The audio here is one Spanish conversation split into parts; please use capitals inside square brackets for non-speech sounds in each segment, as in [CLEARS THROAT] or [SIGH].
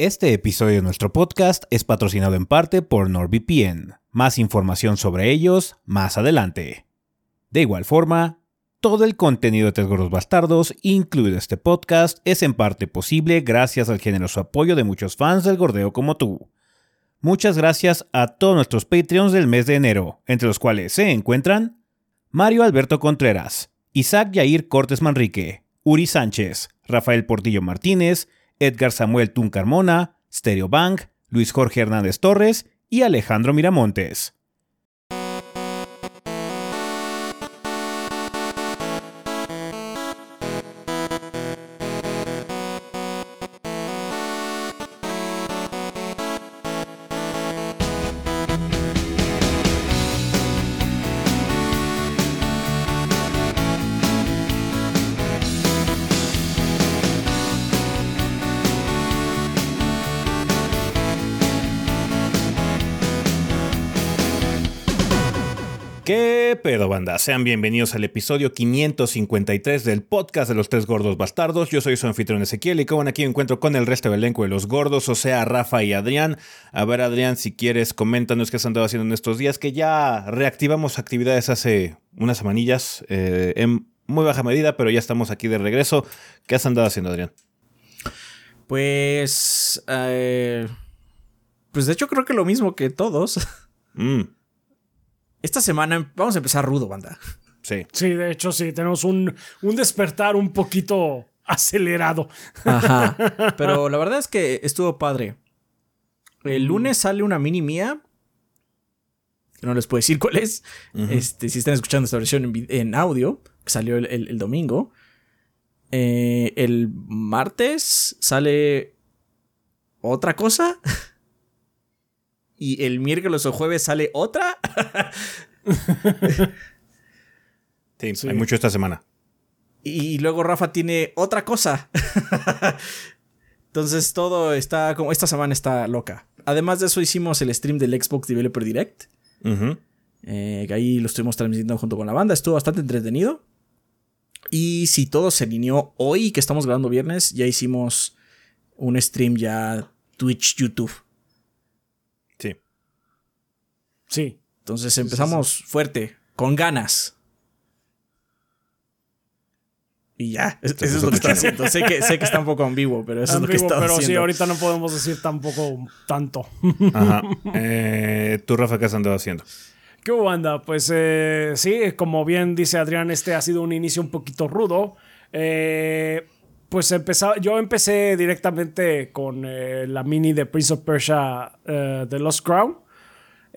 Este episodio de nuestro podcast es patrocinado en parte por NordVPN. Más información sobre ellos más adelante. De igual forma, todo el contenido de Tres Gordos Bastardos, incluido este podcast, es en parte posible gracias al generoso apoyo de muchos fans del gordeo como tú. Muchas gracias a todos nuestros Patreons del mes de enero, entre los cuales se encuentran Mario Alberto Contreras, Isaac Yair Cortes Manrique, Uri Sánchez, Rafael Portillo Martínez, Edgar Samuel Tuncarmona, Stereo Bank, Luis Jorge Hernández Torres y Alejandro Miramontes. Banda? Sean bienvenidos al episodio 553 del podcast de los tres gordos bastardos. Yo soy su anfitrión Ezequiel y como aquí me encuentro con el resto del elenco de los gordos, o sea, Rafa y Adrián. A ver, Adrián, si quieres, coméntanos qué has andado haciendo en estos días, que ya reactivamos actividades hace unas semanillas, eh, en muy baja medida, pero ya estamos aquí de regreso. ¿Qué has andado haciendo, Adrián? Pues... Eh, pues de hecho creo que lo mismo que todos. Mm. Esta semana vamos a empezar rudo, banda. Sí. Sí, de hecho, sí, tenemos un, un despertar un poquito acelerado. Ajá. [LAUGHS] Pero la verdad es que estuvo padre. El lunes sale una mini mía. Que no les puedo decir cuál es. Este, si están escuchando esta versión en, en audio, que salió el, el, el domingo. Eh, el martes sale otra cosa. [LAUGHS] Y el miércoles o jueves sale otra. [LAUGHS] Sí, hay mucho esta semana. Y luego Rafa tiene otra cosa. [LAUGHS] Entonces todo está como. Esta semana está loca. Además de eso, hicimos el stream del Xbox Developer Direct. eh, ahí lo estuvimos transmitiendo junto con la banda. Estuvo bastante entretenido. Y si todo se alineó hoy, que estamos grabando viernes, ya hicimos un stream ya Twitch, YouTube. Sí. Sí. Entonces empezamos fuerte, con ganas. Y ya, es- eso es lo que está haciendo. Sé que, sé que está un poco ambiguo, pero eso es lo que está pero sí, haciendo. ahorita no podemos decir tampoco tanto. Ajá. Eh, ¿Tú, Rafa, qué has andado haciendo? ¿Qué hubo, banda? Pues eh, sí, como bien dice Adrián, este ha sido un inicio un poquito rudo. Eh, pues empezaba, yo empecé directamente con eh, la mini de Prince of Persia The Lost Crown.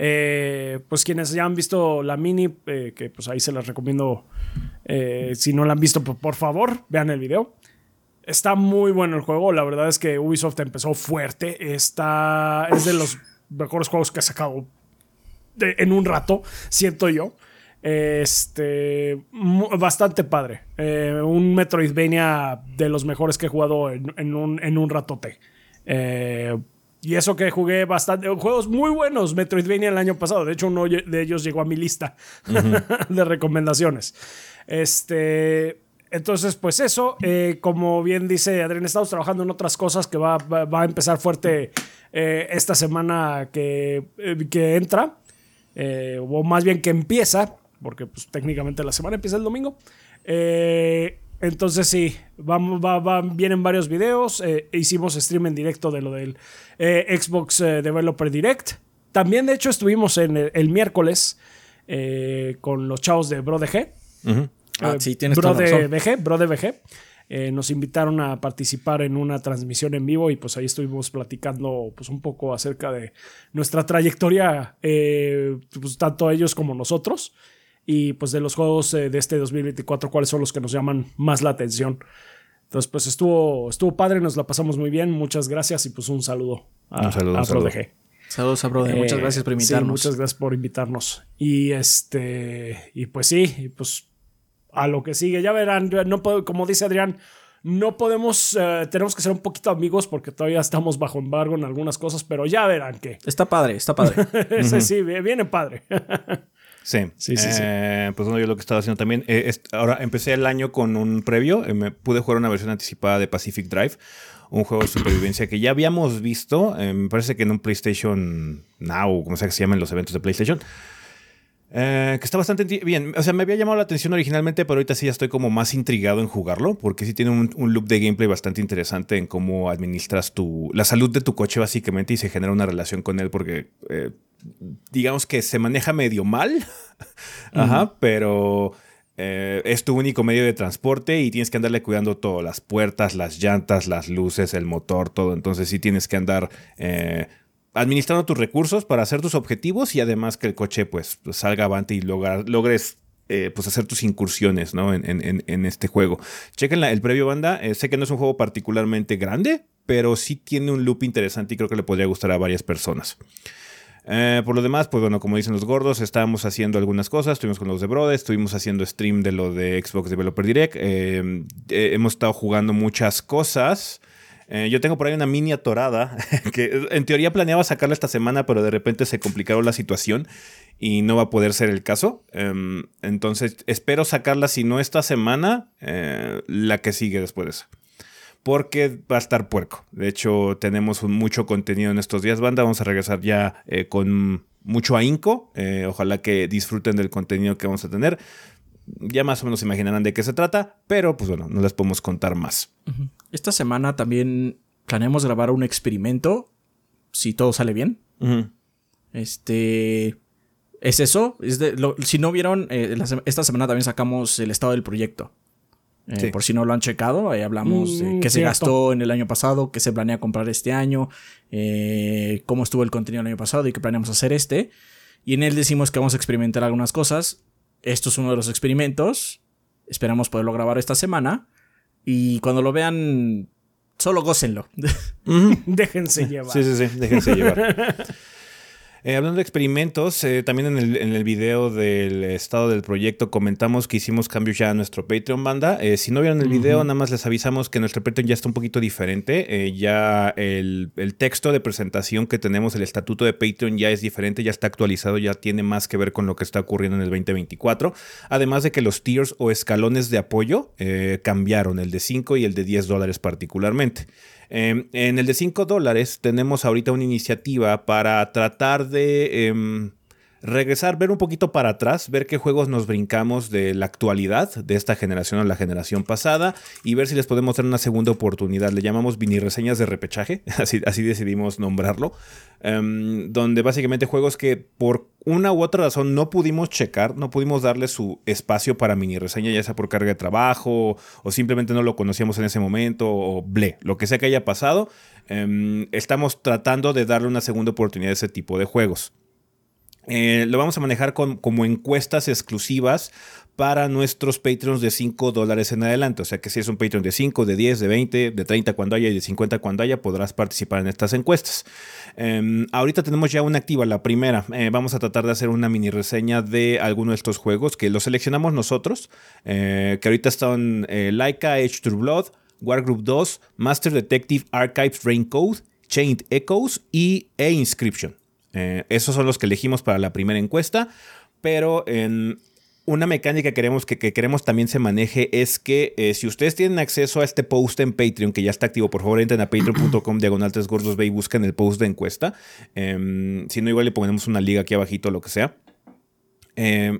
Eh, pues quienes ya han visto la mini, eh, que pues ahí se las recomiendo. eh, si no la han visto, pues, por favor, vean el video. Está muy bueno el juego. La verdad es que Ubisoft empezó fuerte. Está, es de los mejores juegos que ha sacado en un rato, siento yo. Este, bastante padre. Un Metroidvania de los mejores que he jugado en, en un, en un ratote. Eh, y eso que jugué bastante, juegos muy buenos Metroidvania el año pasado. De hecho, uno de ellos llegó a mi lista [LAUGHS] de recomendaciones. Este, entonces, pues eso, eh, como bien dice Adrián, estamos trabajando en otras cosas que va, va- va a empezar fuerte eh, esta semana que, eh, que entra, o más bien que empieza, porque pues técnicamente la semana empieza el domingo. Eh, entonces sí, vamos, va, va- vienen varios videos. eh, hicimos stream en directo de lo del eh, Xbox eh, Developer Direct. También, de hecho, estuvimos en el, el miércoles con los chavos de BroDG. Ah, sí, tienes Bro de Bro. Eh, nos invitaron a participar en una transmisión en vivo y pues ahí estuvimos platicando pues un poco acerca de nuestra trayectoria, eh, pues tanto ellos como nosotros y pues de los juegos eh, de este 2024, cuáles son los que nos llaman más la atención. Entonces pues estuvo, estuvo padre, nos la pasamos muy bien, muchas gracias y pues un saludo a, Un saludo, a un saludo. BroDG. Saludos a Brother. Muchas Eh, gracias por sí, invitarnos. muchas gracias por invitarnos. Y este, y pues sí, y pues a lo que sigue, ya verán, no puedo, como dice Adrián, no podemos, eh, tenemos que ser un poquito amigos porque todavía estamos bajo embargo en algunas cosas, pero ya verán que Está padre, está padre. [LAUGHS] ese sí, viene padre. [LAUGHS] Sí, sí, sí. Eh, pues bueno, yo lo que estaba haciendo también. Eh, ahora empecé el año con un previo. Eh, me pude jugar una versión anticipada de Pacific Drive, un juego de supervivencia que ya habíamos visto. me parece que en un PlayStation Now, como sea que se llaman los eventos de PlayStation. que está bastante bien. O sea, me había llamado la atención originalmente, pero ahorita sí ya estoy como más intrigado en jugarlo, porque sí tiene un, loop de gameplay bastante interesante en cómo administras tu, la salud de tu coche, básicamente, y se genera una relación con él, porque digamos que se maneja medio mal, [LAUGHS] Ajá, pero eh, es tu único medio de transporte y tienes que andarle cuidando todo, las puertas, las llantas, las luces, el motor, todo. Entonces sí tienes que andar eh, administrando tus recursos para hacer tus objetivos y además que el coche pues, salga avante y logres eh, pues hacer tus incursiones ¿no? en, este juego. Chequen el previo banda, sé que no es un juego particularmente grande, pero sí tiene un loop interesante y creo que le podría gustar a varias personas. Eh, por lo demás, pues bueno, como dicen los gordos, estábamos haciendo algunas cosas. Estuvimos con los de Brode, estuvimos haciendo stream de lo de Xbox Developer Direct. Eh, eh, hemos estado jugando muchas cosas. yo tengo por ahí una mini atorada [LAUGHS] que en teoría planeaba sacarla esta semana, pero de repente se complicaron la situación y no va a poder ser el caso. Em, entonces espero sacarla, si no esta semana, la que sigue después de esa porque va a estar puerco. De hecho, tenemos mucho contenido en estos días, banda. Vamos a regresar ya eh, con mucho ahínco. Eh, ojalá que disfruten del contenido que vamos a tener. Ya más o menos imaginarán de qué se trata, pero pues bueno, no les podemos contar más. Esta semana también planeamos grabar un experimento, si todo sale bien. Este... Es eso. Es si no vieron, eh, esta semana también sacamos el estado del proyecto. Eh, por si no lo han checado, ahí hablamos de mm, qué se gastó en el año pasado, qué se planea comprar este año, eh, cómo estuvo el contenido el año pasado y qué planeamos hacer este. Y en él decimos que vamos a experimentar algunas cosas. Esto es uno de los experimentos. Esperamos poderlo grabar esta semana. Y cuando lo vean, solo gócenlo. [LAUGHS] déjense llevar. Sí, sí, sí, déjense llevar. [LAUGHS] Eh, hablando de experimentos, eh, también en el, en el, video del estado del proyecto comentamos que hicimos cambios ya a nuestro Patreon banda. Eh, si no vieron el video, nada más les avisamos que nuestro Patreon ya está un poquito diferente. ya el, el, texto de presentación que tenemos, el estatuto de Patreon ya es diferente, ya está actualizado, ya tiene más que ver con lo que está ocurriendo en el 2024. Además de que los tiers o escalones de apoyo cambiaron, el de 5 y el de 10 dólares particularmente. Em, en el de 5 dólares tenemos ahorita una iniciativa para tratar de em, regresar, ver un poquito para atrás, ver qué juegos nos brincamos de la actualidad, de esta generación a la generación pasada, y ver si les podemos dar una segunda oportunidad. Le llamamos mini reseñas de repechaje, [LAUGHS] así, así decidimos nombrarlo, em, donde básicamente juegos que por una u otra razón no pudimos checar, no pudimos darle su espacio para mini reseña, ya sea por carga de trabajo, o simplemente no lo conocíamos en ese momento, o ble, lo que sea que haya pasado, em, estamos tratando de darle una segunda oportunidad a ese tipo de juegos. Eh, lo vamos a manejar como encuestas exclusivas para nuestros Patreons de 5 dólares en adelante. O sea que si es un Patreon de 5, de 10, de 20, de 30 cuando haya y de 50 cuando haya, podrás participar en estas encuestas. Em, ahorita tenemos ya una activa, la primera. Eh, vamos a tratar de hacer una mini reseña de alguno de estos juegos que los seleccionamos nosotros, eh, que ahorita están Laika, Edge True Blood, Wargroup 2, Master Detective Archives Raincode, Chained Echoes y E Inscription. Eh, esos son los que elegimos para la primera encuesta, pero en una mecánica que queremos que, queremos también se maneje es que eh, si ustedes tienen acceso a este post en Patreon, que ya está activo, por favor entren a patreon.com diagonal y busquen el post de encuesta. Em, si no, igual le ponemos una liga aquí abajito, lo que sea. Eh,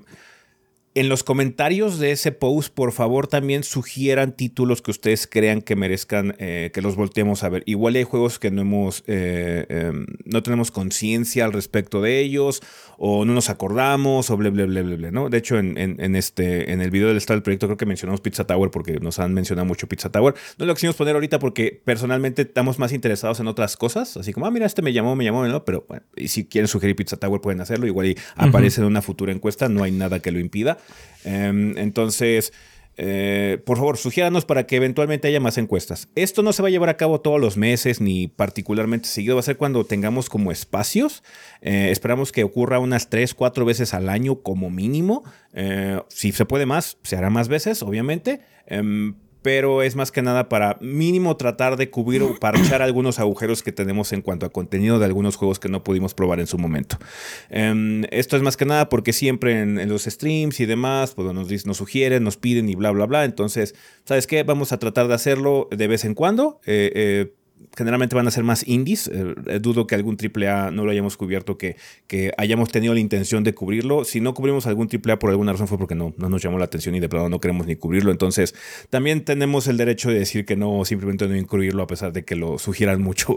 en los comentarios de ese post, por favor, también sugieran títulos que ustedes crean que merezcan eh, que los volteemos a ver. Igual hay juegos que no hemos, eh, em, no tenemos conciencia al respecto de ellos, o no nos acordamos, o bla, bla, bla, bla, ¿no? De hecho, en, este, en el video del estado del proyecto creo que mencionamos Pizza Tower porque nos han mencionado mucho Pizza Tower. No lo quisimos poner ahorita porque personalmente estamos más interesados en otras cosas, así como, ah, mira, este me llamó, me llamó, ¿no? Pero bueno, y si quieren sugerir Pizza Tower pueden hacerlo, igual y aparece en una futura encuesta, no hay nada que lo impida. Em, entonces, eh, por favor, sugiéranos para que eventualmente haya más encuestas. Esto no se va a llevar a cabo todos los meses ni particularmente seguido, va a ser cuando tengamos como espacios. Eh, esperamos que ocurra unas 3, 4 veces al año como mínimo. Eh, si se puede más, se hará más veces, obviamente. Pero es más que nada para mínimo tratar de cubrir o parchar [COUGHS] algunos agujeros que tenemos en cuanto a contenido de algunos juegos que no pudimos probar en su momento. Em, esto es más que nada porque siempre en, los streams y demás, pues nos, nos sugieren, nos piden y bla, bla, bla. Entonces, ¿sabes qué? Vamos a tratar de hacerlo de vez en cuando. Eh, eh, generalmente van a ser más indies. Eh, eh, dudo que algún AAA no lo hayamos cubierto, que, que hayamos tenido la intención de cubrirlo. Si no cubrimos algún AAA por alguna razón fue porque no, no nos llamó la atención y de plano no queremos ni cubrirlo. Entonces, también tenemos el derecho de decir que no, simplemente no incluirlo a pesar de que lo sugieran [LAUGHS] mucho.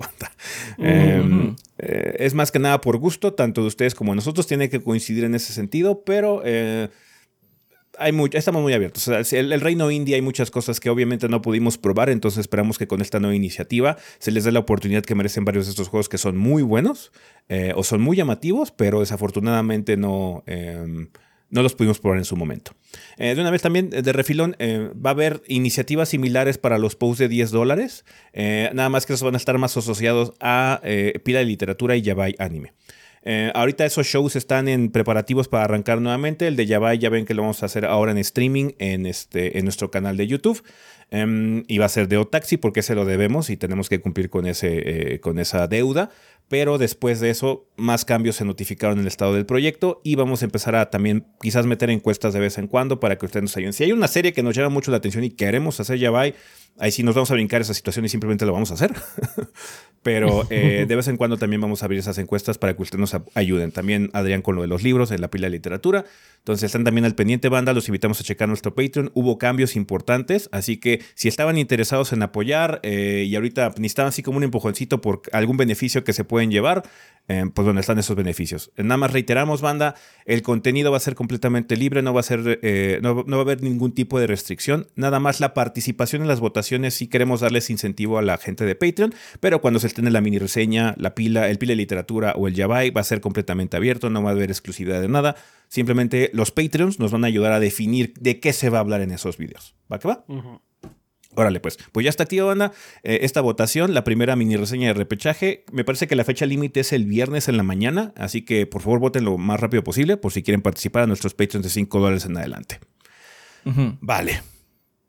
Em, eh, es más que nada por gusto, tanto de ustedes como de nosotros. Tiene que coincidir en ese sentido, pero hay estamos muy abiertos. el, reino indie hay muchas cosas que obviamente no pudimos probar, entonces esperamos que con esta nueva iniciativa se les dé la oportunidad que merecen varios de estos juegos que son muy buenos eh, o son muy llamativos, pero desafortunadamente no, em, no los pudimos probar en su momento. Eh, de una vez también, de refilón, eh, va a haber iniciativas similares para los posts de 10 dólares, nada más que esos van a estar más asociados a pila de literatura y Yabai anime. Eh, ahorita esos shows están en preparativos para arrancar nuevamente. El de Yabai ya ven que lo vamos a hacer ahora en streaming en, este, en nuestro canal de YouTube. Em, y va a ser de Otaxi porque se lo debemos y tenemos que cumplir con, ese, eh, con esa deuda. Pero después de eso, más cambios se notificaron en el estado del proyecto y vamos a empezar a también quizás meter encuestas de vez en cuando para que ustedes nos ayuden. Si hay una serie que nos llama mucho la atención y queremos hacer Yabai, ahí sí nos vamos a brincar esa situación y simplemente lo vamos a hacer. [LAUGHS] Pero eh, de vez en cuando también vamos a abrir esas encuestas para que ustedes nos ayuden. También Adrián con lo de los libros en la pila de literatura. Entonces están también al pendiente, banda. Los invitamos a checar nuestro Patreon. Hubo cambios importantes, así que si estaban interesados en apoyar eh, y ahorita necesitaban así como un empujoncito por algún beneficio que se pueden llevar, eh, pues donde están esos beneficios. Nada más reiteramos, banda, el contenido va a ser completamente libre, no va a ser, eh, no, va a haber ningún tipo de restricción. Nada más la participación en las votaciones sí queremos darles incentivo a la gente de Patreon, pero cuando se tiene la mini reseña, la pila, el pila de literatura o el Yabai va a ser completamente abierto, no va a haber exclusividad de nada. Simplemente los Patreons nos van a ayudar a definir de qué se va a hablar en esos videos. ¿Va que va? Órale, pues. Pues ya está activa, banda. Eh, esta votación, la primera mini reseña de repechaje. Me parece que la fecha límite es el viernes en la mañana. Así que por favor voten lo más rápido posible por si quieren participar a nuestros Patreons de 5 dólares en adelante. Vale.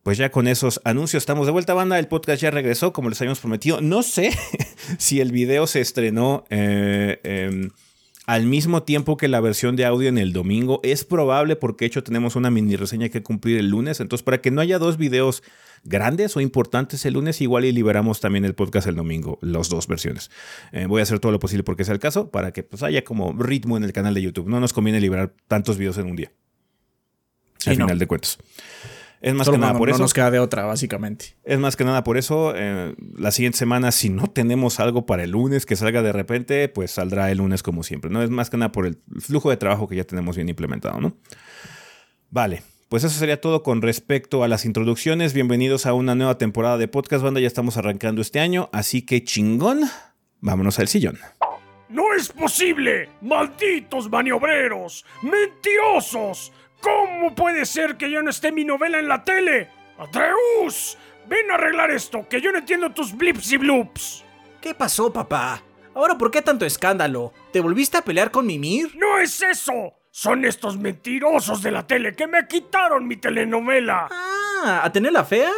Pues ya con esos anuncios estamos de vuelta, banda. El podcast ya regresó, como les habíamos prometido. No sé [LAUGHS] si el video se estrenó. Eh, al mismo tiempo que la versión de audio en el domingo. Es probable porque de hecho tenemos una mini reseña que cumplir el lunes. Entonces, para que no haya dos videos grandes o importantes el lunes, igual y liberamos también el podcast el domingo, las dos versiones. Eh, voy a hacer todo lo posible porque sea el caso, para que pues, haya como ritmo en el canal de YouTube. No nos conviene liberar tantos videos en un día. al final de cuentas. Es más que nada por eso. No nos queda de otra, básicamente. Es más que nada por eso. Eh, la siguiente semana, si no tenemos algo para el lunes que salga de repente, pues saldrá el lunes como siempre. No es más que nada por el flujo de trabajo que ya tenemos bien implementado, ¿no? Vale. Pues eso sería todo con respecto a las introducciones. Bienvenidos a una nueva temporada de Podcast Banda. Ya estamos arrancando este año, así que chingón. Vámonos al sillón. ¡No es posible! ¡Malditos maniobreros! ¡Mentirosos! ¿Cómo puede ser que ya no esté mi novela en la tele? ¡Atreus! ¡Ven a arreglar esto! ¡Que yo no entiendo tus blips y bloops! ¿Qué pasó, papá? ¿Ahora por qué tanto escándalo? ¿Te volviste a pelear con Mimir? ¡No es eso! Son estos mentirosos de la tele que me quitaron mi telenovela. Ah, ¿a la fea?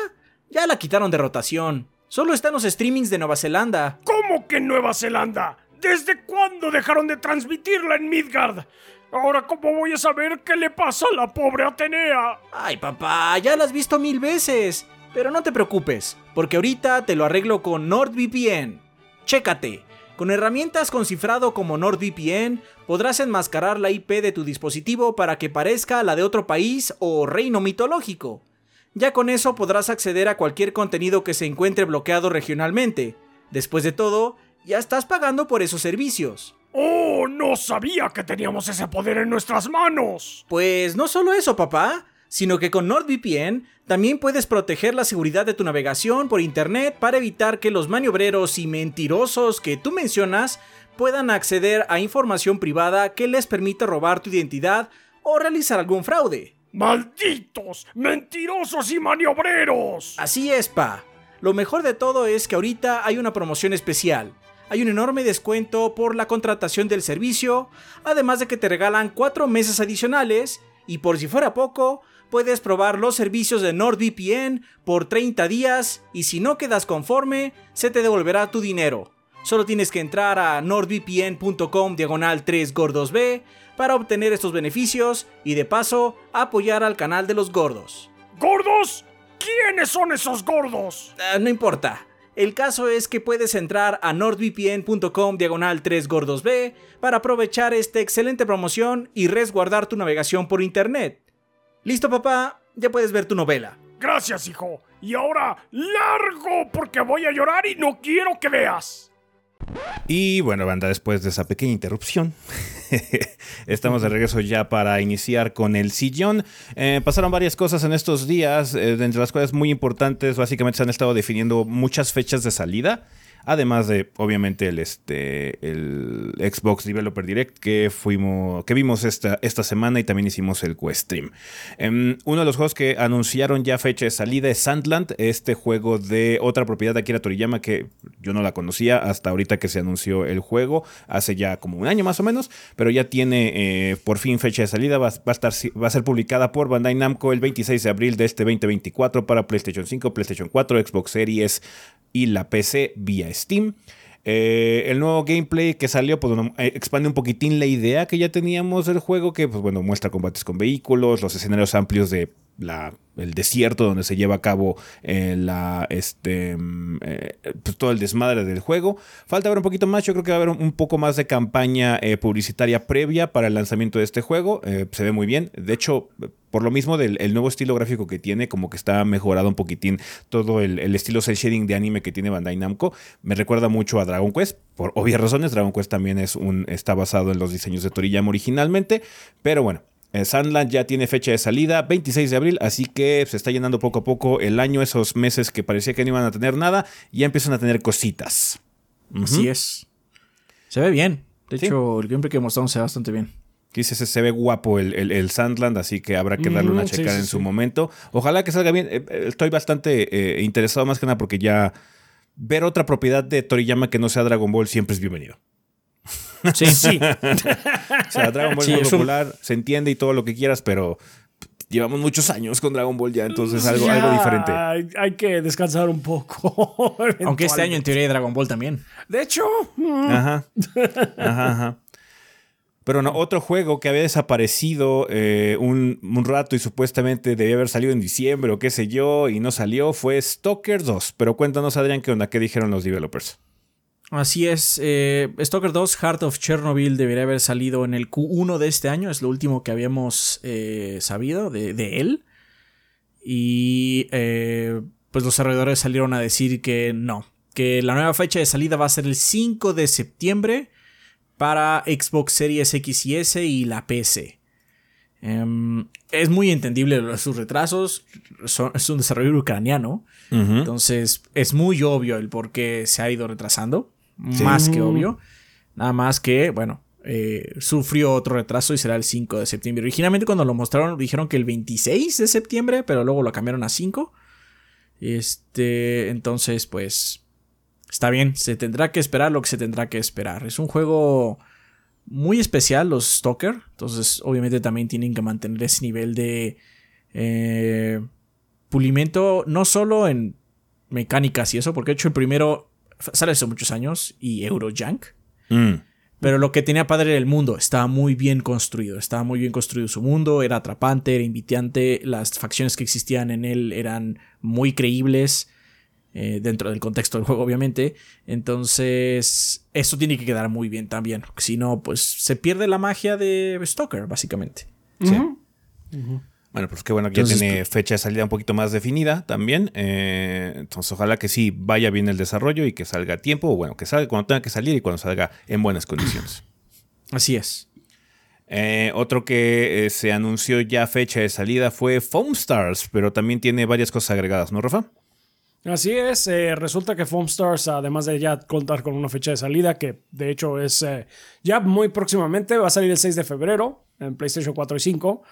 Ya la quitaron de rotación. Solo están los streamings de Nueva Zelanda. ¿Cómo que Nueva Zelanda? ¿Desde cuándo dejaron de transmitirla en Midgard? Ahora, ¿cómo voy a saber qué le pasa a la pobre Atenea? Ay, papá, ya la has visto mil veces. Pero no te preocupes, porque ahorita te lo arreglo con NordVPN. Chécate. Con herramientas con cifrado como NordVPN, podrás enmascarar la IP de tu dispositivo para que parezca la de otro país o reino mitológico. Ya con eso podrás acceder a cualquier contenido que se encuentre bloqueado regionalmente. Después de todo, ya estás pagando por esos servicios. ¡Oh! No sabía que teníamos ese poder en nuestras manos. Pues no solo eso, papá, sino que con NordVPN también puedes proteger la seguridad de tu navegación por Internet para evitar que los maniobreros y mentirosos que tú mencionas puedan acceder a información privada que les permita robar tu identidad o realizar algún fraude. ¡Malditos! ¡Mentirosos y maniobreros! Así es, pa. Lo mejor de todo es que ahorita hay una promoción especial hay un enorme descuento por la contratación del servicio, además de que te regalan 4 meses adicionales y por si fuera poco, puedes probar los servicios de NordVPN por 30 días y si no quedas conforme, se te devolverá tu dinero. Solo tienes que entrar a nordvpn.com diagonal 3 gordos B para obtener estos beneficios y de paso apoyar al canal de los gordos. ¿Gordos? ¿Quiénes son esos gordos? Ah, no importa. El caso es que puedes entrar a nordvpn.com diagonal 3 gordos B para aprovechar esta excelente promoción y resguardar tu navegación por internet. ¿Listo papá? Ya puedes ver tu novela. Gracias, hijo. Y ahora, largo, porque voy a llorar y no quiero que veas. Y bueno, banda, después de esa pequeña interrupción, [LAUGHS] estamos de regreso ya para iniciar con el sillón. Eh, pasaron varias cosas en estos días, eh, entre las cuales muy importantes, básicamente se han estado definiendo muchas fechas de salida. Además de, obviamente, el, este, el Xbox Developer Direct que, fuimos, que vimos esta, esta semana y también hicimos el Quest Stream. Em, uno de los juegos que anunciaron ya fecha de salida es Sandland, este juego de otra propiedad de Akira Toriyama que yo no la conocía hasta ahorita que se anunció el juego, hace ya como un año más o menos, pero ya tiene eh, por fin fecha de salida, va, a estar, va a ser publicada por Bandai Namco el 26 de abril de este 2024 para PlayStation 5, PlayStation 4, Xbox Series y la PC vía Steam. Eh, el nuevo gameplay que salió, pues eh, expande un poquitín la idea que ya teníamos del juego, que pues bueno, muestra combates con vehículos, los escenarios amplios de la, el desierto donde se lleva a cabo eh, la, este, mm, pues todo el desmadre del juego. Falta ver un poquito más, yo creo que va a haber un, poco más de campaña publicitaria previa para el lanzamiento de este juego. se ve muy bien. De hecho, por lo mismo del nuevo estilo gráfico que tiene, como que está mejorado un poquitín todo el, estilo cel shading de anime que tiene Bandai Namco. Me recuerda mucho a Dragon Quest, por obvias razones. Dragon Quest también es un, está basado en los diseños de Toriyama originalmente, pero bueno. Eh, Sandland ya tiene fecha de salida, 26 de abril, así que se está llenando poco a poco el año, esos meses que parecía que no iban a tener nada, ya empiezan a tener cositas. Así es. Se ve bien. De hecho, el gameplay que mostramos se ve bastante bien. Dice, se, ve guapo el, Sandland, así que habrá que darle una checada en su momento. Ojalá que salga bien. Eh, eh, estoy bastante eh, interesado más que nada porque ya ver otra propiedad de Toriyama que no sea Dragon Ball siempre es bienvenido. Sí, [LAUGHS] sí. o sea, Dragon Ball es popular, se entiende y todo lo que quieras, pero llevamos muchos años con Dragon Ball ya, entonces algo, algo diferente. Hay, que descansar un poco. [LAUGHS] Aunque este año en teoría hay Dragon Ball también. De hecho. Ajá. [LAUGHS] Ajá, ajá. Pero no, otro juego que había desaparecido eh, un, rato y supuestamente debía haber salido en diciembre o qué sé yo, y no salió, fue Stalker 2. Pero cuéntanos, Adrián, qué onda, qué dijeron los developers. Así es, eh, Stalker 2 Heart of Chernobyl debería haber salido en el Q1 de este año, es lo último que habíamos eh, sabido de, de, él. Y pues los desarrolladores salieron a decir que no, que la nueva fecha de salida va a ser el 5 de septiembre para Xbox Series X y S y la PC. Em, es muy entendible sus retrasos. es un desarrollo ucraniano. Entonces es muy obvio el por qué se ha ido retrasando. Más que obvio. Nada más que, bueno, eh, sufrió otro retraso y será el 5 de septiembre. Originalmente cuando lo mostraron dijeron que el 26 de septiembre, pero luego lo cambiaron a 5. Este, entonces, pues Está bien, se tendrá que esperar lo que se tendrá que esperar. Es un juego muy especial, los Stalker. Entonces, obviamente también tienen que mantener ese nivel de eh, pulimento, no solo en mecánicas y eso, porque de hecho el primero sale hace muchos años y Eurojunk. Mm. Pero lo que tenía padre era el mundo, estaba muy bien construido, estaba muy bien construido su mundo, era atrapante, era invitante, las facciones que existían en él eran muy creíbles. Eh, dentro del contexto del juego, obviamente. Entonces, eso tiene que quedar muy bien también. Si no, pues se pierde la magia de Stalker, básicamente. Sí. Bueno, pues qué bueno que ya tiene pues, fecha de salida un poquito más definida también. Eh, entonces, ojalá que sí vaya bien el desarrollo y que salga a tiempo. O bueno, que salga cuando tenga que salir y cuando salga en buenas condiciones. [CLEARS THROAT] Así es. Eh, otro que se anunció ya fecha de salida fue Foam Stars, pero también tiene varias cosas agregadas, ¿no, Rafa? Así es, eh, resulta que Foam Stars, además de ya contar con una fecha de salida, que de hecho es eh, ya muy próximamente, va a salir el 6 de febrero en PlayStation 4 y 5,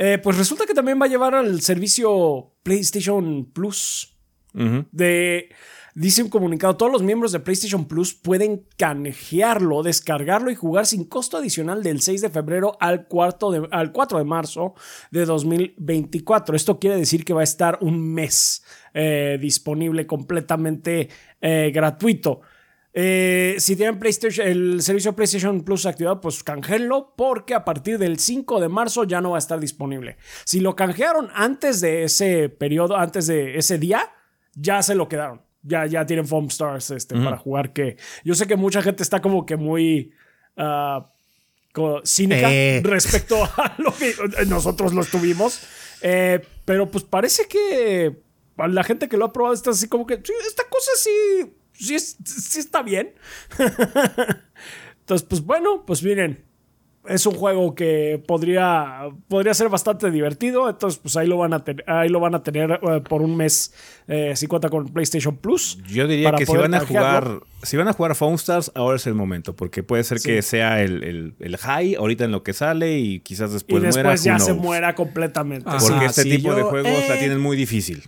eh, pues resulta que también va a llevar al servicio PlayStation Plus. De Dice un comunicado, todos los miembros de PlayStation Plus pueden canjearlo, descargarlo y jugar sin costo adicional del 6 de febrero al, de, al 4 de marzo de 2024. Esto quiere decir que va a estar un mes eh, disponible completamente eh, gratuito. Eh, si tienen PlayStation, el servicio PlayStation Plus activado, pues canjeenlo porque a partir del 5 de marzo ya no va a estar disponible. Si lo canjearon antes de ese periodo, antes de ese día, ya se lo quedaron. Ya, ya tienen Foam Stars este, para jugar que yo sé que mucha gente está como que muy uh, cínica eh. [LAUGHS] respecto a lo que nosotros lo tuvimos. Eh, pero pues parece que la gente que lo ha probado está así como que esta cosa sí sí, sí está bien. [LAUGHS] Entonces, pues bueno, pues miren, es un juego que podría, podría ser bastante divertido. Entonces, pues ahí lo van a, ahí lo van a tener eh, por un mes eh, si cuenta con PlayStation Plus. Yo diría que si van a jugar, si van a jugar Phone Stars, ahora es el momento, porque puede ser que sea el, high ahorita en lo que sale y quizás después, y después ya se muera completamente. porque este tipo de juegos la eh, tienen muy difícil.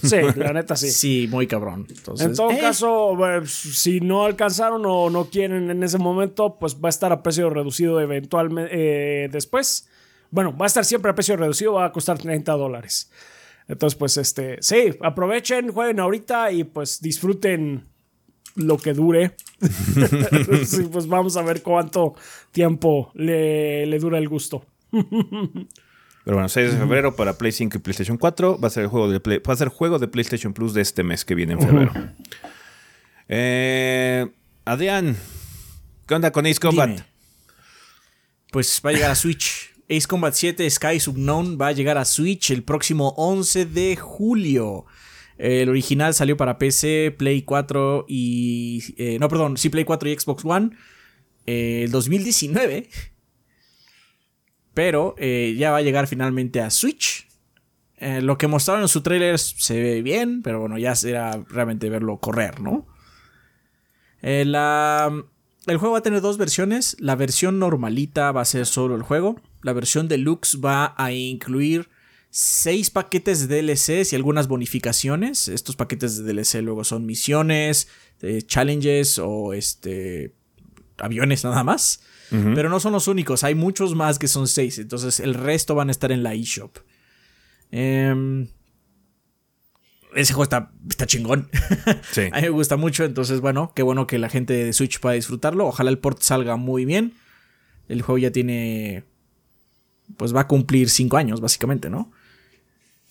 [LAUGHS] Sí, la neta sí. Sí, muy cabrón. en todo eh. caso, si no alcanzaron o no quieren en ese momento, pues va a estar a precio reducido eventualmente eh, después. Bueno, va a estar siempre a precio reducido, va a costar 30 dólares. Entonces, pues este, sí, aprovechen, jueguen ahorita y pues disfruten lo que dure. [LAUGHS] [LAUGHS] sí, pues vamos a ver cuánto tiempo le, le dura el gusto. Pero bueno, 6 de febrero para Play 5 y PlayStation 4. Va a ser el juego de, va a ser juego de PlayStation Plus de este mes que viene en febrero. eh, Adrián, ¿qué onda con Ace Combat? Pues va a llegar a Switch. Ace Combat 7 Sky Unknown va a llegar a Switch el próximo 11 de julio. El original salió para PC, Play 4 y... Eh, no, perdón, sí, Play 4 y Xbox One. Eh, el 2019 pero eh, ya va a llegar finalmente a Switch. Eh, lo que mostraron en su trailer se ve bien, pero bueno, ya será realmente verlo correr, ¿no? Eh, el juego va a tener dos versiones. La versión normalita va a ser solo el juego. La versión deluxe va a incluir seis paquetes de DLCs y algunas bonificaciones. Estos paquetes de DLC luego son misiones, challenges o este aviones nada más. Pero no son los únicos, hay muchos más que son seis. Entonces el resto van a estar en la eShop. Em, ese juego está, está chingón. [LAUGHS] a mí me gusta mucho. Entonces, bueno, qué bueno que la gente de Switch pueda disfrutarlo. Ojalá el port salga muy bien. El juego ya tiene. Pues va a cumplir cinco años, básicamente, ¿no?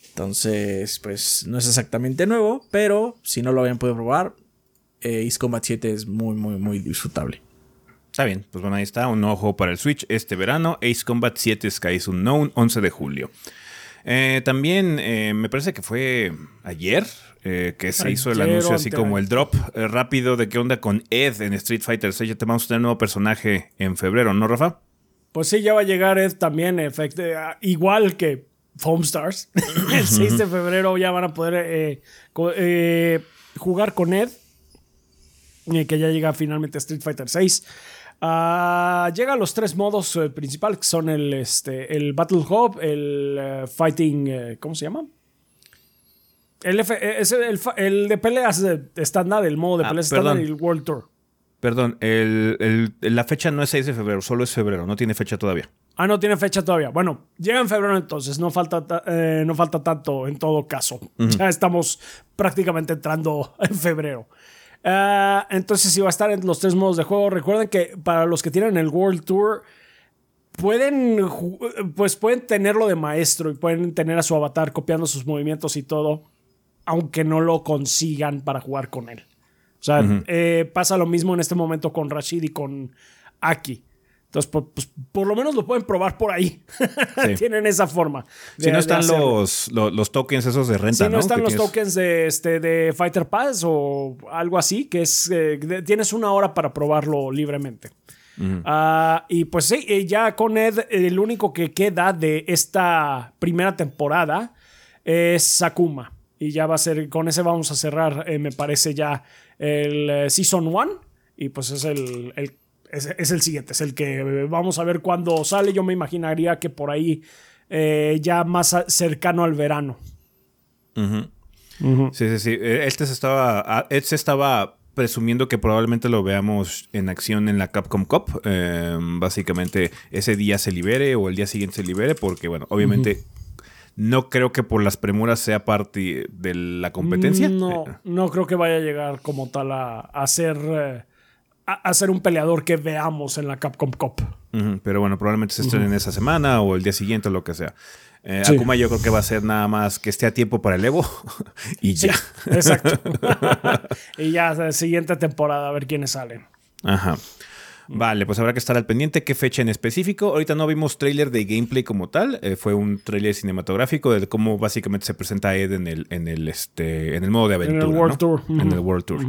Entonces, pues no es exactamente nuevo, pero si no lo habían podido probar, eh, Ace Combat 7 es muy, muy, muy disfrutable. Está bien, pues bueno, ahí está, un ojo para el Switch este verano, Ace Combat 7 Skies Unknown, 11 de julio. Eh, también eh, me parece que fue ayer eh, que se hizo el anuncio así como el drop rápido de qué onda con Ed en Street Fighter 6. Ya te vamos a tener un nuevo personaje en febrero, ¿no, Rafa? Pues sí, ya va a llegar Ed también, igual que Foam Stars. [LAUGHS] [LAUGHS] el 6 de febrero ya van a poder jugar con Ed, que ya llega finalmente Street Fighter 6. Uh, llega a los tres modos eh, principales, que son el, este, el Battle Hub, el eh, Fighting, eh, ¿cómo se llama? El, es el, de peleas estándar, el modo de ah, peleas estándar y el World Tour. Perdón, el, la fecha no es 6 de febrero, solo es febrero, no tiene fecha todavía. Ah, no tiene fecha todavía. Bueno, llega en febrero entonces, no falta, no falta tanto en todo caso. Ya estamos prácticamente entrando en febrero. Ah, entonces, si va a estar en los tres modos de juego. Recuerden que para los que tienen el World Tour, pueden, pues pueden tenerlo de maestro y pueden tener a su avatar copiando sus movimientos y todo, aunque no lo consigan para jugar con él. O sea, eh, pasa lo mismo en este momento con Rashid y con Aki. Entonces, pues, por lo menos lo pueden probar por ahí. [LAUGHS] Tienen esa forma. si no están los, los, tokens esos de renta, Si no, están los tokens de, este, de Fighter Pass o algo así, que es. Eh, tienes una hora para probarlo libremente. Ah, y pues sí, ya con Ed, el único que queda de esta primera temporada es Sakuma. Y ya va a ser, con ese vamos a cerrar, eh, me parece ya el eh, Season 1. Y pues es el, el es, el siguiente, es el que vamos a ver cuándo sale. Yo me imaginaría que por ahí eh, ya más cercano al verano. Sí, sí, sí. Eh, este se estaba, ah, este estaba presumiendo que probablemente lo veamos en acción en la Capcom Cup. Eh, básicamente ese día se libere o el día siguiente se libere porque, bueno, obviamente no creo que por las premuras sea parte de la competencia. No, Eh, no creo que vaya a llegar como tal a, a ser eh, a, ser un peleador que veamos en la Capcom Cup. pero bueno, probablemente se estrenen esa semana o el día siguiente o lo que sea. Eh, Sí. Akuma yo creo que va a ser nada más que esté a tiempo para el Evo [LAUGHS] y Sí, ya. exacto. [LAUGHS] y ya la siguiente temporada a ver quiénes salen. Ajá. Vale, pues habrá que estar al pendiente. ¿Qué fecha en específico? Ahorita no vimos tráiler de gameplay como tal. eh, fue un tráiler cinematográfico de cómo básicamente se presenta Ed en el, en el, este, en el modo de el aventura. World ¿no? Tour. En el World Tour.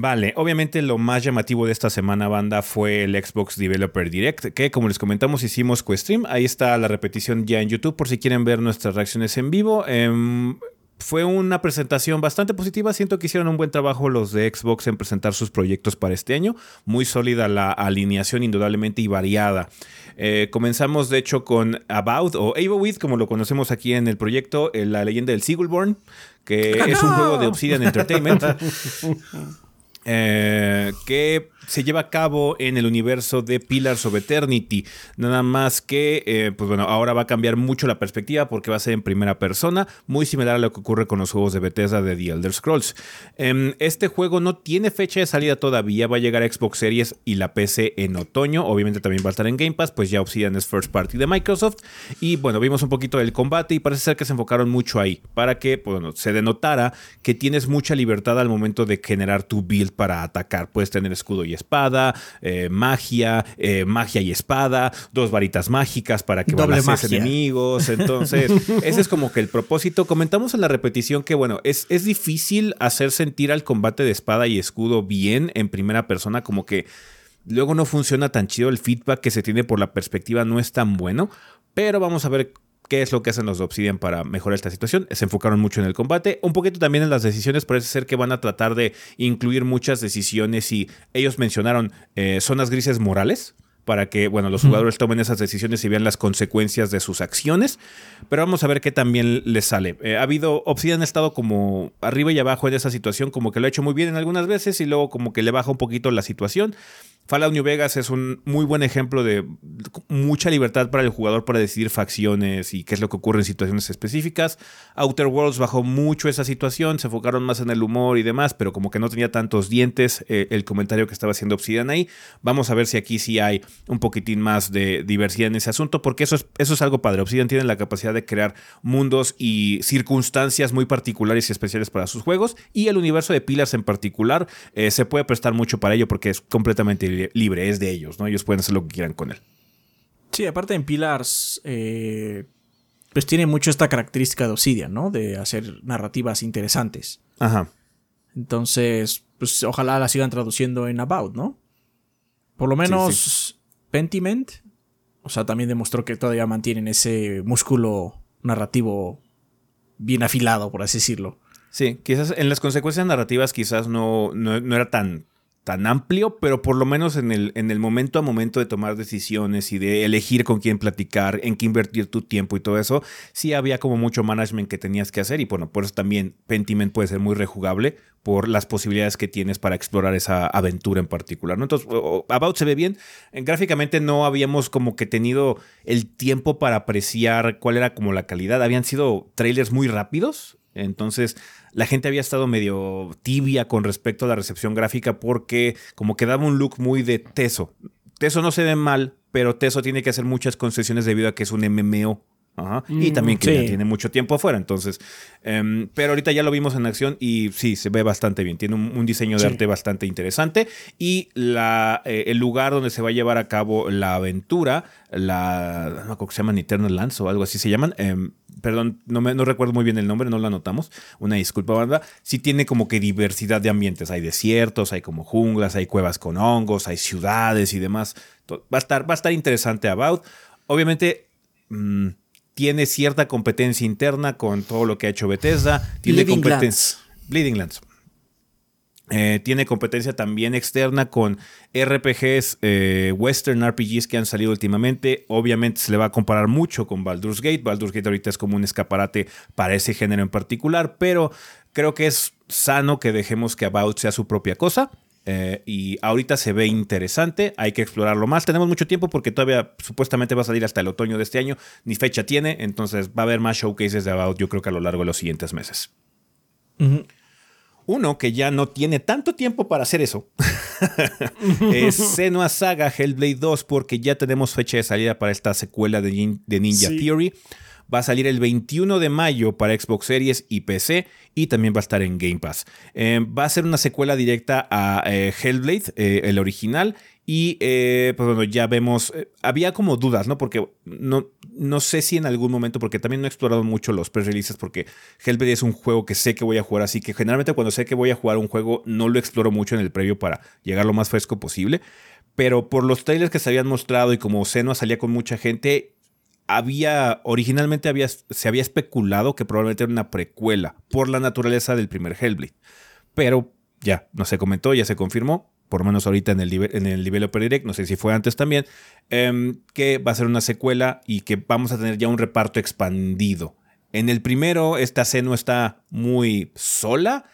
Vale, obviamente lo más llamativo de esta semana, banda, fue el Xbox Developer Direct, que como les comentamos hicimos co-stream. Ahí está la repetición ya en YouTube por si quieren ver nuestras reacciones en vivo. Em, fue una presentación bastante positiva. Siento que hicieron un buen trabajo los de Xbox en presentar sus proyectos para este año. Muy sólida la alineación, indudablemente, y variada. Eh, comenzamos, de hecho, con About o Avowith, como lo conocemos aquí en el proyecto, eh, la leyenda del Seagullborn, que es un juego de Obsidian Entertainment. [LAUGHS] eh, que se lleva a cabo en el universo de Pillars of Eternity. Nada más que, eh, pues bueno, ahora va a cambiar mucho la perspectiva porque va a ser en primera persona, muy similar a lo que ocurre con los juegos de Bethesda de The Elder Scrolls. Em, este juego no tiene fecha de salida todavía, va a llegar a Xbox Series y la PC en otoño. Obviamente también va a estar en Game Pass, pues ya Obsidian es first party de Microsoft. Y bueno, vimos un poquito del combate y parece ser que se enfocaron mucho ahí para que, pues, bueno, se denotara que tienes mucha libertad al momento de generar tu build para atacar. Puedes tener escudo y espada, eh, magia, eh, magia y espada, dos varitas mágicas para que balancees enemigos. Entonces, [LAUGHS] ese es como que el propósito. Comentamos en la repetición que, bueno, es, es difícil hacer sentir al combate de espada y escudo bien en primera persona, como que luego no funciona tan chido. El feedback que se tiene por la perspectiva no es tan bueno, pero vamos a ver qué es lo que hacen los de Obsidian para mejorar esta situación. Se enfocaron mucho en el combate, un poquito también en las decisiones. Parece ser que van a tratar de incluir muchas decisiones y ellos mencionaron eh, zonas grises morales para que, bueno, los jugadores tomen esas decisiones y vean las consecuencias de sus acciones. Pero vamos a ver qué también les sale. Eh, ha habido, Obsidian ha estado como arriba y abajo en esa situación, como que lo ha hecho muy bien en algunas veces y luego como que le baja un poquito la situación. Fallout New Vegas es un muy buen ejemplo de mucha libertad para el jugador para decidir facciones y qué es lo que ocurre en situaciones específicas. Outer Worlds bajó mucho esa situación, se enfocaron más en el humor y demás, pero como que no tenía tantos dientes eh, el comentario que estaba haciendo Obsidian ahí. Vamos a ver si aquí sí hay un poquitín más de diversidad en ese asunto, porque eso es, eso es algo padre. Obsidian tiene la capacidad de crear mundos y circunstancias muy particulares y especiales para sus juegos, y el universo de Pillars en particular eh, se puede prestar mucho para ello porque es completamente li- libre, es de ellos, ¿no? Ellos pueden hacer lo que quieran con él. Sí, aparte en Pillars, eh, pues tiene mucho esta característica de Obsidian, ¿no? De hacer narrativas interesantes. Ajá. Entonces, pues ojalá la sigan traduciendo en About, ¿no? Por lo menos Pentiment, o sea, también demostró que todavía mantienen ese músculo narrativo bien afilado, por así decirlo. Sí, quizás en las consecuencias narrativas quizás no, no, no era tan, tan amplio, pero por lo menos en el, en el momento a momento de tomar decisiones y de elegir con quién platicar, en qué invertir tu tiempo y todo eso, sí había como mucho management que tenías que hacer y bueno, por eso también Pentiment puede ser muy rejugable por las posibilidades que tienes para explorar esa aventura en particular. ¿no? Entonces, About se ve bien. Gráficamente no habíamos como que tenido el tiempo para apreciar cuál era como la calidad. Habían sido trailers muy rápidos. Entonces, la gente había estado medio tibia con respecto a la recepción gráfica porque como que daba un look muy de Teso. Teso no se ve mal, pero Teso tiene que hacer muchas concesiones debido a que es un MMO. Ajá. y Mm, también que ya tiene mucho tiempo afuera, entonces. em, pero ahorita ya lo vimos en acción y sí, se ve bastante bien. Tiene un, un diseño de Sí. arte bastante interesante. Y la, eh, el lugar donde se va a llevar a cabo la aventura, la. No me acuerdo que se llaman Eternal Lands o algo así se llaman. em, perdón, no, me, no recuerdo muy bien el nombre, no lo anotamos. Una disculpa, banda. Sí tiene como que diversidad de ambientes. Hay desiertos, hay como junglas, hay cuevas con hongos, hay ciudades y demás. Va a estar, va a estar interesante About. Obviamente. mm, tiene cierta competencia interna con todo lo que ha hecho Bethesda. Tiene competencia. Bleeding Lands. Eh, tiene competencia también externa con RPGs, eh, Western RPGs que han salido últimamente. Obviamente se le va a comparar mucho con Baldur's Gate. Baldur's Gate ahorita es como un escaparate para ese género en particular, pero creo que es sano que dejemos que About sea su propia cosa. Eh, y ahorita se ve interesante, hay que explorarlo más. Tenemos mucho tiempo porque todavía supuestamente va a salir hasta el otoño de este año, ni fecha tiene, entonces va a haber más showcases de About yo creo que a lo largo de los siguientes meses. Uno que ya no tiene tanto tiempo para hacer eso [LAUGHS] es [LAUGHS] Senua Saga Hellblade 2 porque ya tenemos fecha de salida para esta secuela de, Ninja Theory. Va a salir el 21 de mayo para Xbox Series y PC y también va a estar en Game Pass. Eh, va a ser una secuela directa a eh, Hellblade, eh, el original, y eh, pues bueno, ya vemos, había como dudas, ¿no? Porque no, no sé si en algún momento, porque también no he explorado mucho los pre-releases, porque Hellblade es un juego que sé que voy a jugar, así que generalmente cuando sé que voy a jugar un juego no lo exploro mucho en el previo para llegar lo más fresco posible. Pero por los trailers que se habían mostrado y como Senua salía con mucha gente, había, originalmente había, se había especulado que probablemente era una precuela por la naturaleza del primer Hellblade. Pero ya, no se comentó, ya se confirmó por menos ahorita en el, en el Developer Direct, no sé si fue antes también, em, que va a ser una secuela y que vamos a tener ya un reparto expandido. En el primero, esta Seno está muy sola,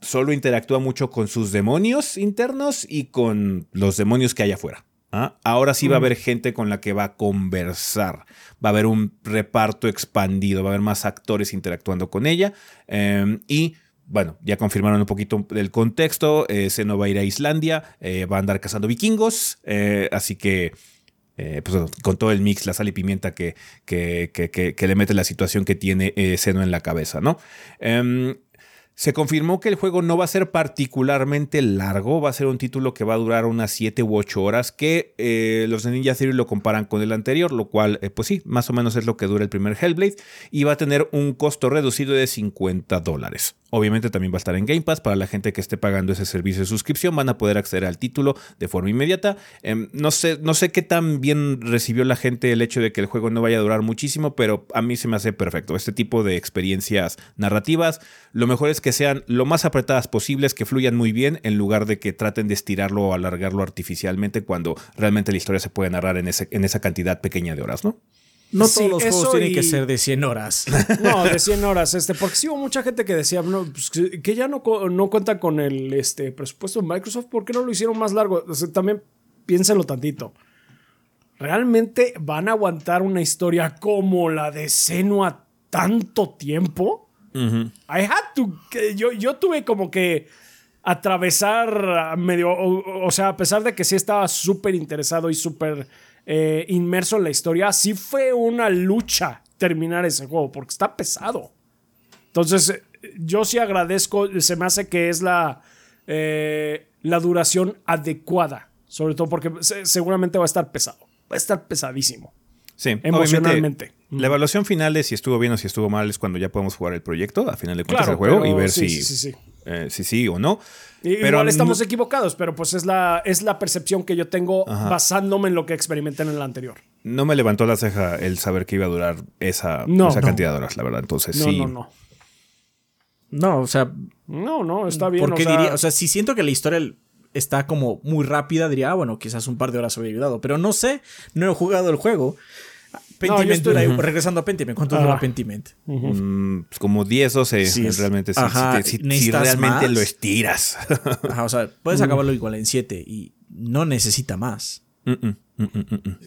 solo interactúa mucho con sus demonios internos y con los demonios que hay afuera. ¿Ah? Ahora sí va a haber gente con la que va a conversar, va a haber un reparto expandido, va a haber más actores interactuando con ella em, y bueno, ya confirmaron un poquito del contexto. Eh, va a ir a Islandia, eh, va a andar cazando vikingos, eh, así que, eh, pues, con todo el mix, la sal y pimienta que, que, que, le mete la situación que tiene Seno en la cabeza, ¿no? Se confirmó que el juego no va a ser particularmente largo, va a ser un título que va a durar unas 7 u 8 horas, que eh, los de Ninja Theory lo comparan con el anterior, lo cual, eh, pues sí, más o menos es lo que dura el primer Hellblade, y va a tener un costo reducido de 50 dólares. Obviamente también va a estar en Game Pass, para la gente que esté pagando ese servicio de suscripción, van a poder acceder al título de forma inmediata. Em, no, sé, no sé qué tan bien recibió la gente el hecho de que el juego no vaya a durar muchísimo, pero a mí se me hace perfecto. Este tipo de experiencias narrativas, lo mejor es que sean lo más apretadas posibles, que fluyan muy bien, en lugar de que traten de estirarlo o alargarlo artificialmente cuando realmente la historia se puede narrar en, ese, en esa cantidad pequeña de horas, ¿no? No todos los juegos tienen que ser de 100 horas. [LAUGHS] No, de 100 horas. Este, porque sí hubo mucha gente que decía pues, que ya no, no cuenta con el este, presupuesto de Microsoft. ¿Por qué no lo hicieron más largo? también piénsenlo tantito. ¿Realmente van a aguantar una historia como la de Senua tanto tiempo? I had to. Yo, yo tuve como que atravesar medio. O, sea, a pesar de que sí estaba súper interesado y súper eh, inmerso en la historia, sí fue una lucha terminar ese juego porque está pesado. Entonces, yo sí agradezco. Se me hace que es la, eh, la duración adecuada. Sobre todo porque seguramente va a estar pesado. Va a estar pesadísimo. Sí, emocionalmente. La evaluación final de si estuvo bien o si estuvo mal es cuando ya podemos jugar el proyecto, a final de cuentas el juego, y ver si, sí, eh, si sí o no. Pero igual estamos equivocados, pero pues es la, es la percepción que yo tengo basándome en lo que experimenté en el anterior. No me levantó la ceja el saber que iba a durar esa, esa cantidad de horas, la verdad. Entonces sí. No, no, no. o sea. No, no, está bien. Porque diría, o sea, si siento que la historia está como muy rápida, diría, ah, bueno, quizás un par de horas habría ayudado. Pero no sé, no he jugado el juego. Pentiment regresando a Pentiment, ¿cuánto dura Pentiment? Mm, pues como 10, 12, sí, realmente. si, realmente lo estiras. [LAUGHS] o sea, puedes acabarlo igual en 7 y no necesita más.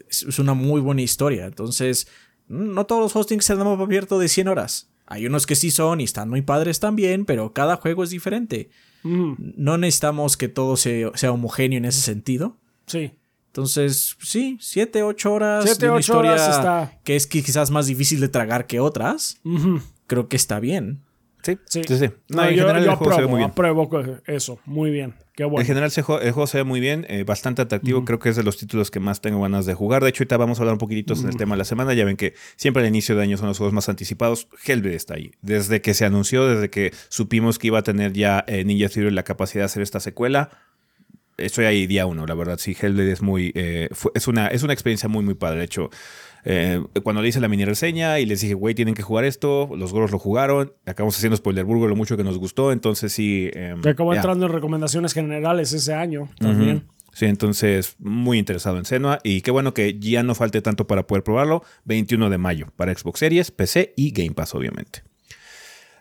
es una muy buena historia. Entonces, no todos los hostings se dan abierto de 100 horas. Hay unos que sí son y están muy padres también, pero cada juego es diferente. No necesitamos que todo sea, sea homogéneo en ese sentido. Sí. Entonces, sí, siete, ocho horas. Siete, ocho horas está. Que es quizás más difícil de tragar que otras. Creo que está bien. Sí, sí, sí. No, en general el juego se ve muy bien. apruebo eso, muy bien. Qué bueno. En general el juego, se ve muy bien, eh, bastante atractivo. Creo que es de los títulos que más tengo ganas de jugar. De hecho, ahorita vamos a hablar un poquitito en el tema de la semana. Ya ven que siempre al inicio de año son los juegos más anticipados. Hellblade está ahí. Desde que se anunció, desde que supimos que iba a tener ya eh, Ninja Theory la capacidad de hacer esta secuela, estoy ahí día uno, la verdad. Sí, Hellblade es muy. eh, fue- es, una, es una experiencia muy, muy padre. De hecho, eh, cuando le hice la mini reseña y les dije, güey, tienen que jugar esto, los goros lo jugaron. Acabamos haciendo Spoilerburgo lo mucho que nos gustó. Entonces, sí. eh, Que acabó entrando en recomendaciones generales ese año también. Sí, entonces muy interesado en Senua y qué bueno que ya no falte tanto para poder probarlo. 21 de mayo para Xbox Series, PC y Game Pass, obviamente.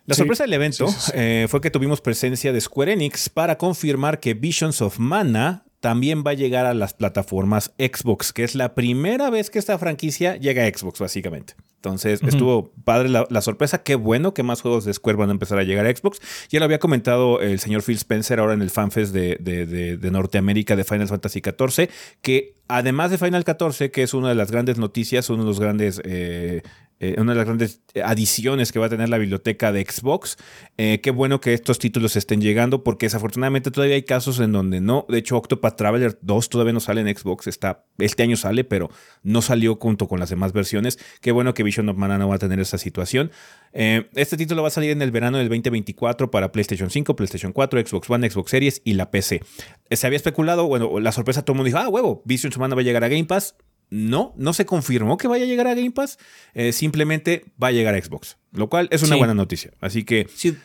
La Sí. sorpresa del evento Sí, sí, sí. eh, fue que tuvimos presencia de Square Enix para confirmar que Visions of Mana también va a llegar a las plataformas Xbox, que es la primera vez que esta franquicia llega a Xbox, básicamente. Entonces, estuvo padre la, la sorpresa. Qué bueno que más juegos de Square van a empezar a llegar a Xbox. Ya lo había comentado el señor Phil Spencer ahora en el FanFest de, de- de- de Norteamérica de Final Fantasy XIV, que además de Final 14, que es una de las grandes noticias, uno de los grandes... eh, eh, una de las grandes adiciones que va a tener la biblioteca de Xbox. Eh, qué bueno que estos títulos estén llegando porque desafortunadamente todavía hay casos en donde no. De hecho, Octopath Traveler 2 todavía no sale en Xbox. Está, este año sale, pero no salió junto con las demás versiones. Qué bueno que Vision of Mana no va a tener esa situación. Eh, este título va a salir en el verano del 2024 para PlayStation 5, PlayStation 4, Xbox One, Xbox Series y la PC. Eh, Se había especulado, bueno, la sorpresa todo el mundo dijo, ah, huevo, Vision of Mana va a llegar a Game Pass. No, no se confirmó que vaya a llegar a Game Pass. eh, simplemente va a llegar a Xbox, lo cual es una Sí. buena noticia. Así que Sí.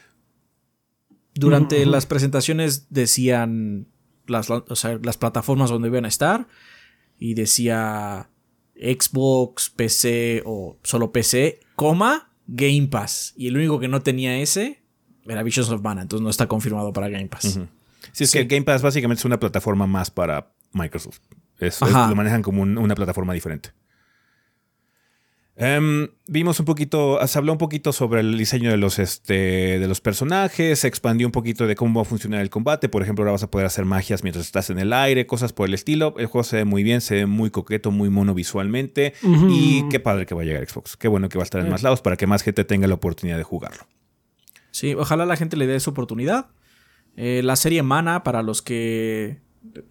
Durante las presentaciones decían las, o sea, las plataformas donde iban a estar y decía Xbox, PC o solo PC, coma, Game Pass. Y el único que no tenía ese era Visions of Mana, entonces no está confirmado para Game Pass. Sí, es que Game Pass básicamente es una plataforma más para Microsoft. Es- es- Ajá. lo manejan como un- una plataforma diferente. Em, vimos un poquito, se habló un poquito sobre el diseño de los, este, de los personajes, se expandió un poquito de cómo va a funcionar el combate. Por ejemplo, ahora vas a poder hacer magias mientras estás en el aire, cosas por el estilo. El juego se ve muy bien, se ve muy coqueto, muy mono visualmente. Y qué padre que va a llegar Xbox. Qué bueno que va a estar en más lados para que más gente tenga la oportunidad de jugarlo. Sí, ojalá la gente le dé su oportunidad. Eh, la serie Mana, para los que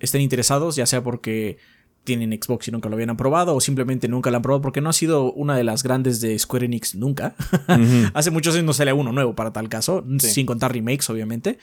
estén interesados, ya sea porque tienen Xbox y nunca lo habían probado, o simplemente nunca la han probado, porque no ha sido una de las grandes de Square Enix nunca. [LAUGHS] Hace muchos años no sale uno nuevo para tal caso, Sí. sin contar remakes, obviamente.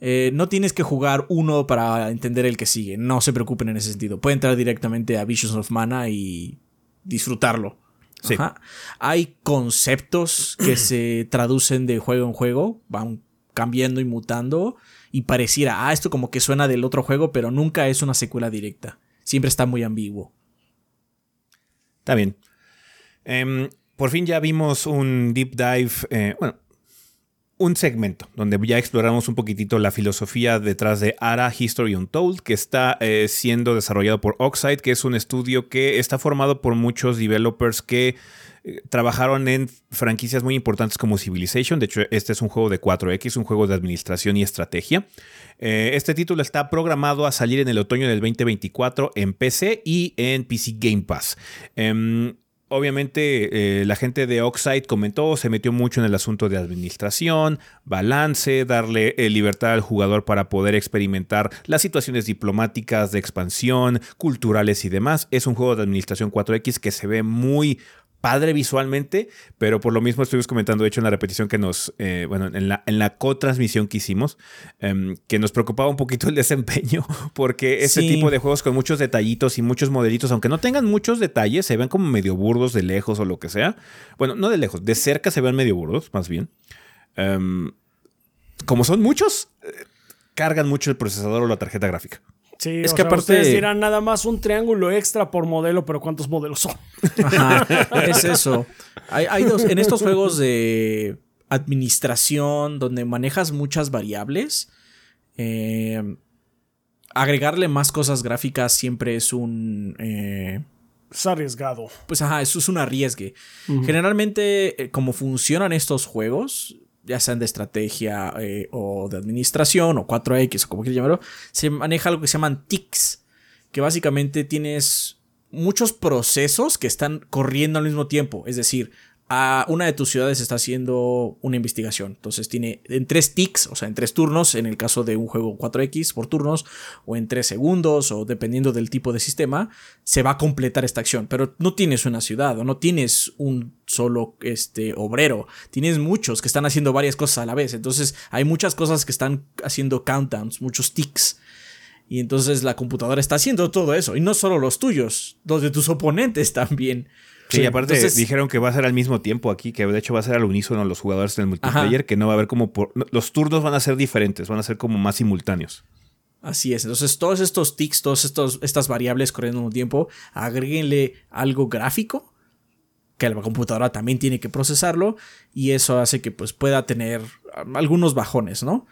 Eh, no tienes que jugar uno para entender el que sigue. No se preocupen en ese sentido. Pueden entrar directamente a Visions of Mana y disfrutarlo. Sí. Ajá. Hay conceptos que se traducen de juego en juego, van cambiando y mutando y pareciera, ah, esto como que suena del otro juego, pero nunca es una secuela directa. Siempre está muy ambiguo. Está bien. Em, por fin ya vimos un deep dive, eh, bueno, un segmento donde ya exploramos un poquitito la filosofía detrás de Ara History Untold, que está eh, siendo desarrollado por Oxide, que es un estudio que está formado por muchos developers que trabajaron en franquicias muy importantes como Civilization. De hecho, este es un juego de 4X, un juego de administración y estrategia. Eh, este título está programado a salir en el otoño del 2024 en PC y en PC Game Pass. Em, Obviamente eh, la gente de Oxide comentó, se metió mucho en el asunto de administración, balance, darle eh, libertad al jugador para poder experimentar las situaciones diplomáticas, de expansión, culturales y demás. Es un juego de administración 4X que se ve muy padre visualmente, pero por lo mismo estuvimos comentando, de hecho, en la repetición que nos, eh, bueno, en la, en la co-transmisión que hicimos, em, que nos preocupaba un poquito el desempeño, [LAUGHS] porque este Sí. tipo de juegos con muchos detallitos y muchos modelitos, aunque no tengan muchos detalles, se ven como medio burdos de lejos o lo que sea. Bueno, no de lejos, de cerca se ven medio burdos, más bien. Em, como son muchos, eh, cargan mucho el procesador o la tarjeta gráfica. Sí, Es o que sea, aparte- ustedes dirán nada más un triángulo extra por modelo, pero ¿cuántos modelos son? Ajá, [LAUGHS] es eso. Hay, hay dos, en estos juegos de administración donde manejas muchas variables, eh, agregarle más cosas gráficas siempre es un... eh, Es arriesgado. pues ajá, eso es un arriesgue. Generalmente, eh, como funcionan estos juegos, ya sean de estrategia eh, o de administración o 4X o como quieras llamarlo, se maneja algo que se llaman tics, que básicamente tienes muchos procesos que están corriendo al mismo tiempo. Es decir, a una de tus ciudades está haciendo una investigación. Entonces tiene en tres tics, o sea, en tres turnos, en el caso de un juego 4X por turnos, o en tres segundos, o dependiendo del tipo de sistema, se va a completar esta acción. Pero no tienes una ciudad, o no tienes un solo este, obrero. Tienes muchos que están haciendo varias cosas a la vez. Entonces hay muchas cosas que están haciendo countdowns, muchos tics. Y entonces la computadora está haciendo todo eso. Y no solo los tuyos, los de tus oponentes también. Sí, aparte dijeron que va a ser al mismo tiempo aquí, que de hecho va a ser al unísono los jugadores del multiplayer, que no va a haber como por, los turnos van a ser diferentes, van a ser como más simultáneos. Así es. Entonces, todos estos tics, todas estas variables corriendo al mismo tiempo, agréguenle algo gráfico, que la computadora también tiene que procesarlo, y eso hace que pues, pueda tener um, algunos bajones, ¿no?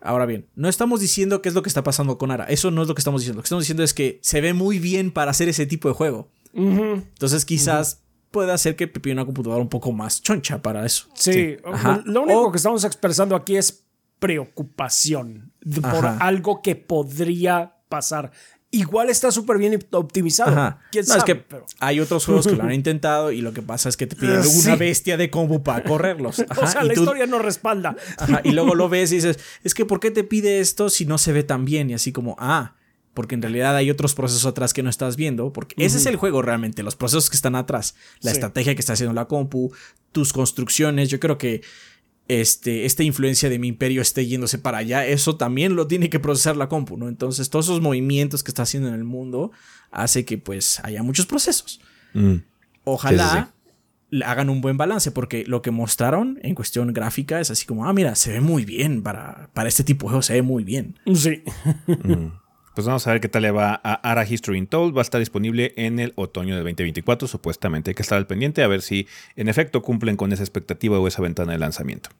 Ahora bien, no estamos diciendo qué es lo que está pasando con Ara. Eso no es lo que estamos diciendo. Lo que estamos diciendo es que se ve muy bien para hacer ese tipo de juego. Entonces, quizás pueda hacer que pida una computadora un poco más choncha para eso. Sí, lo único que estamos expresando aquí es preocupación por algo que podría pasar. Igual está súper bien optimizado. ¿Quién sabe? que hay otros juegos que lo han [LAUGHS] intentado y lo que pasa es que te piden una bestia de combo para correrlos. [LAUGHS] o sea, la historia no respalda. y luego lo ves y dices, es que ¿por qué te pide esto si no se ve tan bien? Y así como, ah, porque en realidad hay otros procesos atrás que no estás viendo, porque ese es el juego realmente, los procesos que están atrás, la estrategia que está haciendo la compu, tus construcciones, yo creo que este, esta influencia de mi imperio esté yéndose para allá, eso también lo tiene que procesar la compu, ¿no? Entonces, todos esos movimientos que está haciendo en el mundo hace que pues haya muchos procesos. Mm. Ojalá hagan un buen balance, porque lo que mostraron en cuestión gráfica es así como, ah, mira, se ve muy bien para, para este tipo de juego, se ve muy bien. Sí. [LAUGHS] Mm. Pues vamos a ver qué tal le va a Ara History Told. Va a estar disponible en el otoño del 2024, supuestamente. Hay que estar al pendiente a ver si en efecto cumplen con esa expectativa o esa ventana de lanzamiento.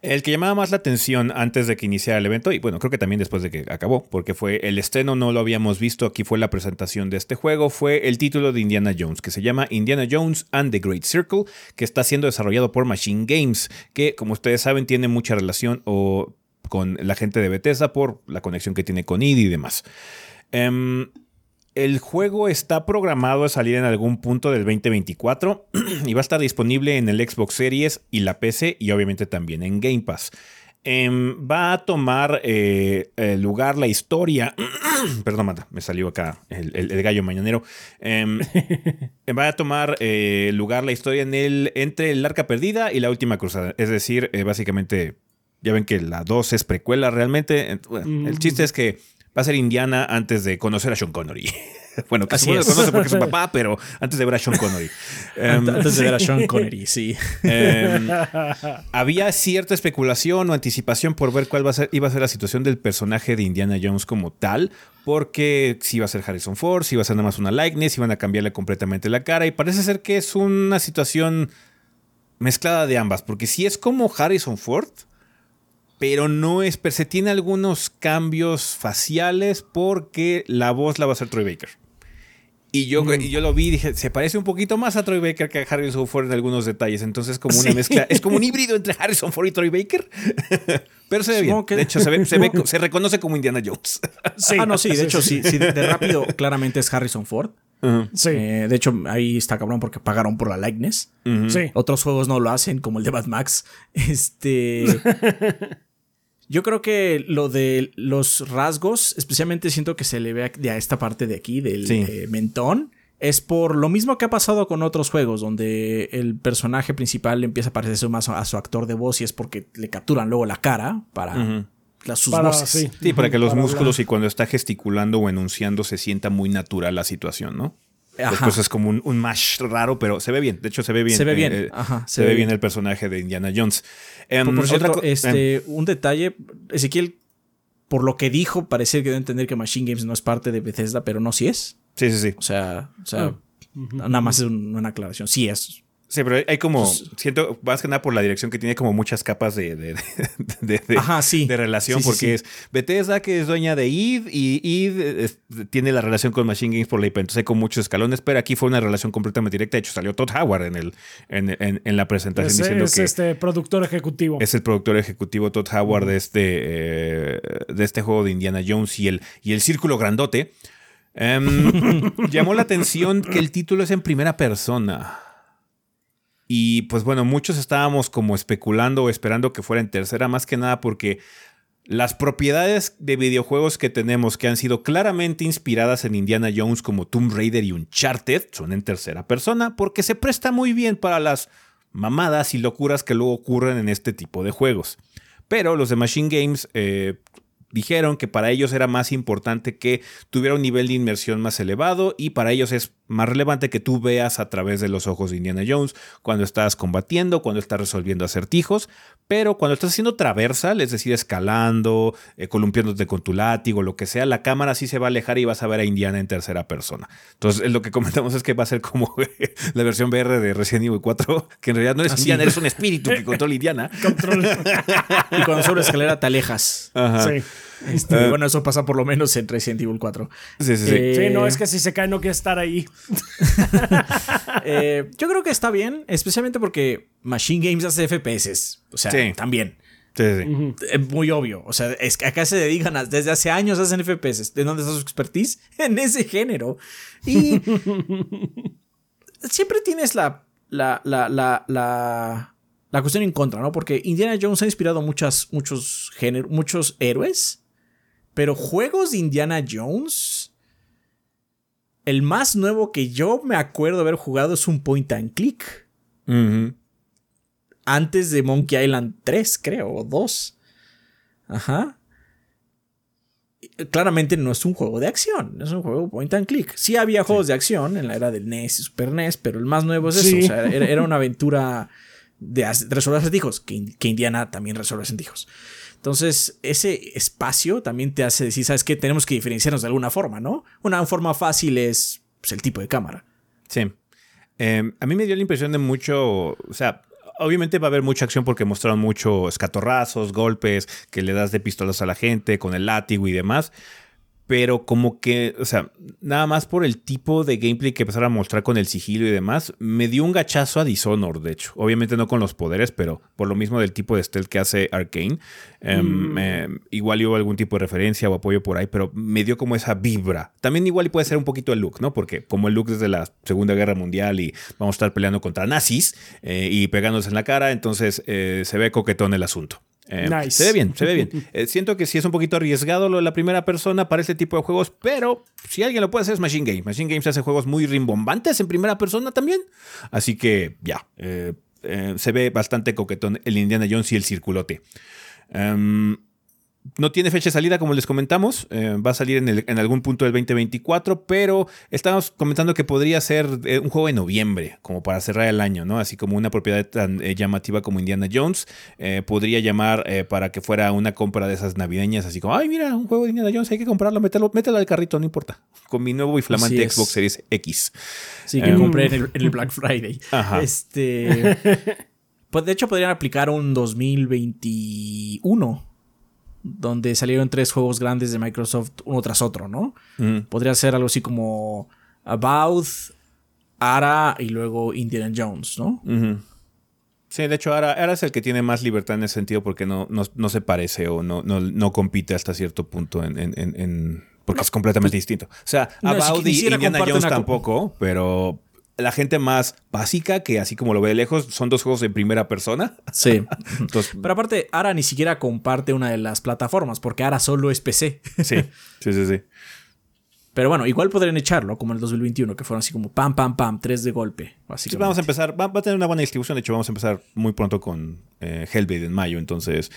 El que llamaba más la atención antes de que iniciara el evento, y bueno, creo que también después de que acabó, porque fue el estreno, no lo habíamos visto, aquí fue la presentación de este juego, fue el título de Indiana Jones, que se llama Indiana Jones and the Great Circle, que está siendo desarrollado por Machine Games, que como ustedes saben tiene mucha relación o con la gente de Bethesda por la conexión que tiene con id y demás. Em, el juego está programado a salir en algún punto del 2024 [CLEARS THROAT] y va a estar disponible en el Xbox Series y la PC y obviamente también en Game Pass. Em, va a tomar eh, lugar la historia. [CLEARS THROAT] Perdón, me salió acá el, gallo mañanero. Em, [LAUGHS] va a tomar eh, lugar la historia en el, entre el Arca Perdida y la Última Cruzada. Es decir, eh, básicamente ya ven que la 2 es precuela realmente. El chiste es que va a ser Indiana antes de conocer a Sean Connery. [LAUGHS] bueno, casi se conoce porque es su [LAUGHS] papá, pero antes de ver a Sean Connery. Em, antes de ver a [LAUGHS] Sean Connery, sí. Em, había cierta especulación o anticipación por ver cuál va a ser, iba a ser la situación del personaje de Indiana Jones como tal, porque si iba a ser Harrison Ford, si iba a ser nada más una likeness, iban a cambiarle completamente la cara, y parece ser que es una situación mezclada de ambas, porque si es como Harrison Ford, pero no es, pero se tiene algunos cambios faciales porque la voz la va a hacer Troy Baker. Y yo, mm. yo lo vi y dije, se parece un poquito más a Troy Baker que a Harrison Ford en algunos detalles. Entonces, como una mezcla, es como un híbrido entre Harrison Ford y Troy Baker. [LAUGHS] Pero se ve bien. De hecho, se, reconoce como Indiana Jones. [LAUGHS] Sí. Ah, no, sí, de hecho, sí, de, rápido, claramente es Harrison Ford. Sí. Eh, de hecho, ahí está cabrón porque pagaron por la likeness. Sí. Otros juegos no lo hacen, como el de Bad Max. Este. [LAUGHS] Yo creo que lo de los rasgos, especialmente siento que se le ve a esta parte de aquí, del eh, mentón, es por lo mismo que ha pasado con otros juegos, donde el personaje principal empieza a parecerse más a su actor de voz y es porque le capturan luego la cara para... Las, sus voces. Sí. para que los músculos y cuando está gesticulando o enunciando se sienta muy natural la situación, ¿no? Después es como un, un, mash raro, pero se ve bien. De hecho, se ve bien. Se ve bien. Eh, se, ve bien el personaje de Indiana Jones. Por, cierto, este, un detalle. Ezequiel, por lo que dijo, parece que debe entender que Machine Games no es parte de Bethesda, pero no sí es. Sí, sí, sí. O sea, o sea ah. nada más es una aclaración. Sí es. Sí, pero hay como, siento, más que nada por la dirección que tiene como muchas capas de, de, de, relación, porque es Bethesda que es dueña de id y id tiene la relación con Machine Games por la IP, entonces hay con muchos escalones, pero aquí fue una relación completamente directa, de hecho salió Todd Howard en, el, en, en, la presentación es, diciendo es este productor ejecutivo. Es el productor ejecutivo Todd Howard de, este, eh, de este juego de Indiana Jones y el, y el círculo grandote. Em, [LAUGHS] llamó la atención que el título es en primera persona. Y pues bueno, muchos estábamos como especulando o esperando que fuera en tercera, más que nada porque las propiedades de videojuegos que tenemos que han sido claramente inspiradas en Indiana Jones como Tomb Raider y Uncharted son en tercera persona porque se presta muy bien para las mamadas y locuras que luego ocurren en este tipo de juegos. Pero los de Machine Games, eh, dijeron que para ellos era más importante que tuviera un nivel de inmersión más elevado y para ellos es más relevante que tú veas a través de los ojos de Indiana Jones cuando estás combatiendo, cuando estás resolviendo acertijos, pero cuando estás haciendo traversal, es decir, escalando, eh, columpiándote con tu látigo, lo que sea, la cámara sí se va a alejar y vas a ver a Indiana en tercera persona. Entonces, lo que comentamos es que va a ser como [LAUGHS] la versión VR de Resident Evil 4, que en realidad no es Indiana, eres un espíritu que [LAUGHS] controla Indiana. [LAUGHS] y cuando sobre la escalera te alejas. Ajá. Sí. Este, bueno, eso pasa por lo menos en Resident Evil 4. Sí, sí, sí. Eh, sí, no, es que si se cae no quiere estar ahí. [LAUGHS] eh, yo creo que está bien, especialmente porque Machine Games hace FPS. O sea, Sí. también. Sí, sí. Es muy obvio. O sea, es que acá se dedican a- desde hace años hacen FPS. ¿De dónde está su expertise? [LAUGHS] En ese género. Y [LAUGHS] siempre tienes la, la, la, la, la, la cuestión en contra, ¿no? Porque Indiana Jones ha inspirado muchas, muchos géneros, muchos héroes. Pero juegos de Indiana Jones. El más nuevo que yo me acuerdo haber jugado es un point and click antes de Monkey Island 3, creo, o 2. Ajá. Claramente no es un juego de acción, es un juego point and click. Sí había juegos de acción en la era del NES y Super NES, pero el más nuevo es eso. O sea, era, era una aventura de resolver acertijos, que, que Indiana también resuelve acertijos. Entonces, ese espacio también te hace decir, ¿sabes qué? Tenemos que diferenciarnos de alguna forma, ¿no? Una forma fácil es pues, el tipo de cámara. Sí. Eh, a mí me dio la impresión de mucho, o sea, obviamente va a haber mucha acción porque mostraron mucho escatorrazos, golpes, que le das de pistolas a la gente con el látigo y demás. Pero como que, o sea, nada más por el tipo de gameplay que empezaron a mostrar con el sigilo y demás, me dio un gachazo a Dishonored, de hecho. Obviamente no con los poderes, pero por lo mismo del tipo de stealth que hace Arkane. Em, eh, igual hubo algún tipo de referencia o apoyo por ahí, pero me dio como esa vibra. También igual y puede ser un poquito el look, ¿no? Porque como el look es de la Segunda Guerra Mundial y vamos a estar peleando contra nazis eh, y pegándose en la cara, entonces eh, se ve coquetón el asunto. Eh, Nice. Se ve bien, se ve bien. [LAUGHS] Eh, siento que sí es un poquito arriesgado lo de la primera persona para este tipo de juegos, pero si alguien lo puede hacer es Machine Game. Machine Games hace juegos muy rimbombantes en primera persona también. Así que ya, eh, eh, se ve bastante coquetón el Indiana Jones y el circulote. Em, no tiene fecha de salida, como les comentamos. eh, va a salir en, el- en algún punto del 2024, pero estábamos comentando que podría ser eh, un juego de noviembre, como para cerrar el año, ¿no? Así como una propiedad tan eh, llamativa como Indiana Jones. podría llamar para que fuera una compra de esas navideñas, así como, ay, mira, un juego de Indiana Jones, hay que comprarlo, mételo, mételo al carrito, no importa. Con mi nuevo y flamante. Xbox Series X. Sí, que Em. compré en el, en el Black Friday. Ajá. Este. Pues de hecho, podrían aplicar un 2021. Donde salieron tres juegos grandes de Microsoft uno tras otro, ¿no? Mm. Podría ser algo así como About, Ara y luego Indiana Jones, ¿no? Sí, de hecho, ahora, ahora es el que tiene más libertad en ese sentido porque no, no, no se parece o no, no, no compite hasta cierto punto en. en- en- porque es completamente distinto. O sea, si About y Indiana Jones una tampoco, pero la gente más básica, que así como lo ve de lejos, son dos juegos en primera persona. Sí. [LAUGHS] Entonces, Pero aparte, Ara ni siquiera comparte una de las plataformas, porque Ara solo es PC. [LAUGHS] sí, sí, sí, sí. Pero bueno, igual podrían echarlo, como en el 2021, que fueron así como pam, pam, pam, tres de golpe. Sí, vamos a empezar, va, va a tener una buena distribución, de hecho vamos a empezar muy pronto con eh, Hellblade en mayo, entonces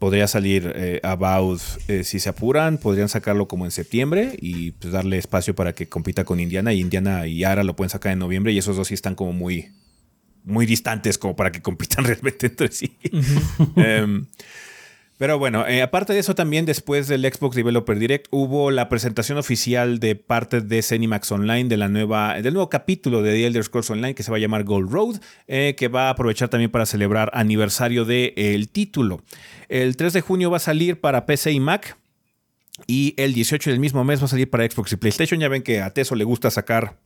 podría salir eh, About eh, si se apuran, podrían sacarlo como en septiembre y pues, darle espacio para que compita con Indiana y Indiana y Ara lo pueden sacar en noviembre y esos dos sí están como muy, muy distantes como para que compitan [LAUGHS] realmente entre sí. Pero bueno, eh, aparte de eso también después del Xbox Developer Direct hubo la presentación oficial de parte de Cenimax Online de la nueva, del nuevo capítulo de The Elder Scrolls Online que se va a llamar Gold Road, eh, que va a aprovechar también para celebrar aniversario del título. El 3 de junio va a salir para PC y Mac. Y el 18 del mismo mes va a salir para Xbox y PlayStation. Ya ven que a Teso le gusta sacar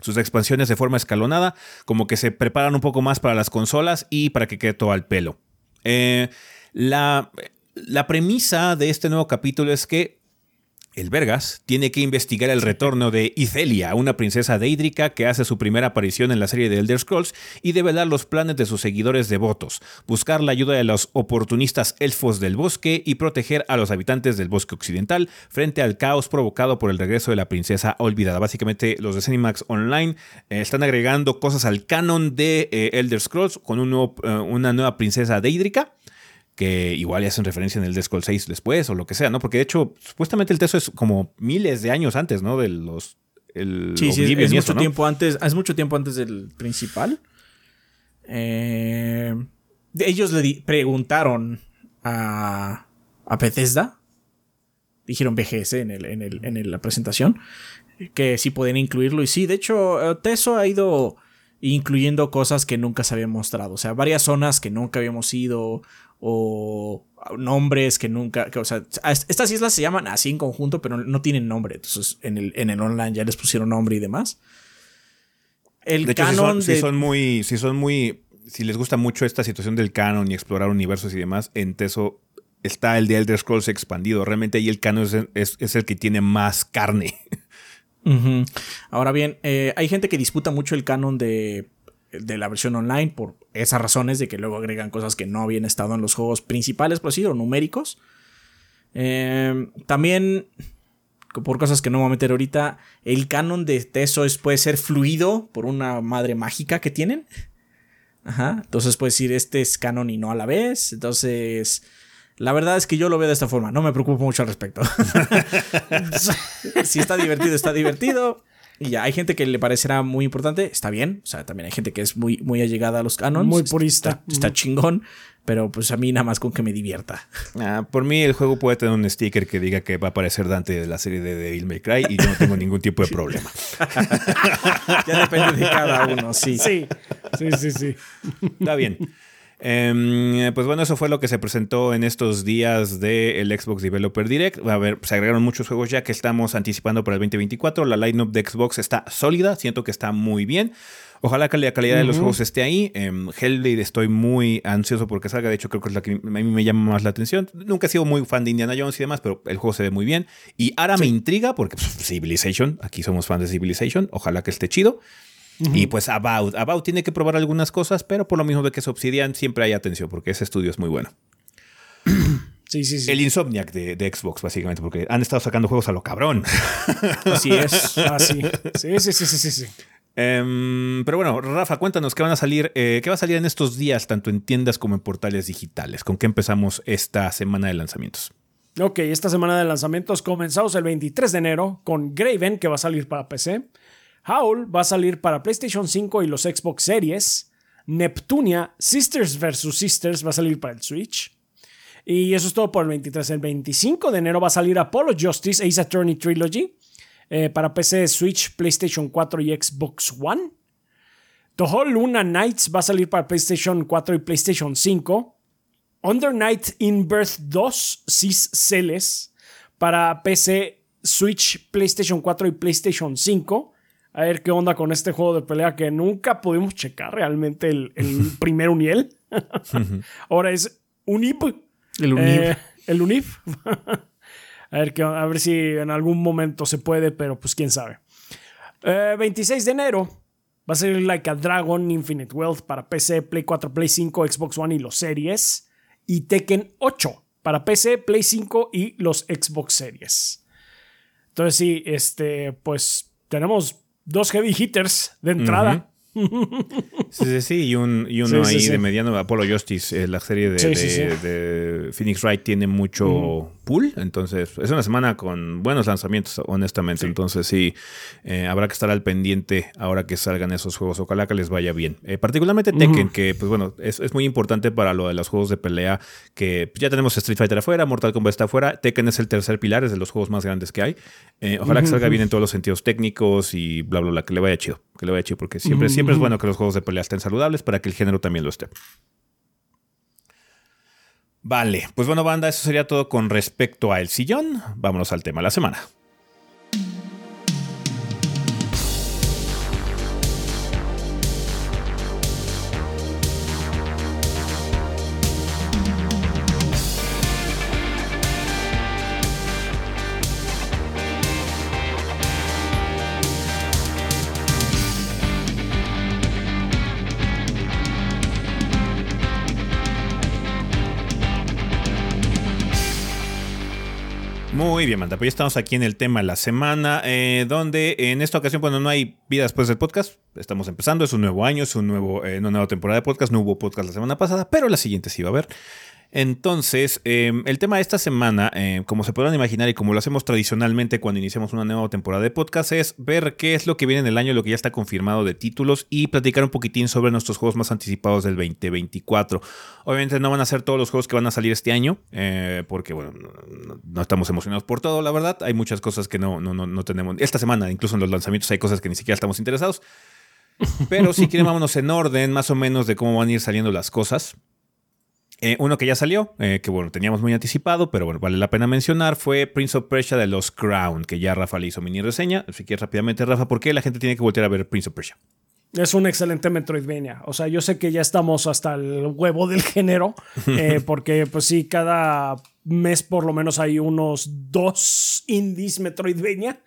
sus expansiones de forma escalonada, como que se preparan un poco más para las consolas y para que quede todo al pelo. Eh, la, premisa de este nuevo capítulo es que el Vergas tiene que investigar el retorno de Ithelia, una princesa deídrica que hace su primera aparición en la serie de Elder Scrolls y develar los planes de sus seguidores devotos, buscar la ayuda de los oportunistas elfos del bosque y proteger a los habitantes del bosque occidental frente al caos provocado por el regreso de la princesa olvidada. Básicamente los de Cinemax Online eh, están agregando cosas al canon de eh, Elder Scrolls con eh, una nueva princesa deídrica que igual ya hacen referencia en el Death 6 después o lo que sea, ¿no? Porque de hecho, supuestamente el Teso es como miles de años antes, ¿no? De los. El Sí, sí, es, mucho eso, ¿no? tiempo antes, es mucho tiempo antes del principal. Eh, ellos le preguntaron a, a Bethesda, dijeron BGS en, el, en, el- en la presentación, que sí pueden incluirlo. Y sí, de hecho, eh, Teso ha ido incluyendo cosas que nunca se habían mostrado. O sea, varias zonas que nunca habíamos ido o nombres que nunca, que, o sea, estas islas se llaman así en conjunto, pero no tienen nombre. Entonces, en el, en el online ya les pusieron nombre y demás. El De hecho, canon son, sí de- son muy. Sí son muy. Si les gusta mucho esta situación del canon y explorar universos y demás, en Teso está el de Elder Scrolls expandido. Realmente ahí el canon es, es- es el que tiene más carne. Ahora bien, eh, hay gente que disputa mucho el canon de, de la versión online por esas razones de que luego agregan cosas que no habían estado en los juegos principales, por así o numéricos. Eh, también, por cosas que no me voy a meter ahorita, el canon de Teso es, puede ser fluido por una madre mágica que tienen. Ajá. Entonces puedes decir, este es canon y no a la vez. Entonces, la verdad es que yo lo veo de esta forma. No me preocupo mucho al respecto. [LAUGHS] si está divertido, está divertido. Y ya, hay gente que le parecerá muy importante, está bien. O sea, también hay gente que es muy, muy allegada a los canons. Muy purista. Está, está chingón, pero pues a mí nada más con que me divierta. Ah, por mí, el juego puede tener un sticker que diga que va a aparecer Dante de la serie de Devil May Cry y yo no tengo ningún tipo de problema. [LAUGHS] Ya depende de cada uno, sí. Sí, sí, sí, sí. Está bien. Em, pues bueno, eso fue lo que se presentó en estos días del Xbox Developer Direct. A ver, se agregaron muchos juegos ya que estamos anticipando para el 2024. La lineup de Xbox está sólida, siento que está muy bien. Ojalá que la calidad de los juegos esté ahí. Hellblade estoy muy ansioso porque salga. De hecho, creo que es la que a mí me llama más la atención. Nunca he sido muy fan de Indiana Jones y demás, pero el juego se ve muy bien. Y ahora me intriga porque pues, Civilization, aquí somos fans de Civilization. Ojalá que esté chido. Y pues About. About tiene que probar algunas cosas, pero por lo mismo de que es Obsidian, siempre hay atención porque ese estudio es muy bueno. [CLEARS THROAT] Sí, sí, sí. El Insomniac de, de Xbox, básicamente, porque han estado sacando juegos a lo cabrón. [LAUGHS] Así es. Ah, sí. Sí, sí, sí, sí. Em, pero bueno, Rafa, cuéntanos qué van a salir, eh, qué va a salir en estos días, tanto en tiendas como en portales digitales. ¿Con qué empezamos esta semana de lanzamientos? Ok, esta semana de lanzamientos comenzamos el 23 de enero con Graven, que va a salir para PC. Howl va a salir para PlayStation 5 y los Xbox Series. Neptunia, Sisters vs. Sisters va a salir para el Switch. Y eso es todo por el 23. El 25 de enero va a salir Apollo Justice Ace Attorney Trilogy eh, para PC, Switch, PlayStation 4 y Xbox One. Toho Luna Nights va a salir para PlayStation 4 y PlayStation 5. Under Night in Birth 2 Cis Celes para PC, Switch, PlayStation 4 y PlayStation 5. A ver qué onda con este juego de pelea que nunca pudimos checar realmente el, el [LAUGHS] primer Uniel. Ahora es Unip. El Unip. Eh, el Unip. [LAUGHS] a, ver qué, a ver si en algún momento se puede, pero pues quién sabe. Eh, 26 de enero va a salir Like a Dragon Infinite Wealth para PC, Play 4, Play 5, Xbox One y los Series. Y Tekken 8 para PC, Play 5 y los Xbox Series. Entonces sí, este, pues tenemos dos heavy hitters de entrada. Sí, sí, sí, y, un, y uno [LAUGHS] Sí, ahí de mediano, Apollo Justice, eh, la serie de, de- de Phoenix Wright tiene mucho pool, entonces es una semana con buenos lanzamientos, honestamente, entonces sí, eh, habrá que estar al pendiente ahora que salgan esos juegos, ojalá que les vaya bien. Eh, particularmente Tekken, que pues bueno, es, es muy importante para lo de los juegos de pelea, que pues, ya tenemos Street Fighter afuera, Mortal Kombat está afuera, Tekken es el tercer pilar, es de los juegos más grandes que hay. Eh, ojalá que salga bien en todos los sentidos técnicos y bla, bla, bla, que le vaya chido, que le vaya chido, porque siempre, siempre es bueno que los juegos de pelea estén saludables para que el género también lo esté. Vale, pues bueno, banda, eso sería todo con respecto a El Sillón. Vámonos al tema de la semana. Bien. Pues ya estamos aquí en el tema de la semana, eh, donde en esta ocasión, cuando no hay vida después del podcast, estamos empezando, es un nuevo año, es un nuevo, eh, una nueva temporada de podcast. No hubo podcast la semana pasada, pero la siguiente sí va a haber. Entonces, em, el tema de esta semana, em, como se podrán imaginar y como lo hacemos tradicionalmente cuando iniciamos una nueva temporada de podcast, es ver qué es lo que viene en el año, lo que ya está confirmado de títulos y platicar un poquitín sobre nuestros juegos más anticipados del 2024. Obviamente no van a ser todos los juegos que van a salir este año, eh, porque bueno, no, estamos emocionados por todo, la verdad. Hay muchas cosas que no, no, no tenemos. Esta semana, incluso en los lanzamientos, hay cosas que ni siquiera estamos interesados. Pero si quieren, [LAUGHS] vámonos en orden, más o menos, de cómo van a ir saliendo las cosas. Eh, uno que ya salió, eh, que bueno, teníamos muy anticipado, pero bueno, vale la pena mencionar, fue Prince of Persia de los Crown, que ya Rafa le hizo mini reseña. Así que rápidamente, Rafa, ¿por qué la gente tiene que volver a ver Prince of Persia? Es un excelente Metroidvania. O sea, yo sé que ya estamos hasta el huevo del [LAUGHS] género, eh, [LAUGHS] porque pues sí, cada mes por lo menos hay unos dos indies Metroidvania,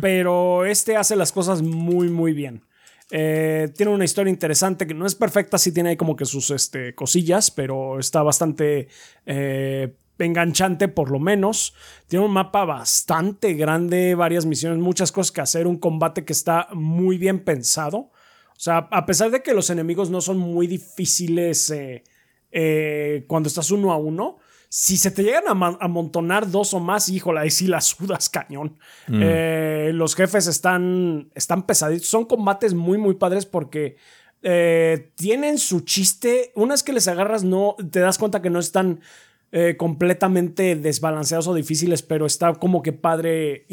pero este hace las cosas muy, muy bien. Eh, tiene una historia interesante que no es perfecta, sí tiene ahí como que sus este, cosillas, pero está bastante eh, enganchante por lo menos. Tiene un mapa bastante grande, varias misiones, muchas cosas que hacer, un combate que está muy bien pensado. O sea, a pesar de que los enemigos no son muy difíciles eh, cuando estás uno a uno, si se te llegan a amontonar dos o más, híjole, ahí sí las sudas cañón. Mm. Eh, los jefes están, están pesaditos. Son combates muy, muy padres porque eh, tienen su chiste. Una vez que les agarras, no te das cuenta que no están eh, completamente desbalanceados o difíciles, pero está como que padre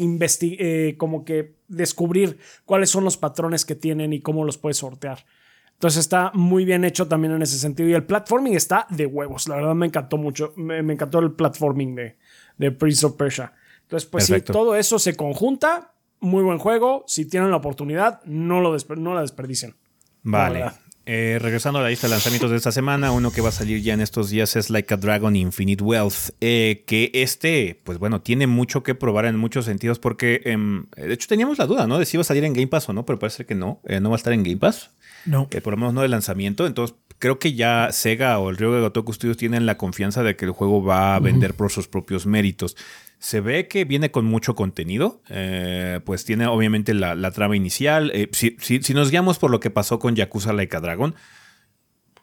como que descubrir cuáles son los patrones que tienen y cómo los puedes sortear. Entonces está muy bien hecho también en ese sentido. Y el platforming está de huevos. La verdad me encantó mucho. Me, encantó el platforming de, de Prince of Persia. Entonces, pues sí, todo eso se conjunta. Muy buen juego. Si tienen la oportunidad, no, lo no la desperdicien. Vale. Eh, regresando a la lista de lanzamientos de esta semana, uno que va a salir ya en estos días es Like a Dragon Infinite Wealth. Eh, que este, pues bueno, tiene mucho que probar en muchos sentidos porque, em, de hecho, teníamos la duda, ¿no? De si iba a salir en Game Pass o no, pero parece que no. Eh, no va a estar en Game Pass. No. Que por lo menos no de lanzamiento. Entonces, creo que ya Sega o el Río de Gotoku Studios tienen la confianza de que el juego va a vender por sus propios méritos. Se ve que viene con mucho contenido. Eh, pues tiene obviamente la, trama inicial. Eh, si, si, nos guiamos por lo que pasó con Yakuza Laika Dragon,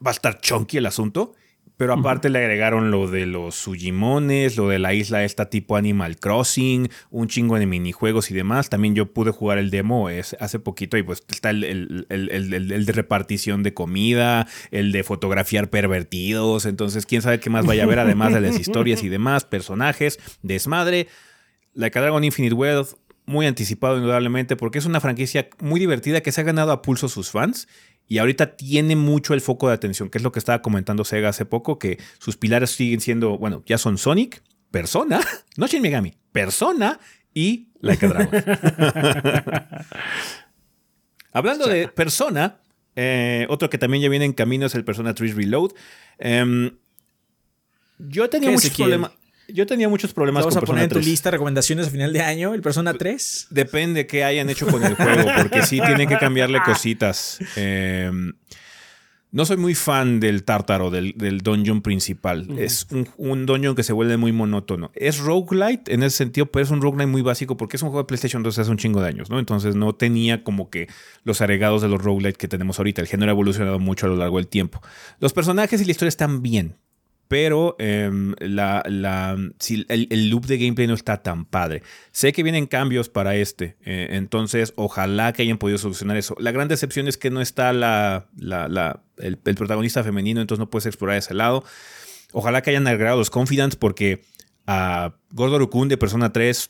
va a estar chunky el asunto. Pero aparte le agregaron lo de los Sujimones, lo de la isla esta tipo Animal Crossing, un chingo de minijuegos y demás. También yo pude jugar el demo hace poquito y pues está el, de repartición de comida, el de fotografiar pervertidos. Entonces, quién sabe qué más vaya a haber además de las historias y [LAUGHS] demás, personajes, desmadre. Like a Dragon Infinite Wealth, muy anticipado indudablemente porque es una franquicia muy divertida que se ha ganado a pulso sus fans y ahorita tiene mucho el foco de atención, que es lo que estaba comentando Sega hace poco, que sus pilares siguen siendo, bueno, ya son Sonic, Persona, [LAUGHS] no Shin Megami, Persona y Like a Dragon. [LAUGHS] Hablando de Persona, eh, otro que también ya viene en camino es el Persona 3 Reload. Em, yo tenía muchos problemas. Yo tenía muchos problemas ¿Vamos a poner en tu lista recomendaciones a final de año, el Persona 3? Depende qué hayan hecho con el juego, porque sí tienen que cambiarle [LAUGHS] cositas. Em, no soy muy fan del tártaro, del, del dungeon principal. Es un, un, dungeon que se vuelve muy monótono. Es roguelite en ese sentido, pero es un roguelite muy básico porque es un juego de PlayStation 2 hace un chingo de años, ¿no? Entonces no tenía como que los agregados de los roguelite que tenemos ahorita. El género ha evolucionado mucho a lo largo del tiempo. Los personajes y la historia están bien, pero em, la, el, loop de gameplay no está tan padre. Sé que vienen cambios para este, eh, entonces ojalá que hayan podido solucionar eso. La gran decepción es que no está la, el, protagonista femenino, entonces no puedes explorar ese lado. Ojalá que hayan agregado los Confidants porque a Gordo Rukun de Persona 3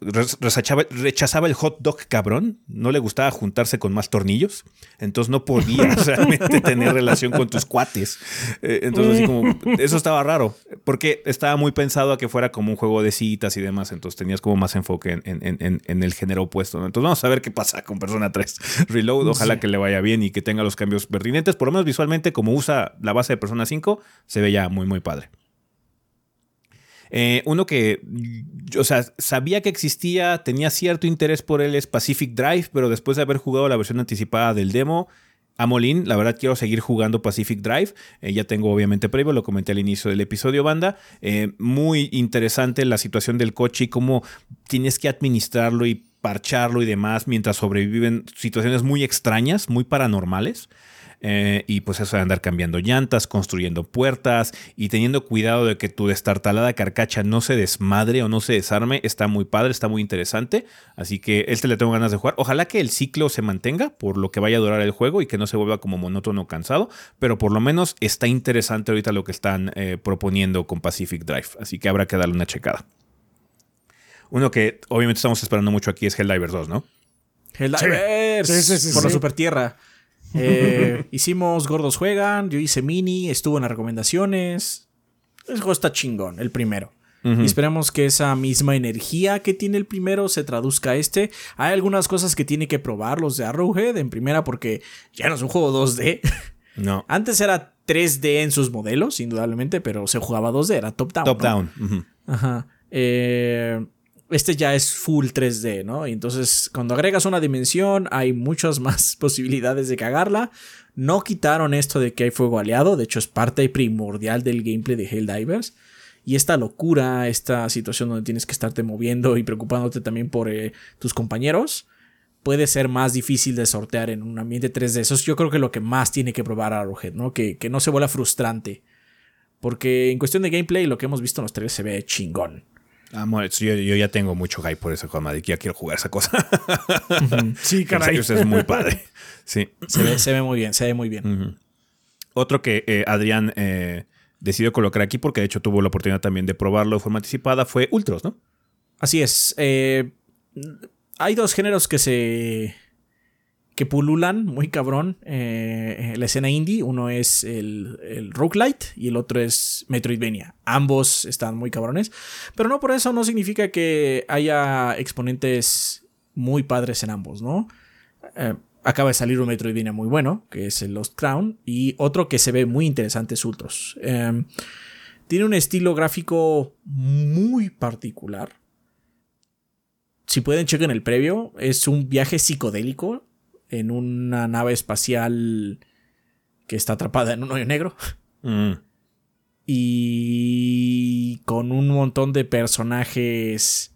rechazaba el hot dog cabrón, no le gustaba juntarse con más tornillos, entonces no podía [LAUGHS] realmente tener relación con tus cuates. Eh, entonces, así como, eso estaba raro, porque estaba muy pensado a que fuera como un juego de citas y demás, entonces tenías como más enfoque en, el género opuesto. Entonces, vamos a ver qué pasa con Persona 3 Reload, ojalá que le vaya bien y que tenga los cambios pertinentes, por lo menos visualmente, como usa la base de Persona 5, se ve ya muy, muy padre. Eh, uno que, o sea, sabía que existía, tenía cierto interés por él es Pacific Drive, pero después de haber jugado la versión anticipada del demo, Amolín, la verdad quiero seguir jugando Pacific Drive. Eh, ya tengo obviamente previo, lo comenté al inicio del episodio, banda. Eh, muy interesante la situación del coche y cómo tienes que administrarlo y parcharlo y demás mientras sobreviven situaciones muy extrañas, muy paranormales. Eh, y pues eso de andar cambiando llantas, construyendo puertas y teniendo cuidado de que tu destartalada carcacha no se desmadre o no se desarme, está muy padre, está muy interesante. Así que este le tengo ganas de jugar. Ojalá que el ciclo se mantenga por lo que vaya a durar el juego y que no se vuelva como monótono o cansado, pero por lo menos está interesante ahorita lo que están eh, proponiendo con Pacific Drive. Así que habrá que darle una checada. Uno que obviamente estamos esperando mucho aquí es Helldivers 2, ¿no? Helldivers Sí, sí, sí, por la super tierra. Eh, hicimos Gordos Juegan, yo hice Mini, estuvo en las recomendaciones. El juego está chingón, el primero. Y esperamos que esa misma energía que tiene el primero se traduzca a este. Hay algunas cosas que tiene que probar los de Arrowhead en primera porque ya no es un juego 2D. No. [LAUGHS] Antes era 3D en sus modelos, indudablemente, pero se jugaba 2D, era top-down. Top ¿no? down. ujú. Ajá. Eh, este ya es full 3D, ¿no? Y entonces, cuando agregas una dimensión, hay muchas más [LAUGHS] posibilidades de cagarla. No quitaron esto de que hay fuego aliado, de hecho, es parte primordial del gameplay de Helldivers. Y esta locura, esta situación donde tienes que estarte moviendo y preocupándote también por eh, tus compañeros, puede ser más difícil de sortear en un ambiente 3D. Eso es yo creo que lo que más tiene que probar Arrowhead, ¿no? Que, que no se vuelva frustrante. Porque en cuestión de gameplay, lo que hemos visto en los trailers se ve chingón. Amor, yo, yo ya tengo mucho hype por ese juego, madre, que ya quiero jugar esa cosa. [LAUGHS] Sí, caray. eso es muy padre. [LAUGHS] Sí. Se ve, se ve muy bien, se ve muy bien. Otro que eh, Adrián eh, decidió colocar aquí, porque de hecho tuvo la oportunidad también de probarlo de forma anticipada, fue Ultros, ¿no? Así es. eh, hay dos géneros que se. Que pululan muy cabrón eh, en la escena indie. Uno es el, el roguelite y el otro es Metroidvania. Ambos están muy cabrones. Pero no por eso no significa que haya exponentes muy padres en ambos, ¿no? Eh, acaba de salir un Metroidvania muy bueno, que es el Lost Crown, y otro que se ve muy interesante es Ultros. Eh, tiene un estilo gráfico muy particular. Si pueden, chequen el previo. Es un viaje psicodélico en una nave espacial que está atrapada en un hoyo negro. Mm. Y con un montón de personajes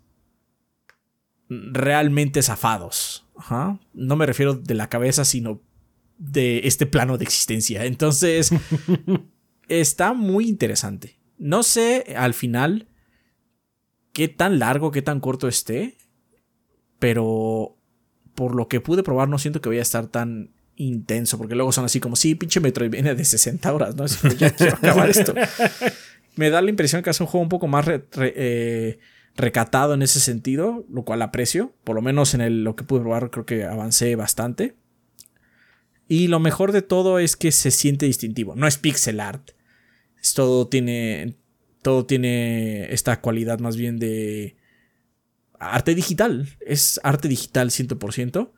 realmente zafados. Ajá. No me refiero de la cabeza, sino de este plano de existencia. Entonces, [LAUGHS] está muy interesante. No sé al final qué tan largo, qué tan corto esté, pero por lo que pude probar no siento que vaya a estar tan intenso, porque luego son así como, sí, pinche Metroidvania de 60 horas, ¿no? Así como, ya quiero acabar esto. [LAUGHS] Me da la impresión que es un juego un poco más re- re- eh, recatado en ese sentido, lo cual aprecio. Por lo menos en el- lo que pude probar creo que avancé bastante. Y lo mejor de todo es que se siente distintivo. No es pixel art. Es todo tiene. Todo tiene esta cualidad más bien de. Arte digital. Es arte digital 100%.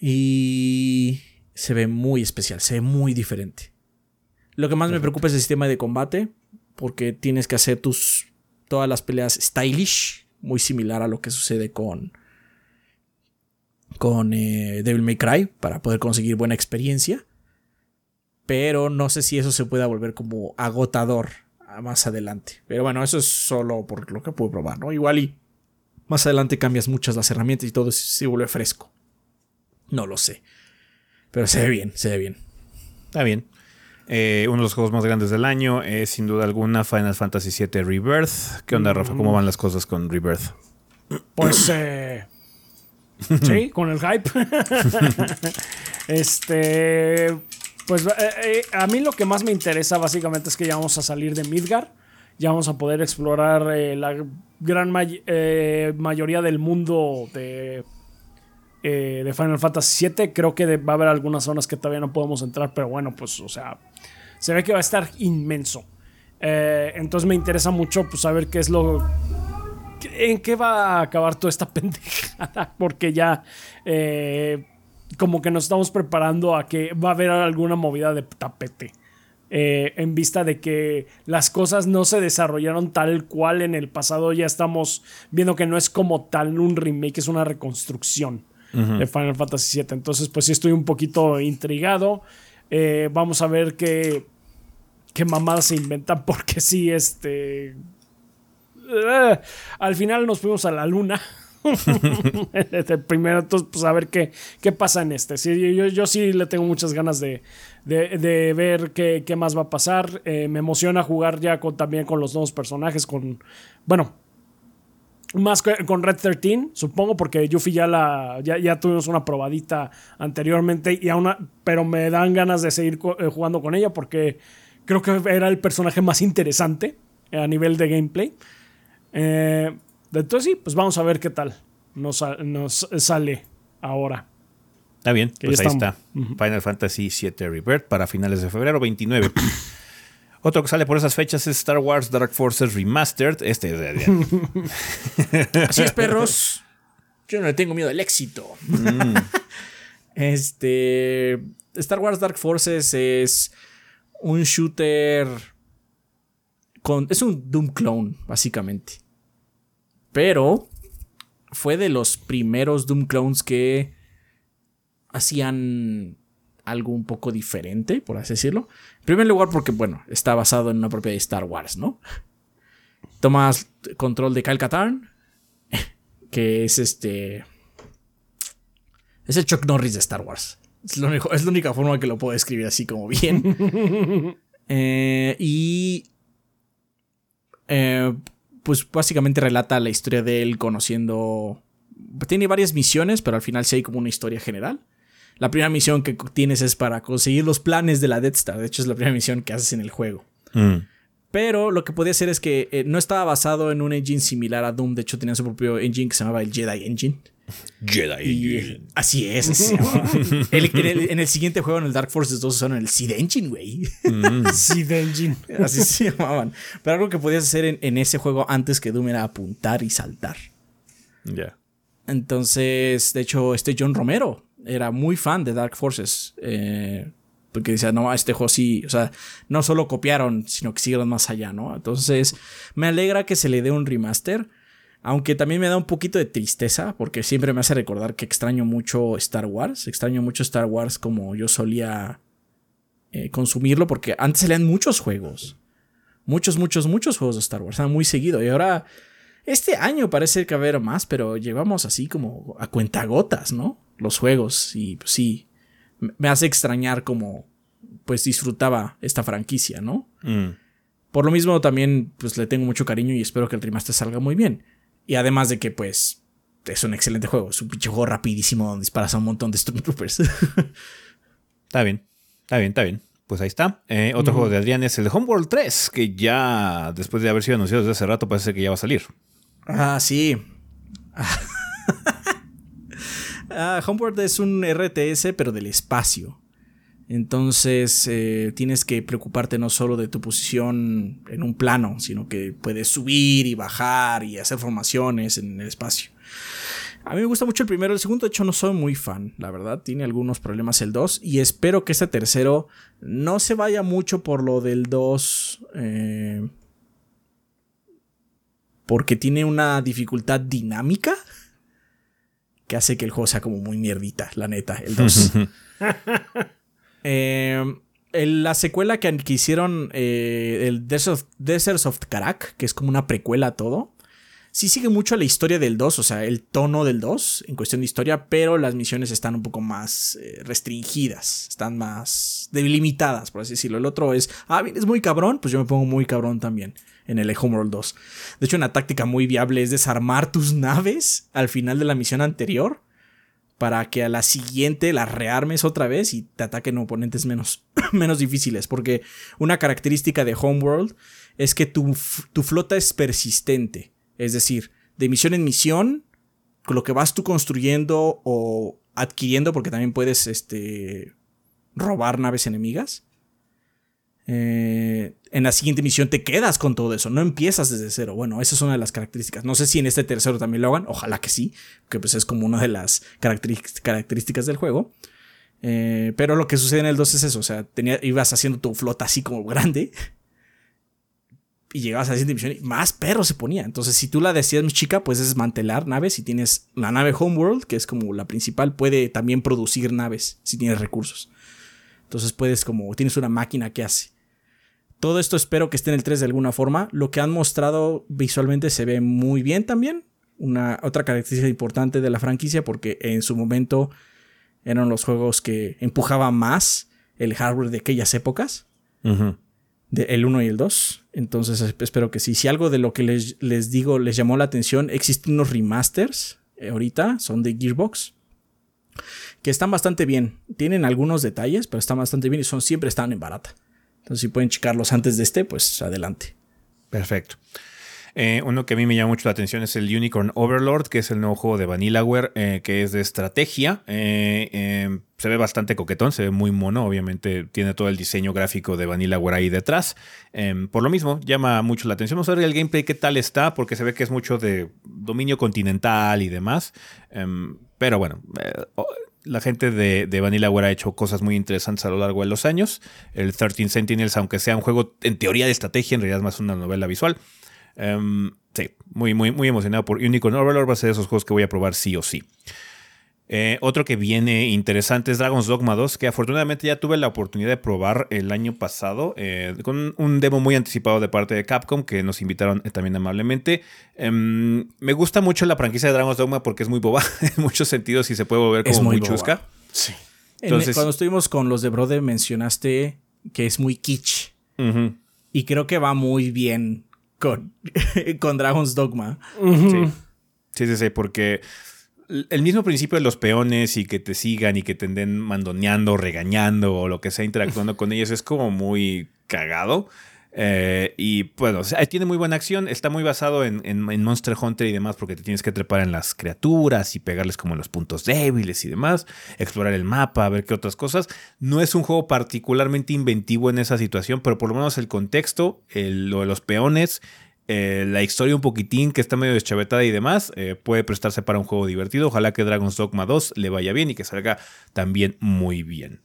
Y. Se ve muy especial. Se ve muy diferente. Lo que más me preocupa es el sistema de combate. Porque tienes que hacer tus. Todas las peleas stylish. Muy similar a lo que sucede con. Con eh, Devil May Cry. Para poder conseguir buena experiencia pero no sé si eso se pueda volver como agotador más adelante. Pero bueno, eso es solo por lo que puedo probar, ¿no? Igual y más adelante cambias muchas las herramientas y todo se vuelve fresco. No lo sé. Pero se ve bien, se ve bien. Está bien. Eh, uno de los juegos más grandes del año es sin duda alguna Final Fantasy VII Rebirth. ¿Qué onda, Rafa? ¿Cómo van las cosas con Rebirth? Pues eh, [COUGHS] sí, con el hype. [LAUGHS] este, pues eh, eh, a mí lo que más me interesa básicamente es que ya vamos a salir de Midgar. Ya vamos a poder explorar eh, la gran eh, mayoría del mundo de, eh, de Final Fantasy VII. Creo que va a haber algunas zonas que todavía no podemos entrar, pero bueno, pues, o sea, se ve que va a estar inmenso. Entonces me interesa mucho pues, saber qué es lo, ¿En qué va a acabar toda esta [LAUGHS] pendejada? Porque ya como que nos estamos preparando a que va a haber alguna movida de tapete. Eh, en vista de que las cosas no se desarrollaron tal cual en el pasado, ya estamos viendo que no es como tal un remake, es una reconstrucción de Final Fantasy VII. Entonces, pues sí estoy un poquito intrigado. Eh, vamos a ver qué, qué mamadas se inventan, [LAUGHS] porque sí, este... Eh, al final nos fuimos a la luna. [LAUGHS] el primero, entonces, pues a ver qué, qué pasa en este. Sí, yo, yo sí le tengo muchas ganas de, de, ver qué, qué, más va a pasar. Eh, me emociona jugar ya con, también con los nuevos personajes, con, bueno, más con Red 13, supongo, porque Yuffie ya la ya, ya, tuvimos una probadita anteriormente, y aún, pero me dan ganas de seguir eh, jugando con ella porque creo que era el personaje más interesante a nivel de gameplay. Eh, entonces sí, pues vamos a ver qué tal nos, nos sale ahora. Está bien, pues ahí está. Final Fantasy VII Rebirth para finales de febrero 29. [COUGHS] Otro que sale por esas fechas es Star Wars Dark Forces Remastered. Este es de [LAUGHS] Así es, perros. Yo no le tengo miedo al éxito. Mm. [LAUGHS] este. Star Wars Dark Forces es un shooter. Con, es un Doom clone, básicamente. Pero fue de los primeros Doom clones que hacían algo un poco diferente, por así decirlo. En primer lugar, porque, bueno, está basado en una propiedad de Star Wars, ¿no? Tomas control de Kyle Katarn, [LAUGHS] que es este. Es el Chuck Norris de Star Wars. Es, lo es la única forma que lo puedo describir así como bien. [LAUGHS] Eh, y. Eh, pues básicamente relata la historia de él conociendo. Tiene varias misiones, pero al final sí hay como una historia general. La primera misión que tienes es para conseguir los planes de la Death Star. De hecho, es la primera misión que haces en el juego. Mm. Pero lo que podía hacer es que eh, no estaba basado en un engine similar a Doom. De hecho, tenía su propio engine que se llamaba el Jedi Engine. Jedi Engine. Así es. [LAUGHS] en, el, siguiente juego, en el Dark Forces 2, usaron el Seed Engine, güey. Mm. [LAUGHS] Seed Engine. Así se llamaban. Pero algo que podías hacer en, ese juego antes que Doom era apuntar y saltar. Ya. Entonces, de hecho, este John Romero era muy fan de Dark Forces. Eh, porque decía, no, este juego sí, o sea, no solo copiaron, sino que siguieron más allá, ¿no? Entonces, me alegra que se le dé un remaster. Aunque también me da un poquito de tristeza, porque siempre me hace recordar que extraño mucho Star Wars. Extraño mucho Star Wars como yo solía eh, consumirlo, porque antes salían muchos juegos. Muchos, muchos, muchos juegos de Star Wars. muy seguido. Y ahora este año parece que haber más, pero llevamos así como a cuentagotas, ¿no? Los juegos. Y pues, sí, me hace extrañar como pues disfrutaba esta franquicia, ¿no? Mm. Por lo mismo también pues le tengo mucho cariño y espero que el remaster salga muy bien. Y además de que pues es un excelente juego, es un pinche juego rapidísimo donde disparas a un montón de Stormtroopers. [LAUGHS] está bien, está bien, está bien. Pues ahí está. Eh, otro juego de Adrián es el Homeworld 3, que ya después de haber sido anunciado desde hace rato parece que ya va a salir. Ah, sí. Ah, es un RTS, pero del espacio. Entonces eh, tienes que preocuparte no solo de tu posición en un plano, sino que puedes subir y bajar y hacer formaciones en el espacio. A mí me gusta mucho el primero, el segundo de hecho no soy muy fan, la verdad, tiene algunos problemas el 2 y espero que este tercero no se vaya mucho por lo del 2 eh, porque tiene una dificultad dinámica que hace que el juego sea como muy mierdita, la neta, el [LAUGHS] 2. [LAUGHS] eh, la secuela que, hicieron, eh, el Deserts of Karak, que es como una precuela a todo, sí sigue mucho la historia del 2, o sea, el tono del 2 en cuestión de historia, pero las misiones están un poco más eh, restringidas, están más delimitadas, por así decirlo. El otro es, ah, bien, es muy cabrón, pues yo me pongo muy cabrón también en el Homeworld 2. De hecho, una táctica muy viable es desarmar tus naves al final de la misión anterior para que a la siguiente las rearmes otra vez y te ataquen oponentes menos, [CLEARS THROAT] menos difíciles. Porque una característica de Homeworld es que tu, tu flota es persistente. Es decir, de misión en misión, lo que vas tú construyendo o adquiriendo, porque también puedes este, robar naves enemigas, eh, en la siguiente misión te quedas con todo eso, no empiezas desde cero. Bueno, esa es una de las características. No sé si en este tercero también lo hagan, ojalá que sí, que pues es como una de las características del juego. Eh, pero lo que sucede en el 2 es eso, o sea, ibas haciendo tu flota así como grande y llegabas a la siguiente misión y más perros se ponía. Entonces, si tú la decías mi chica, puedes desmantelar naves. Si tienes la nave Homeworld, que es como la principal, puede también producir naves si tienes recursos. Entonces puedes como, tienes una máquina que hace. Todo esto espero que esté en el 3 de alguna forma. Lo que han mostrado visualmente se ve muy bien también. una otra característica importante de la franquicia porque en su momento eran los juegos que empujaban más el hardware de aquellas épocas. de el 1 y el 2. Entonces espero que sí. Si algo de lo que les, les digo les llamó la atención, existen unos remasters eh, ahorita, son de Gearbox, que están bastante bien. Tienen algunos detalles, pero están bastante bien y son siempre están en barata. Entonces si pueden checarlos antes de este, pues adelante. Perfecto. Eh, uno que a mí me llama mucho la atención es el Unicorn Overlord, que es el nuevo juego de Vanillaware, eh, que es de estrategia. Eh, se ve bastante coquetón, se ve muy mono. Obviamente tiene todo el diseño gráfico de Vanillaware ahí detrás. por lo mismo, llama mucho la atención. Vamos a ver el gameplay qué tal está, porque se ve que es mucho de dominio continental y demás. pero bueno, la gente de, de Vanillaware ha hecho cosas muy interesantes a lo largo de los años. El 13 Sentinels, aunque sea un juego en teoría de estrategia, en realidad es más una novela visual. Em, sí, muy, muy, muy emocionado por Unicorn Overlord. Va a ser de esos juegos que voy a probar sí o sí. Eh, otro que viene interesante es Dragon's Dogma 2, que afortunadamente ya tuve la oportunidad de probar el año pasado eh, con un demo muy anticipado de parte de Capcom que nos invitaron eh, también amablemente. Em, me gusta mucho la franquicia de Dragon's Dogma porque es muy boba [LAUGHS] en muchos sentidos y se puede volver como muy, chusca. Sí. Entonces, cuando estuvimos con los de Brother mencionaste que es muy kitsch. Y creo que va muy bien con, [LAUGHS] con Dragon's Dogma. sí. sí, sí, porque el mismo principio de los peones y que te sigan y que te anden mandoneando, regañando o lo que sea, interactuando con ellos es como muy cagado. Eh, y bueno, tiene muy buena acción, está muy basado en, en, Monster Hunter y demás porque te tienes que trepar en las criaturas y pegarles como en los puntos débiles y demás, explorar el mapa, ver qué otras cosas. No es un juego particularmente inventivo en esa situación, pero por lo menos el contexto, lo de los peones, eh, la historia un poquitín que está medio deschavetada y demás, eh, puede prestarse para un juego divertido. Ojalá que Dragon's Dogma 2 le vaya bien y que salga también muy bien.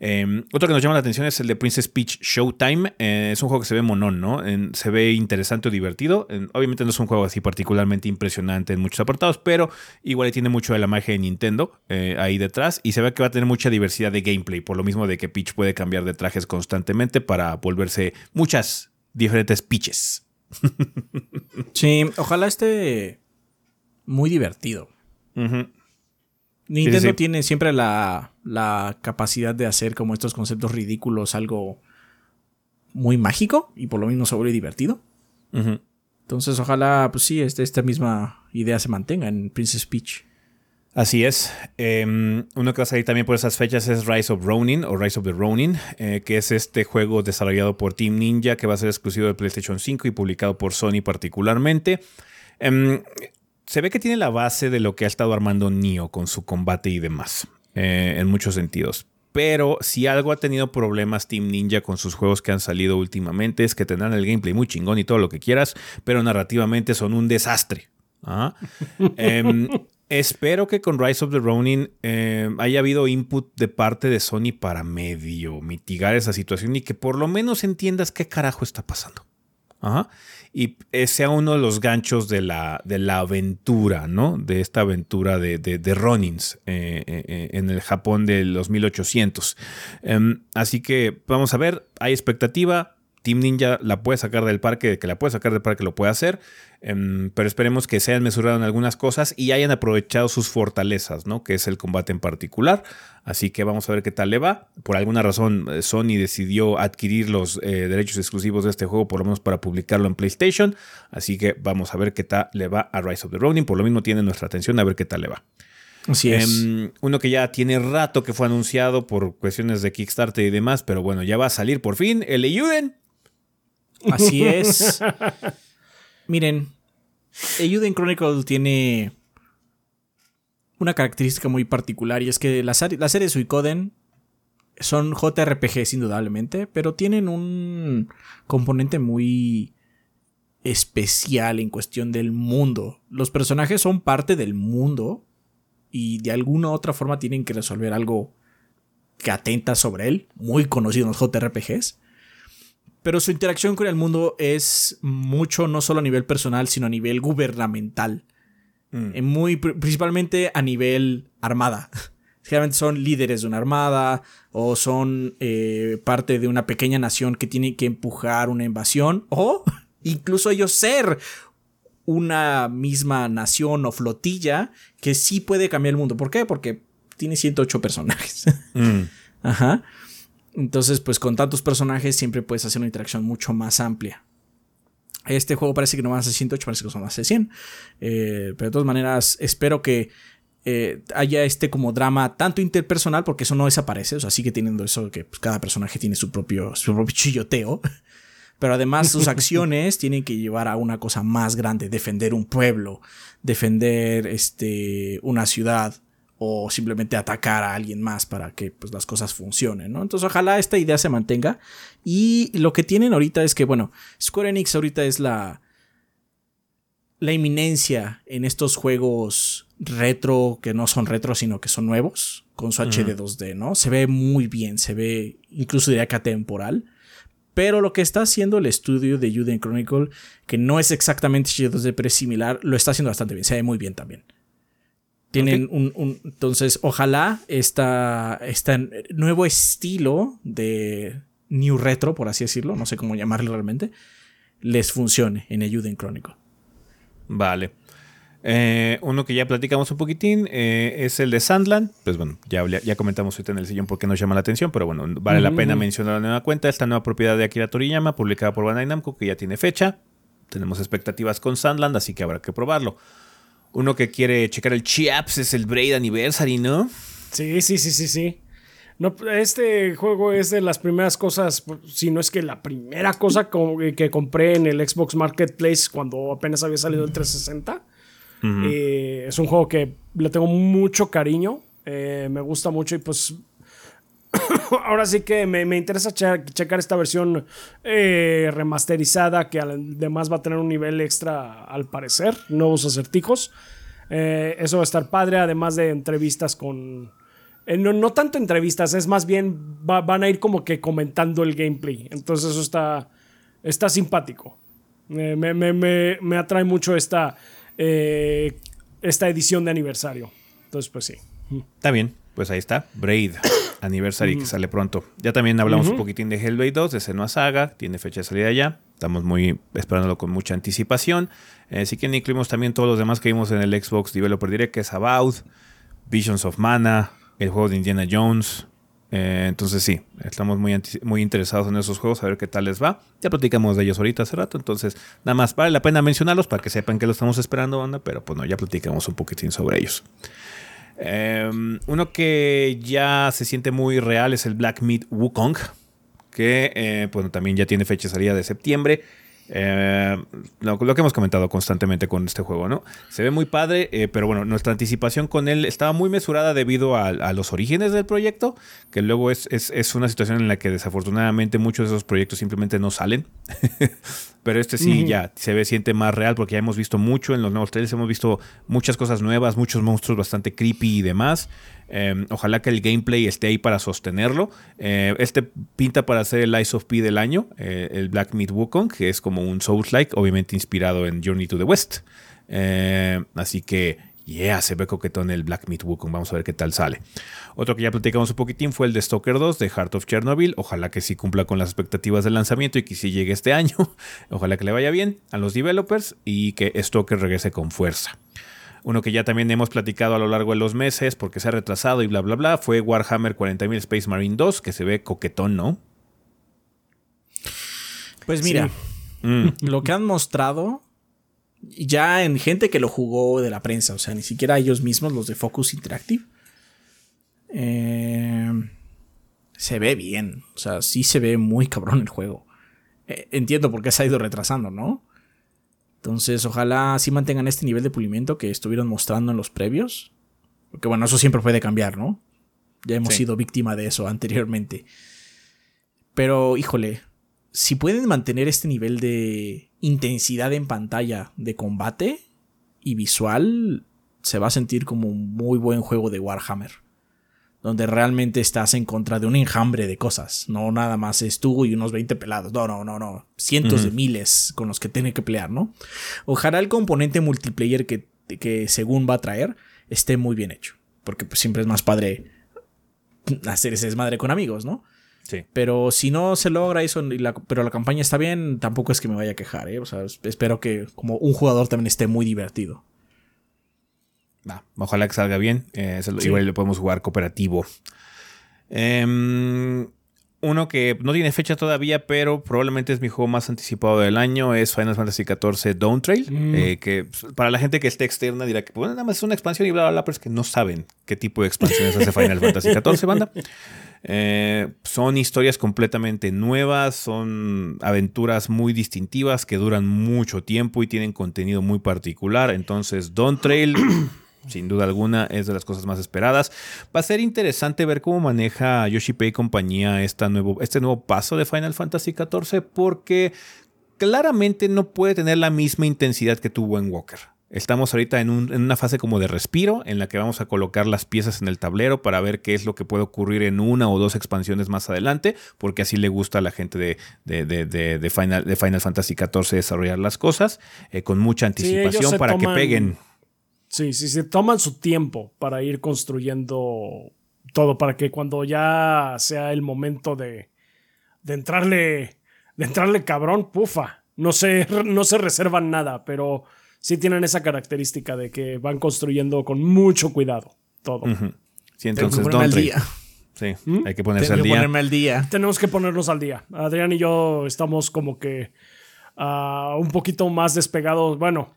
Em, otro que nos llama la atención es el de Princess Peach Showtime. Eh, es un juego que se ve monón, ¿no? se ve interesante o divertido. obviamente no es un juego así particularmente impresionante en muchos apartados, pero igual tiene mucho de la magia de Nintendo ahí detrás. Y se ve que va a tener mucha diversidad de gameplay, por lo mismo de que Peach puede cambiar de trajes constantemente para volverse muchas diferentes Peaches. Sí, ojalá esté muy divertido. Nintendo tiene siempre la, capacidad de hacer como estos conceptos ridículos algo muy mágico y por lo mismo sobre divertido. Entonces, ojalá, pues sí, este, esta misma idea se mantenga en Princess Peach. Así es. Em, uno que va a salir también por esas fechas es Rise of Ronin o Rise of the Ronin, eh, que es este juego desarrollado por Team Ninja que va a ser exclusivo de PlayStation 5 y publicado por Sony particularmente. Em, se ve que tiene la base de lo que ha estado armando Nio con su combate y demás, eh, en muchos sentidos. Pero si algo ha tenido problemas Team Ninja con sus juegos que han salido últimamente es que tendrán el gameplay muy chingón y todo lo que quieras, pero narrativamente son un desastre. ¿ah? Espero que con Rise of the Ronin eh, haya habido input de parte de Sony para medio mitigar esa situación y que por lo menos entiendas qué carajo está pasando. Y sea uno de los ganchos de la, de la aventura, ¿no? De esta aventura de, de, Ronins eh, eh, eh, en el Japón de los 1800. Em, así que vamos a ver, hay expectativa, Team Ninja la puede sacar del parque, que la puede sacar del parque lo puede hacer, em, pero esperemos que se hayan mesurado en algunas cosas y hayan aprovechado sus fortalezas, ¿no? Que es el combate en particular. Así que vamos a ver qué tal le va. Por alguna razón, eh, Sony decidió adquirir los eh, derechos exclusivos de este juego, por lo menos para publicarlo en PlayStation. Así que vamos a ver qué tal le va a Rise of the Ronin. Por lo mismo tiene nuestra atención a ver qué tal le va. Así es. Em, uno que ya tiene rato que fue anunciado por cuestiones de Kickstarter y demás, pero bueno, ya va a salir por fin. El Euden Así es. [LAUGHS] Miren, Euden Chronicle tiene una característica muy particular y es que las, series Suicoden son JRPGs indudablemente, pero tienen un componente muy especial en cuestión del mundo. Los personajes son parte del mundo y de alguna u otra forma tienen que resolver algo que atenta sobre él, muy conocido en los JRPGs. Pero su interacción con el mundo es mucho, no solo a nivel personal, sino a nivel gubernamental. Mm. Muy, principalmente a nivel armada. [LAUGHS] Generalmente son líderes de una armada o son eh, parte de una pequeña nación que tiene que empujar una invasión [LAUGHS] o incluso ellos ser una misma nación o flotilla que sí puede cambiar el mundo. ¿Por qué? Porque tiene 108 personajes. Mm. [LAUGHS] Ajá. Entonces, pues con tantos personajes siempre puedes hacer una interacción mucho más amplia. Este juego parece que no van a ser 108, parece que son más de 100. Eh, pero de todas maneras, espero que eh, haya este como drama tanto interpersonal, porque eso no desaparece, o sea, sigue teniendo eso que pues, cada personaje tiene su propio, su propio chilloteo. [LAUGHS] Pero además sus [LAUGHS] acciones tienen que llevar a una cosa más grande, defender un pueblo, defender este, una ciudad o simplemente atacar a alguien más para que pues, las cosas funcionen, ¿no? Entonces ojalá esta idea se mantenga. Y lo que tienen ahorita es que, bueno, Square Enix ahorita es la, la eminencia en estos juegos retro, que no son retro, sino que son nuevos, con su HD 2D, ¿no? Se ve muy bien, se ve incluso diría que atemporal. Pero lo que está haciendo el estudio de Juden Chronicle, que no es exactamente HD 2D, pero es similar, lo está haciendo bastante bien, se ve muy bien también. Tienen un, un- Entonces, ojalá esta, este nuevo estilo de New Retro, por así decirlo, no sé cómo llamarlo realmente, les funcione en el Juden Chronicle. Vale. Eh, uno que ya platicamos un poquitín eh, es el de Sandland. Pues bueno, ya, ya comentamos ahorita en el sillón por qué nos llama la atención, pero bueno, vale la pena mencionar la nueva cuenta, esta nueva propiedad de Akira Toriyama, publicada por Bandai Namco, que ya tiene fecha. Tenemos expectativas con Sandland, así que habrá que probarlo. Uno que quiere checar el Chiaps es el Braid Anniversary, ¿no? Sí, sí, sí, sí, sí. No, este juego es de las primeras cosas, si no es que la primera cosa co- que compré en el Xbox Marketplace cuando apenas había salido el 360. Eh, es un juego que le tengo mucho cariño, eh, me gusta mucho y pues [COUGHS] ahora sí que me, me interesa che- checar esta versión eh, remasterizada que además va a tener un nivel extra al parecer, nuevos acertijos. Eh, eso va a estar padre, además de entrevistas con... eh, no, no tanto entrevistas, es más bien va- van a ir como que comentando el gameplay. Entonces eso está, está simpático. Me, me- me- atrae mucho esta, esta edición de aniversario. Entonces pues sí. Está bien, pues ahí está. Braid Anniversary que sale pronto. Ya también hablamos un poquitín de Hellblade 2, de Senua Saga. Tiene fecha de salida ya. Estamos muy esperándolo con mucha anticipación. Eh, si quieren incluimos también todos los demás que vimos en el Xbox Developer Direct, que es About, Visions of Mana, el juego de Indiana Jones. Eh, entonces sí, estamos muy, muy interesados en esos juegos, a ver qué tal les va. Ya platicamos de ellos ahorita hace rato, entonces nada más vale la pena mencionarlos para que sepan que lo estamos esperando, banda, pero pues no, ya platicamos un poquitín sobre ellos. Eh, uno que ya se siente muy real es el Black Meat Wukong, que eh, bueno, también ya tiene fecha de salida de septiembre. Eh, lo, que hemos comentado constantemente con este juego, ¿no? Se ve muy padre, eh, pero bueno, nuestra anticipación con él estaba muy mesurada debido a, los orígenes del proyecto, que luego es- es una situación en la que desafortunadamente muchos de esos proyectos simplemente no salen. [LAUGHS] pero este sí ya se ve, siente más real porque ya hemos visto mucho en los nuevos trailers, hemos visto muchas cosas nuevas, muchos monstruos bastante creepy y demás. Eh, ojalá que el gameplay esté ahí para sostenerlo. Eh, este pinta para ser el Ice of P del año, eh, el Black Meat Wukong, que es como un Souls-like, obviamente inspirado en Journey to the West. Eh, así que, yeah, se ve coquetón el Black Meat Wukong. Vamos a ver qué tal sale. Otro que ya platicamos un poquitín fue el de Stalker 2 de Heart of Chernobyl. Ojalá que sí cumpla con las expectativas del lanzamiento y que sí llegue este año. [LAUGHS] Ojalá que le vaya bien a los developers y que Stalker regrese con fuerza. Uno que ya también hemos platicado a lo largo de los meses porque se ha retrasado y bla, bla, bla, fue Warhammer 40.000 Space Marine 2, que se ve coquetón, ¿no? Pues mira, Mm, [LAUGHS] lo que han mostrado ya en gente que lo jugó de la prensa, o sea, ni siquiera ellos mismos, los de Focus Interactive. eh, se ve bien, o sea, sí se ve muy cabrón el juego. Eh, entiendo por qué se ha ido retrasando, ¿no? Entonces, ojalá sí mantengan este nivel de pulimiento que estuvieron mostrando en los previos. Porque bueno, eso siempre puede cambiar, ¿no? Ya hemos Sí. sido víctima de eso anteriormente. Pero, híjole, si pueden mantener este nivel de intensidad en pantalla de combate y visual, se va a sentir como un muy buen juego de Warhammer. Donde realmente estás en contra de un enjambre de cosas. No nada más es tú y unos 20 pelados. No, no, no, no. Cientos de miles con los que tiene que pelear, ¿no? Ojalá el componente multiplayer que, que según va a traer esté muy bien hecho. Porque pues, siempre es más padre hacer ese desmadre con amigos, ¿no? Sí. Pero si no se logra eso, y la- pero la campaña está bien, tampoco es que me vaya a quejar, ¿eh? O sea, es- espero que como un jugador también esté muy divertido. Ojalá que salga bien. Eh, se lo- Sí. Igual lo podemos jugar cooperativo. Em, uno que no tiene fecha todavía, pero probablemente es mi juego más anticipado del año, es Final Fantasy XIV Dawn Trail. Mm. eh, que para la gente que esté externa dirá que bueno, nada más es una expansión y bla, bla, bla, pero es que no saben qué tipo de expansiones hace Final Fantasy XIV, banda. [LAUGHS] Eh, son historias completamente nuevas, son aventuras muy distintivas que duran mucho tiempo y tienen contenido muy particular. Entonces, Dawn Trail, [CLEARS THROAT] sin duda alguna, es de las cosas más esperadas. Va a ser interesante ver cómo maneja Yoshipei y compañía esta nuevo, este nuevo paso de Final Fantasy XIV porque claramente no puede tener la misma intensidad que tuvo en Walker. Estamos ahorita en, un- en una fase como de respiro en la que vamos a colocar las piezas en el tablero para ver qué es lo que puede ocurrir en una o dos expansiones más adelante, porque así le gusta a la gente de, de- de- de- de Final, de Final Fantasy XIV desarrollar las cosas eh, con mucha anticipación para que peguen. Sí, sí, se toman su tiempo para ir construyendo todo, para que cuando ya sea el momento de, de entrarle, de entrarle cabrón, pufa. No se, [LAUGHS] no se reservan nada, pero sí tienen esa característica de que van construyendo con mucho cuidado todo. Ujú. Sí, Tengo que entonces ponerme Dawn al día. Sí, hay que ponerse Tengo al que día. ponerme al día. Tenemos que ponernos al día. Adrián y yo estamos como que ah, un poquito más despegados. Bueno,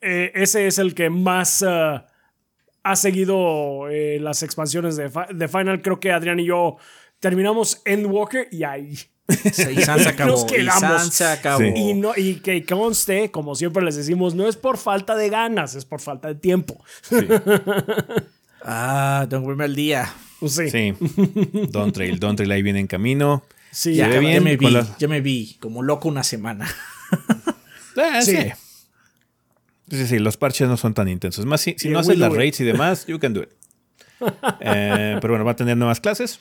eh, ese es el que más ah, ha seguido eh, las expansiones de, de Final. Creo que Adrián y yo terminamos Endwalker y ahí. Sí, y San se [LAUGHS] acabó. Nos y quedamos. San se acabó. Sí. Y, no, y que conste, como siempre les decimos, no es por falta de ganas, es por falta de tiempo. [LAUGHS] Ah, tengo que ponerme al día. Sí. Sí, Dawn Trail, Dawn Trail ahí viene en camino. Sí, Ya, ve ya bien me vi, ya me vi, como loco una semana. Ah, [LAUGHS] sí. Sí. Sí, sí, los parches no son tan intensos. Más si, si Y no haces las raids y demás, you can do it. Eh, pero bueno, va a tener nuevas clases.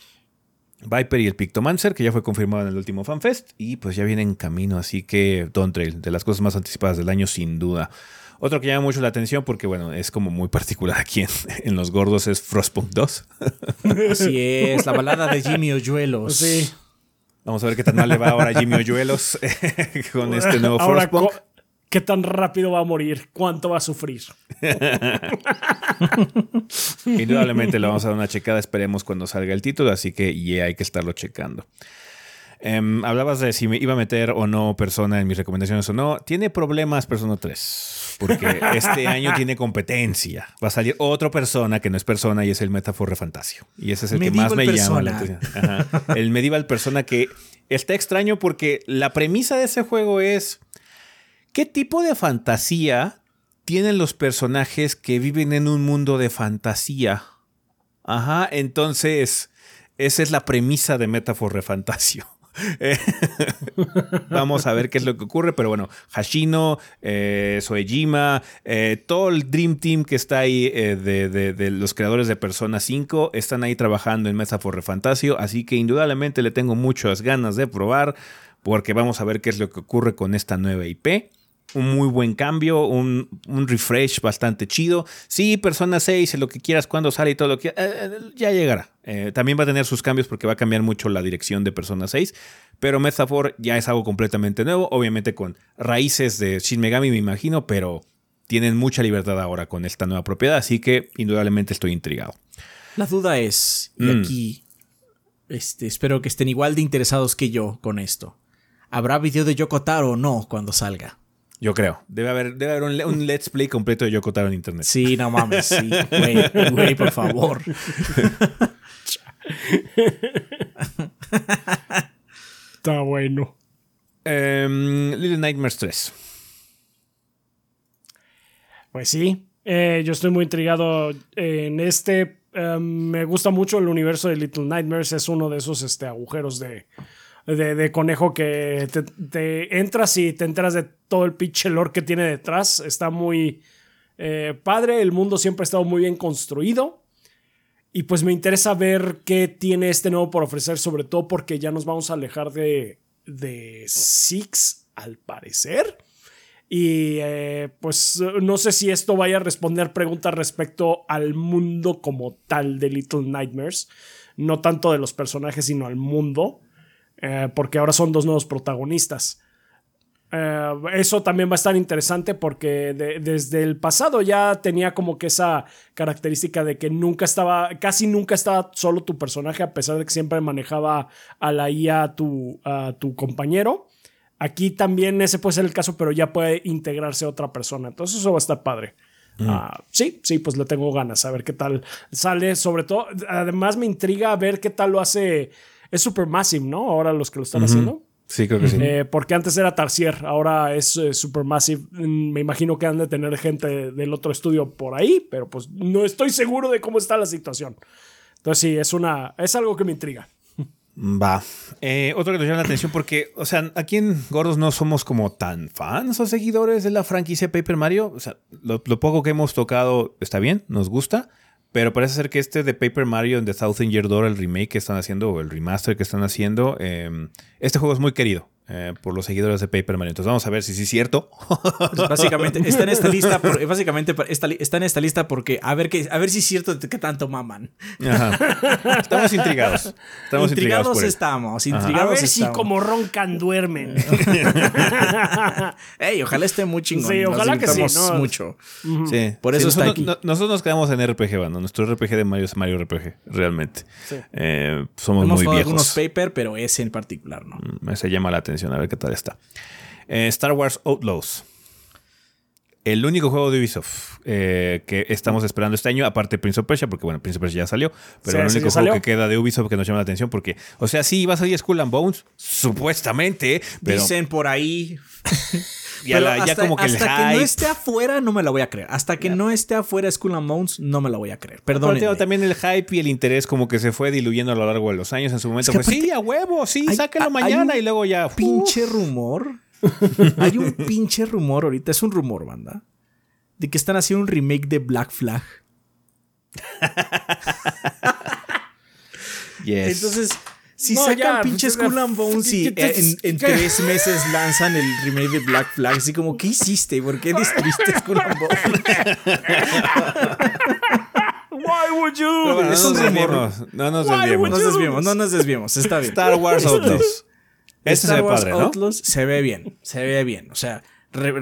Viper y el Pictomancer, que ya fue confirmado en el último FanFest. Y pues ya viene en camino, así que Dawn Trail, de las cosas más anticipadas del año, sin duda. Otro que llama mucho la atención, porque bueno, es como muy particular aquí en, [LAUGHS] en los gordos, es Frostpunk 2. [LAUGHS] Así es, la [LAUGHS] balada de Jimmy Oyuelos. Sí. Vamos a ver qué tan mal le va ahora a Jimmy Oyuelos con este nuevo Ahora, Frostpunk. ¿Qué tan rápido va a morir? ¿Cuánto va a sufrir? [LAUGHS] Indudablemente le vamos a dar una checada, esperemos cuando salga el título, así que yeah, hay que estarlo checando. Em, hablabas de si me iba a meter o no Persona en mis recomendaciones o no. Tiene problemas Persona 3, porque [LAUGHS] este año tiene competencia. Va a salir otra persona que no es Persona y es el Metafor Fantasio. Y ese es el que más me Medieval llama la Persona. atención. El Medieval Persona que está extraño porque la premisa de ese juego es ¿qué tipo de fantasía tienen los personajes que viven en un mundo de fantasía? Ajá, entonces esa es la premisa de Metafor Fantasio. [LAUGHS] Eh, Vamos a ver qué es lo que ocurre, pero bueno, Hashino, eh, Soejima, eh, todo el Dream Team que está ahí eh, de, los creadores de Persona 5 están ahí trabajando en Mesa for Fantasio, así que indudablemente le tengo muchas ganas de probar, porque vamos a ver qué es lo que ocurre con esta nueva IP. Un muy buen cambio, un, un refresh bastante chido. Sí, Persona 6, lo que quieras, cuando sale y todo lo que... eh, ya llegará. Eh, también va a tener sus cambios porque va a cambiar mucho la dirección de Persona 6. Pero Metafor ya es algo completamente nuevo. Obviamente con raíces de Shin Megami, me imagino, pero tienen mucha libertad ahora con esta nueva propiedad. Así que indudablemente estoy intrigado. La duda es, y Mm. aquí este, espero que estén igual de interesados que yo con esto. ¿Habrá video de Yoko Taro o no cuando salga? Yo creo. Debe haber, debe haber un, un let's play completo de Yoko Taro en internet. Sí, no mames, sí. Güey, güey, por favor. Está bueno. Em, Little Nightmares 3. Pues sí, eh, yo estoy muy intrigado en este. eh, me gusta mucho el universo de Little Nightmares. Es uno de esos este, agujeros de, de, conejo que te, te entras y te enteras de todo el pinche lore que tiene detrás. Está muy eh, padre. El mundo siempre ha estado muy bien construido. Y pues me interesa ver qué tiene este nuevo por ofrecer, sobre todo porque ya nos vamos a alejar de, de Six, al parecer. Y eh, pues no sé si esto vaya a responder preguntas respecto al mundo como tal de Little Nightmares. No tanto de los personajes, sino al mundo. Eh, porque ahora son dos nuevos protagonistas. Eh, eso también va a estar interesante porque desde el pasado ya tenía como que esa característica de que nunca estaba, casi nunca estaba solo tu personaje, a pesar de que siempre manejaba a la IA a tu, a tu compañero. Aquí también ese puede ser el caso, pero ya puede integrarse otra persona. Entonces eso va a estar padre. Mm. Ah, sí, sí, pues le tengo ganas a ver qué tal sale. Sobre todo, además me intriga ver qué tal lo hace. Es Supermassive, ¿no? Ahora los que lo están haciendo. Sí, creo que sí. Eh, porque antes era Tarsier, ahora es eh, Supermassive. Mm, me imagino que han de tener gente del otro estudio por ahí, pero pues no estoy seguro de cómo está la situación. Entonces sí, es una es algo que me intriga. Va. Eh, otro que nos llama la atención porque, o sea, aquí en Gordos no somos como tan fans o seguidores de la franquicia Paper Mario. O sea, lo, lo poco que hemos tocado está bien, nos gusta. Pero parece ser que este de Paper Mario en The Thousand Year Door, el remake que están haciendo, o el remaster que están haciendo, em, este juego es muy querido. Eh, por los seguidores de Paper Mario. Entonces vamos a ver si sí es cierto. Pues básicamente [LAUGHS] está en esta lista, básicamente está, en esta lista porque a ver, qué, a ver si es cierto que tanto maman. Estamos intrigados. Estamos intrigados, estamos. Intrigados a ver si como roncan duermen. [LAUGHS] Ey, ojalá esté muy chingón. Sí, ojalá que sí. mucho. Sí. Por eso está nosotros, aquí. nosotros nos quedamos en RPG, bueno. Nuestro RPG de Mario es Mario RPG, realmente. Eh, somos muy viejos. algunos paper, pero ese en particular, ¿no? Mm, se llama la atención a ver qué tal está. Eh, Star Wars Outlaws. El único juego de Ubisoft eh, que estamos esperando este año, aparte de Prince of Persia, porque bueno, Prince of Persia ya salió, pero el único juego que queda de Ubisoft que nos llama la atención, porque, o sea, sí, va a salir Skull and Bones, supuestamente, Dicen por ahí. Ya, hasta, como que hasta que no esté afuera no me la voy a creer. Hasta que no esté afuera Skull and Bones no me la voy a creer. Perdón. también el hype y el interés como que se fue diluyendo a lo largo de los años. En su momento fue, sí, a huevo, sí, sáquenlo mañana y luego ya. Pinche rumor. [LAUGHS] hay un pinche rumor ahorita, es un rumor, banda, de que están haciendo un remake de Black Flag. [LAUGHS] yes. Entonces, si sacan pinche pues, Skull and Bones y en, tres meses lanzan el remake de Black Flag, así como, ¿qué hiciste? ¿Por qué destruiste [LAUGHS] Skull and Bones? Why would you? No, no, nos desviemos. No nos desviemos. No nos desviemos, no nos desviemos. Está bien. Star Wars Outlaws. Este Star se ve Wars padre, ¿no? Outlaws se ve bien. Se ve bien. O sea,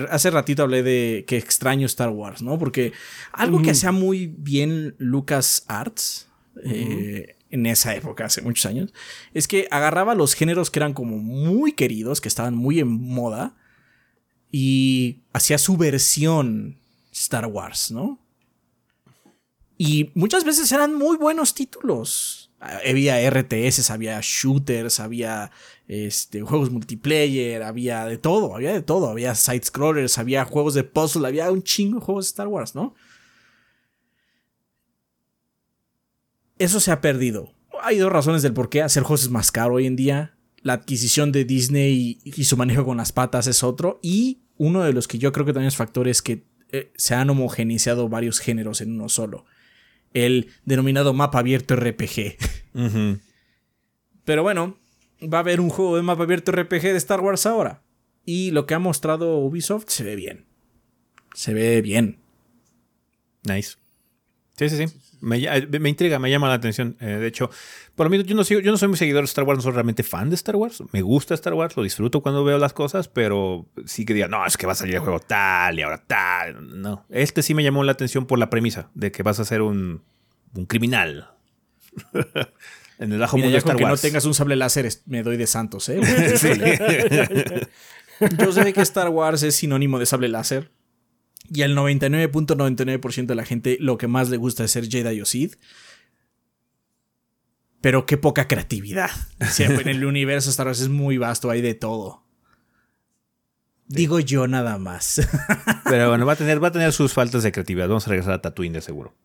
hace ratito hablé de que extraño Star Wars, ¿no? Porque algo que hacía muy bien Lucas Arts. eh, en esa época, hace muchos años, es que agarraba los géneros que eran como muy queridos, que estaban muy en moda, y hacía su versión Star Wars, ¿no? Y muchas veces eran muy buenos títulos. Había RTS, había shooters, había este, juegos multiplayer, había de todo, había de todo. Había side-scrollers, había juegos de puzzle, había un chingo de juegos de Star Wars, ¿no? Eso se ha perdido. Hay dos razones del por qué hacer juegos es más caro hoy en día. La adquisición de Disney y, su manejo con las patas es otro. Y uno de los que yo creo que también es factor es que eh, se han homogeneizado varios géneros en uno solo. El denominado mapa abierto RPG. Pero bueno, va a haber un juego de mapa abierto RPG de Star Wars ahora. Y lo que ha mostrado Ubisoft se ve bien. Se ve bien. Nice. Sí, sí, sí. Me, intriga, me llama la atención. Eh, de hecho, por lo menos yo no, yo no soy muy seguidor de Star Wars, no soy realmente fan de Star Wars. Me gusta Star Wars, lo disfruto cuando veo las cosas, pero sí que diga, no, es que va a salir el juego tal y ahora tal. No, este sí me llamó la atención por la premisa de que vas a ser un, un criminal. [LAUGHS] en el bajo mundo de Star que no tengas un sable láser, me doy de santos, ¿eh? [LAUGHS] [LAUGHS] yo sé que Star Wars es sinónimo de sable láser. Y al 99.99% de la gente lo que más le gusta es ser Jedi o Sith. Pero qué poca creatividad. Siempre en el [LAUGHS] universo Star Wars es muy vasto, hay de todo. Digo yo nada más. [LAUGHS] Pero bueno, va a, tener, va a tener sus faltas de creatividad. Vamos a regresar a Tatooine de seguro.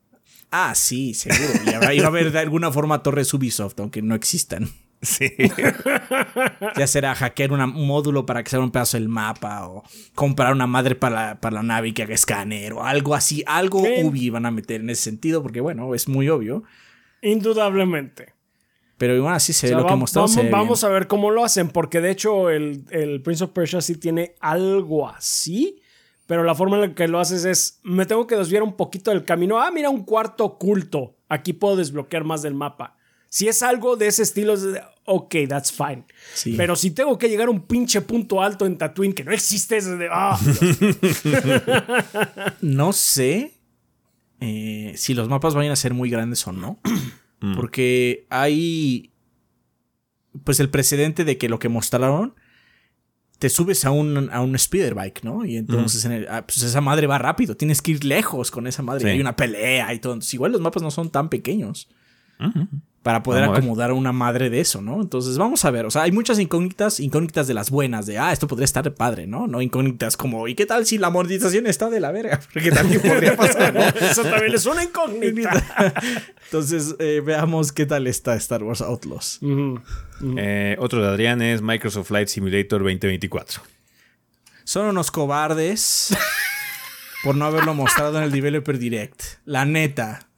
Ah, sí, seguro. Y, va a haber de alguna forma torres Ubisoft, aunque no existan. Sí. [LAUGHS] ya será hackear un módulo para que sea un pedazo del mapa o comprar una madre para la, nave que haga escáner o algo así. Algo Ubi van a meter en ese sentido porque, bueno, es muy obvio. Indudablemente. Pero igual así se ve lo que mostramos. Vamos, vamos a ver cómo lo hacen porque de hecho el, el Prince of Persia sí tiene algo así pero la forma en la que lo haces es, me tengo que desviar un poquito del camino. Ah, mira, un cuarto oculto. Aquí puedo desbloquear más del mapa. Si es algo de ese estilo, ok, that's fine. Sí. Pero si tengo que llegar a un pinche punto alto en Tatooine que no existe, es de, ah, [LAUGHS] No sé eh, si los mapas vayan a ser muy grandes o no. Porque hay. Pues el precedente de que lo que mostraron. Te subes a un, a un speeder bike, ¿no? Y entonces en el- ah, pues esa madre va rápido. Tienes que ir lejos con esa madre. Sí. Hay una pelea y todo. Entonces, igual los mapas no son tan pequeños. Para poder Vamos a acomodar una madre de eso, ¿no? Entonces vamos a ver. O sea, hay muchas incógnitas, incógnitas de las buenas, de ah, esto podría estar padre, ¿no? No incógnitas como, ¿y qué tal si la monetización está de la verga? [LAUGHS] Porque también podría [LAUGHS] pasar, ¿no? eso también es una incógnita. [LAUGHS] Entonces, eh, veamos qué tal está Star Wars Outlaws. Eh, otro de Adrián es Microsoft Flight Simulator 2024. Son unos cobardes por no haberlo mostrado en el Developer Direct. La neta.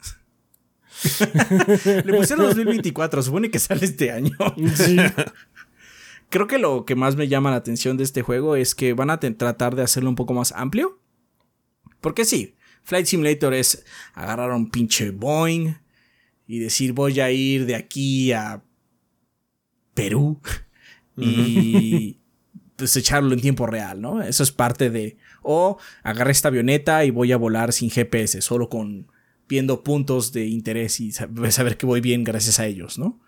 Le pusieron 2024, supone que sale este año. Sí. [LAUGHS] Creo que lo que más me llama la atención de este juego es que van a tratar de hacerlo un poco más amplio. Porque sí, Flight Simulator es agarrar a un pinche Boeing y decir voy a ir de aquí a Perú y pues echarlo en tiempo real, ¿no? Eso es parte de... O agarré esta avioneta y voy a volar sin GPS, solo con viendo puntos de interés y sab- saber que voy bien gracias a ellos, ¿no?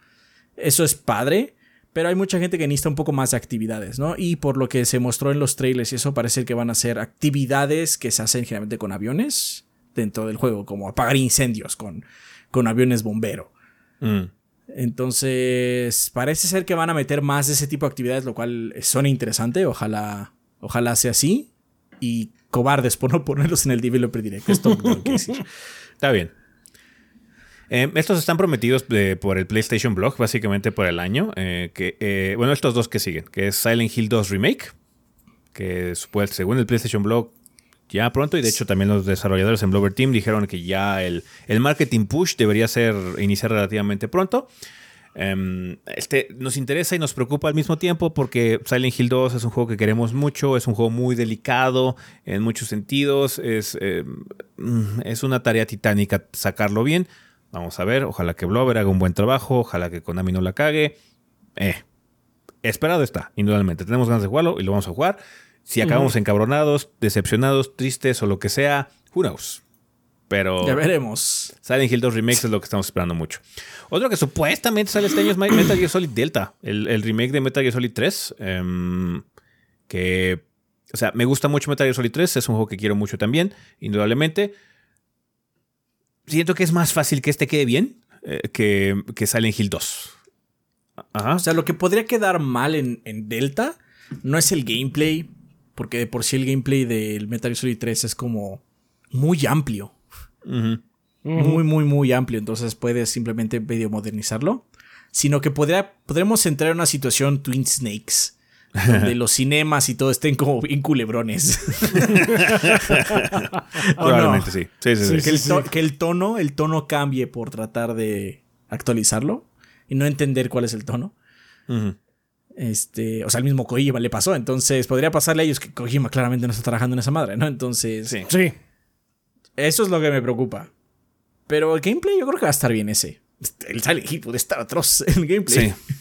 Eso es padre, pero hay mucha gente que necesita un poco más de actividades, ¿no? Y por lo que se mostró en los trailers y eso parece que van a ser actividades que se hacen generalmente con aviones dentro del juego, como apagar incendios con, con aviones bombero. Mm. Entonces, parece ser que van a meter más de ese tipo de actividades, lo cual suena interesante. Ojalá, ojalá sea así. Y cobardes [LAUGHS] por no ponerlos en el Developer Direct. Esto tengo que decir. Está bien. Eh, estos están prometidos por el PlayStation Blog, básicamente por el año. eh, que, eh, bueno, estos dos que siguen, que es Silent Hill 2 Remake, que supuest- según el PlayStation Blog ya pronto, y de hecho también los desarrolladores en Blover Team dijeron que ya el, el marketing push debería ser iniciar relativamente pronto. Em, este nos interesa y nos preocupa al mismo tiempo porque Silent Hill 2 es un juego que queremos mucho, es un juego muy delicado en muchos sentidos, es, em, mm, es una tarea titánica sacarlo bien. Vamos a ver, ojalá que Blover haga un buen trabajo, ojalá que Konami no la cague. Eh, esperado está, indudablemente. Tenemos ganas de jugarlo y lo vamos a jugar. Si acabamos encabronados, decepcionados, tristes o lo que sea, who knows. Pero Ya veremos. Silent Hill 2 Remake es lo que estamos esperando mucho. Otro que supuestamente sale este año es Metal Gear Solid Delta, el, el remake de Metal Gear Solid 3. em, que, o sea, me gusta mucho Metal Gear Solid 3, es un juego que quiero mucho también, indudablemente. Siento que es más fácil que este quede bien eh, que, que Silent Hill 2. Ajá. O sea, lo que podría quedar mal en, en Delta no es el gameplay, porque de por sí el gameplay del Metal Gear Solid 3 es como muy amplio. Muy, muy, muy amplio. Entonces puedes simplemente medio modernizarlo. Sino que podría, podremos entrar en una situación Twin Snakes. [LAUGHS] Donde los cinemas y todo estén como bien culebrones. [LAUGHS] ¿O no? Probablemente sí. Sí, sí, sí. que, el que el tono, el tono cambie por tratar de actualizarlo y no entender cuál es el tono. Este, o sea, al mismo Kojima le pasó. Entonces, podría pasarle a ellos que Kojima claramente no está trabajando en esa madre, ¿no? Entonces, Sí. Sí. Eso es lo que me preocupa. Pero el gameplay yo creo que va a estar bien ese. El Silent Hill puede estar atroz [LAUGHS] el gameplay. Sí.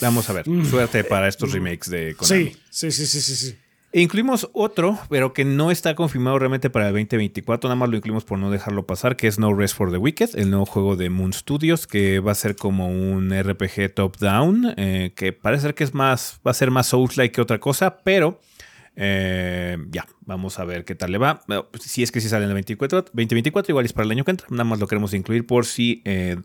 Vamos a ver. Suerte para estos remakes de Konami. Sí, sí, sí, sí, sí, sí. Incluimos otro, pero que no está confirmado realmente para el 2024. Nada más lo incluimos por no dejarlo pasar, que es No Rest for the Wicked, el nuevo juego de Moon Studios, que va a ser como un RPG top-down, eh, que parece ser que es más, va a ser más Souls-like que otra cosa, pero eh, ya, vamos a ver qué tal le va. Bueno, pues, si es que sí sale en el 24, 2024, igual es para el año que entra. Nada más lo queremos incluir por si eh,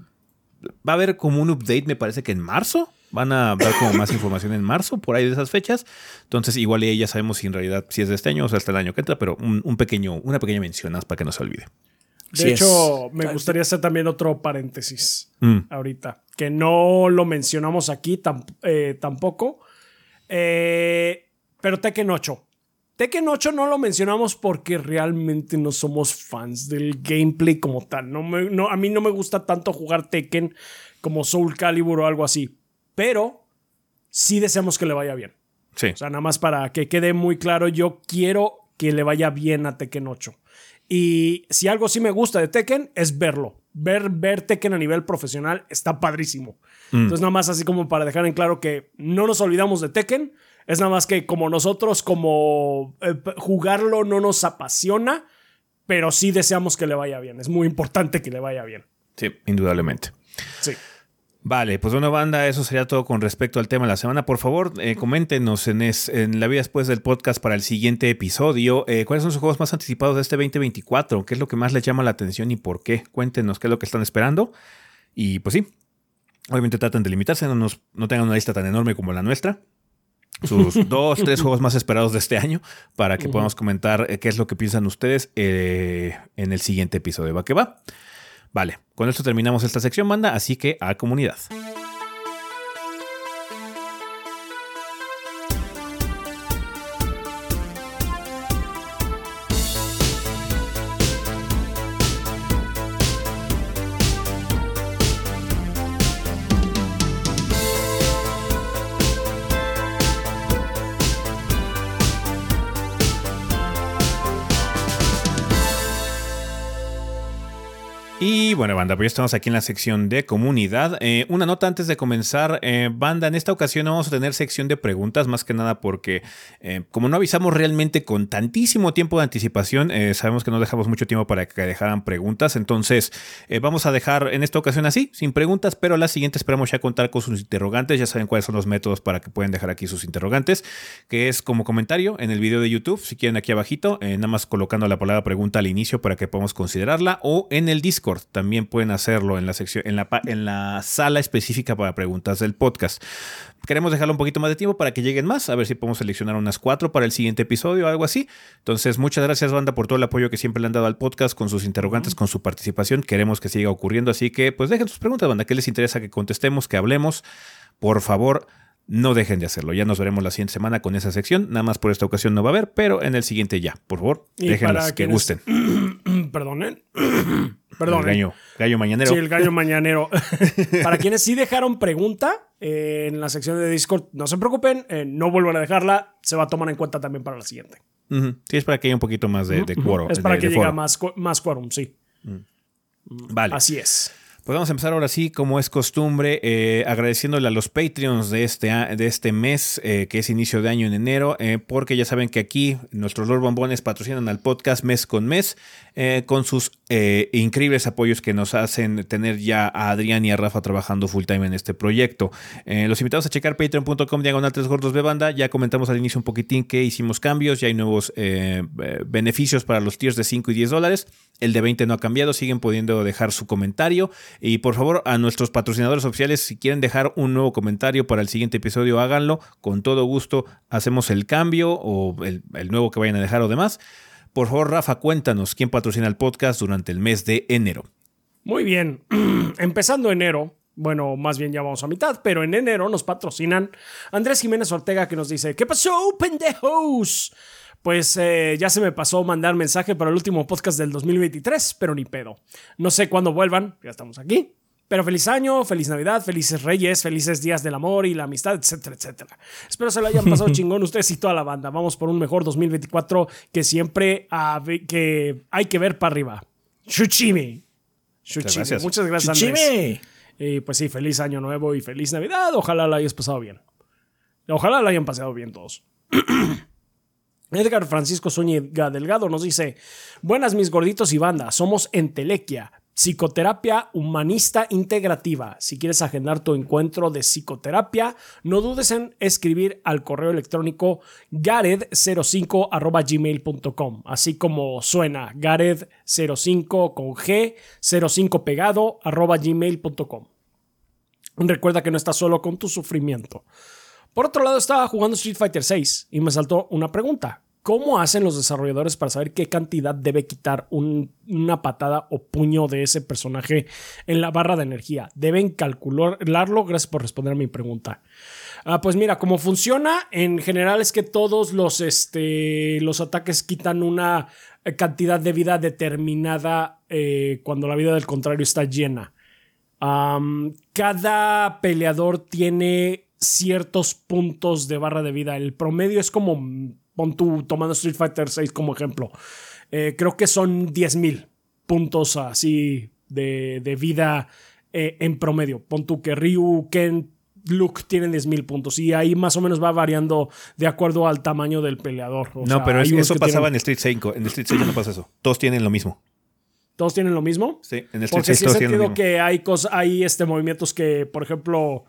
va a haber como un update, me parece que en marzo. Van a dar como más información en marzo, por ahí de esas fechas. Entonces, igual ya sabemos si en realidad si es de este año o sea, hasta el año que entra, pero un, un pequeño, una pequeña mención más para que no se olvide. De Sí hecho, es. me gustaría hacer también otro paréntesis Mm, ahorita, que no lo mencionamos aquí tam- eh, tampoco. Eh, pero Tekken 8. Tekken 8 no lo mencionamos porque realmente no somos fans del gameplay como tal. No me- no, a mí no me gusta tanto jugar Tekken como Soul Calibur o algo así. Pero sí deseamos que le vaya bien. sí. O sea, nada más para que quede muy claro, yo quiero que le vaya bien a Tekken 8. Y si algo sí me gusta de Tekken es verlo. Ver, ver Tekken a nivel profesional está padrísimo. Entonces, nada más así como para dejar en claro que no nos olvidamos de Tekken. Es nada más que como nosotros, como eh, jugarlo no nos apasiona, pero sí deseamos que le vaya bien. Es muy importante que le vaya bien. Sí, indudablemente. Sí. Vale, pues bueno, banda, eso sería todo con respecto al tema de la semana. Por favor, eh, coméntenos en, es- en la vida después del podcast para el siguiente episodio. eh, ¿Cuáles son sus juegos más anticipados de este 2024? ¿Qué es lo que más les llama la atención y por qué? Cuéntenos qué es lo que están esperando. Y pues sí, obviamente traten de limitarse, no, nos, no tengan una lista tan enorme como la nuestra. Sus [LAUGHS] dos, tres juegos más esperados de este año para que podamos comentar eh, qué es lo que piensan ustedes eh, en el siguiente episodio. ¿Va que va? Vale, con esto terminamos esta sección, banda, así que a comunidad. Bueno, banda, pues ya estamos aquí en la sección de comunidad. Eh, una nota antes de comenzar, eh, banda, en esta ocasión vamos a tener sección de preguntas, más que nada porque eh, como no avisamos realmente con tantísimo tiempo de anticipación, eh, sabemos que no dejamos mucho tiempo para que dejaran preguntas, entonces vamos a dejar en esta ocasión así, sin preguntas, pero la siguiente esperamos ya contar con sus interrogantes, ya saben cuáles son los métodos para que pueden dejar aquí sus interrogantes, que es como comentario en el video de YouTube, si quieren aquí abajito, nada más colocando la palabra pregunta al inicio para que podamos considerarla, o en el Discord, también pueden hacerlo en la sección, en la, pa- en la sala específica para preguntas del podcast. Queremos dejarlo un poquito más de tiempo para que lleguen más, a ver si podemos seleccionar unas cuatro para el siguiente episodio o algo así. Entonces, muchas gracias, banda, por todo el apoyo que siempre le han dado al podcast, con sus interrogantes, con su participación. Queremos que siga ocurriendo, así que pues dejen sus preguntas, banda. ¿Qué les interesa que contestemos, que hablemos? Por favor, no dejen de hacerlo. Ya nos veremos la siguiente semana con esa sección. Nada más por esta ocasión no va a haber, pero en el siguiente ya. Por favor, déjenlas que gusten. [CLEARS THROAT] Perdonen. [CLEARS THROAT] El Perdonen. gallo, gallo mañanero. Sí, el gallo mañanero. [LAUGHS] Para quienes sí dejaron pregunta eh, en la sección de Discord, no se preocupen, eh, no vuelvan a dejarla, se va a tomar en cuenta también para la siguiente. Sí, es para que haya un poquito más de, de quórum, Es para de- que llegue más, más quórum, sí. Vale. Así es. Pues vamos a empezar ahora sí, como es costumbre, eh, agradeciéndole a los Patreons de este, de este mes, eh, que es inicio de año en enero, eh, porque ya saben que aquí nuestros Lord Bombones patrocinan al podcast mes con mes, eh, con sus increíbles apoyos que nos hacen tener ya a Adrián y a Rafa trabajando full time en este proyecto. Los invitamos a checar patreon.com diagonal tres gordos de banda. Ya comentamos al inicio un poquitín que hicimos cambios, ya hay nuevos beneficios para los tiers de 5 y 10 dólares. El de 20 no ha cambiado, siguen pudiendo dejar su comentario. Y por favor, a nuestros patrocinadores oficiales, si quieren dejar un nuevo comentario para el siguiente episodio, háganlo. Con todo gusto hacemos el cambio o el, nuevo que vayan a dejar o demás. Por favor, Rafa, cuéntanos quién patrocina el podcast durante el mes de enero. Muy bien. [CLEARS THROAT] Empezando enero, bueno, más bien ya vamos a mitad, pero en enero nos patrocinan Andrés Jiménez Ortega que nos dice, ¿qué pasó, pendejos? Pues eh, ya se me pasó mandar mensaje para el último podcast del 2023, pero ni pedo. No sé cuándo vuelvan, ya estamos aquí. Pero feliz año, feliz Navidad, felices Reyes, felices días del amor y la amistad, etcétera, etcétera. Espero se lo hayan pasado [LAUGHS] chingón ustedes y toda la banda. Vamos por un mejor 2024 que siempre que hay que ver para arriba. Chuchimi. Chuchimi. gracias. Muchas gracias, Andrés. ¡Chime! Y pues sí, feliz año nuevo y feliz Navidad. Ojalá la hayas pasado bien. Ojalá la hayan pasado bien todos. [CLEARS THROAT] Edgar Francisco Zúñiga Delgado nos dice: Buenas, mis gorditos y banda. Somos Entelequia, psicoterapia humanista integrativa. Si quieres agendar tu encuentro de psicoterapia, no dudes en escribir al correo electrónico gared05 así como suena gared05 con G 05 pegado arroba gmail.com. Recuerda que no estás solo con tu sufrimiento. Por otro lado, estaba jugando Street Fighter 6 y me saltó una pregunta. ¿Cómo hacen los desarrolladores para saber qué cantidad debe quitar un- una patada o puño de ese personaje en la barra de energía? ¿Deben calcularlo? Gracias por responder a mi pregunta. Ah, pues mira, como funciona, en general es que todos los, este, los ataques quitan una eh, cantidad de vida determinada eh, cuando la vida del contrario está llena. Cada peleador tiene ciertos puntos de barra de vida. El promedio es como, pon tú tomando Street Fighter 6 como ejemplo. Eh, creo que son 10.000 puntos así de, de vida eh, en promedio. Pon tú que Ryu, Ken, Luke tienen 10.000 puntos y ahí más o menos va variando de acuerdo al tamaño del peleador. O no, sea, pero es- eso pasaba tienen- en Street 5. En Street 6 ya no pasa eso. Todos tienen lo mismo. ¿Todos tienen lo mismo? Sí, en Street Porque 6 sí he sentido que hay cosas, hay este movimientos que, por ejemplo,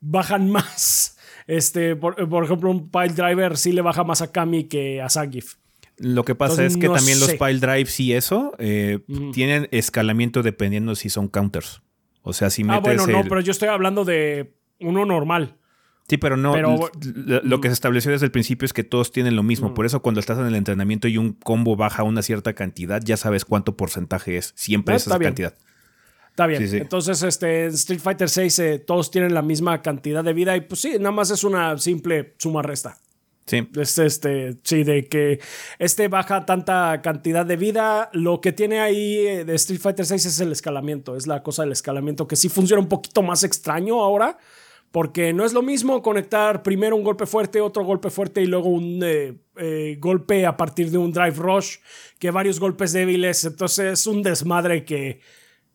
bajan [LAUGHS] más. Este, por, por ejemplo, un pile driver sí le baja más a Kami que a Zangief. Lo que pasa Entonces, es que no también los pile drives y eso eh, tienen escalamiento dependiendo si son counters. O sea, si Ah, metes bueno, no, pero yo estoy hablando de uno normal. Sí, pero no. pero- lo que se estableció desde el principio es que todos tienen lo mismo. Por eso, cuando estás en el entrenamiento y un combo baja una cierta cantidad, ya sabes cuánto porcentaje es. Siempre Ah, esa bien. Está bien. Sí, sí. Entonces, este, en Street Fighter 6 eh, todos tienen la misma cantidad de vida y pues sí, nada más es una simple suma-resta. Sí. Es este, sí, de que este baja tanta cantidad de vida. Lo que tiene ahí eh, de Street Fighter 6 es el escalamiento. Es la cosa del escalamiento que sí funciona un poquito más extraño ahora. Porque no es lo mismo conectar primero un golpe fuerte, otro golpe fuerte y luego un eh, eh, golpe a partir de un drive rush que varios golpes débiles. Entonces es un desmadre que,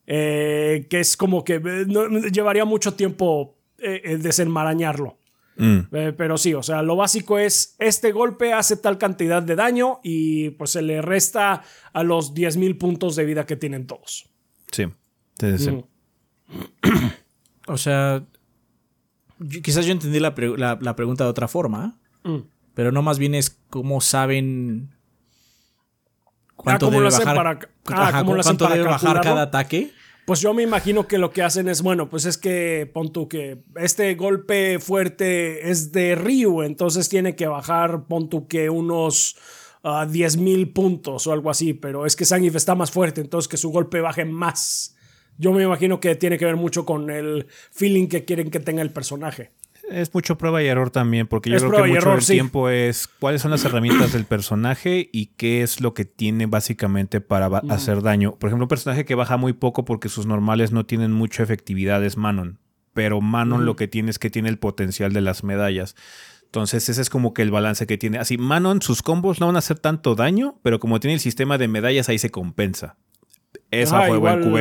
eh, que es como que eh, no- llevaría mucho tiempo eh, eh, desenmarañarlo. Mm. Eh, pero sí, o sea, lo básico es, este golpe hace tal cantidad de daño y pues se le resta a los 10.000 puntos de vida que tienen todos. Sí. Sí, sí. Mm. O sea, yo- quizás yo entendí la, pre- la- la pregunta de otra forma, Mm. pero no más bien es cómo saben cuánto Ah, ¿cómo debe lo hacen bajar, para- ah, Ajá, ¿cómo lo hacen cuánto para debe bajar cada ataque. Pues yo me imagino que lo que hacen es, bueno, pues es que pon tú que este golpe fuerte es de Ryu, entonces tiene que bajar, pon tú que unos ah, 10.000 puntos o algo así, pero es que Zangief está más fuerte, entonces que su golpe baje más. Yo me imagino que tiene que ver mucho con el feeling que quieren que tenga el personaje. Es mucho prueba y error también, porque yo Es creo que mucho error, del sí. tiempo es cuáles son las herramientas del personaje y qué es lo que tiene básicamente para hacer daño. Por ejemplo, un personaje que baja muy poco porque sus normales no tienen mucha efectividad es Manon, pero Manon lo que tiene es que tiene el potencial de las medallas. Entonces ese es como que el balance que tiene. Así, Manon, sus combos no van a hacer tanto daño, pero como tiene el sistema de medallas ahí se compensa. Esa Ajá, fue buen igual-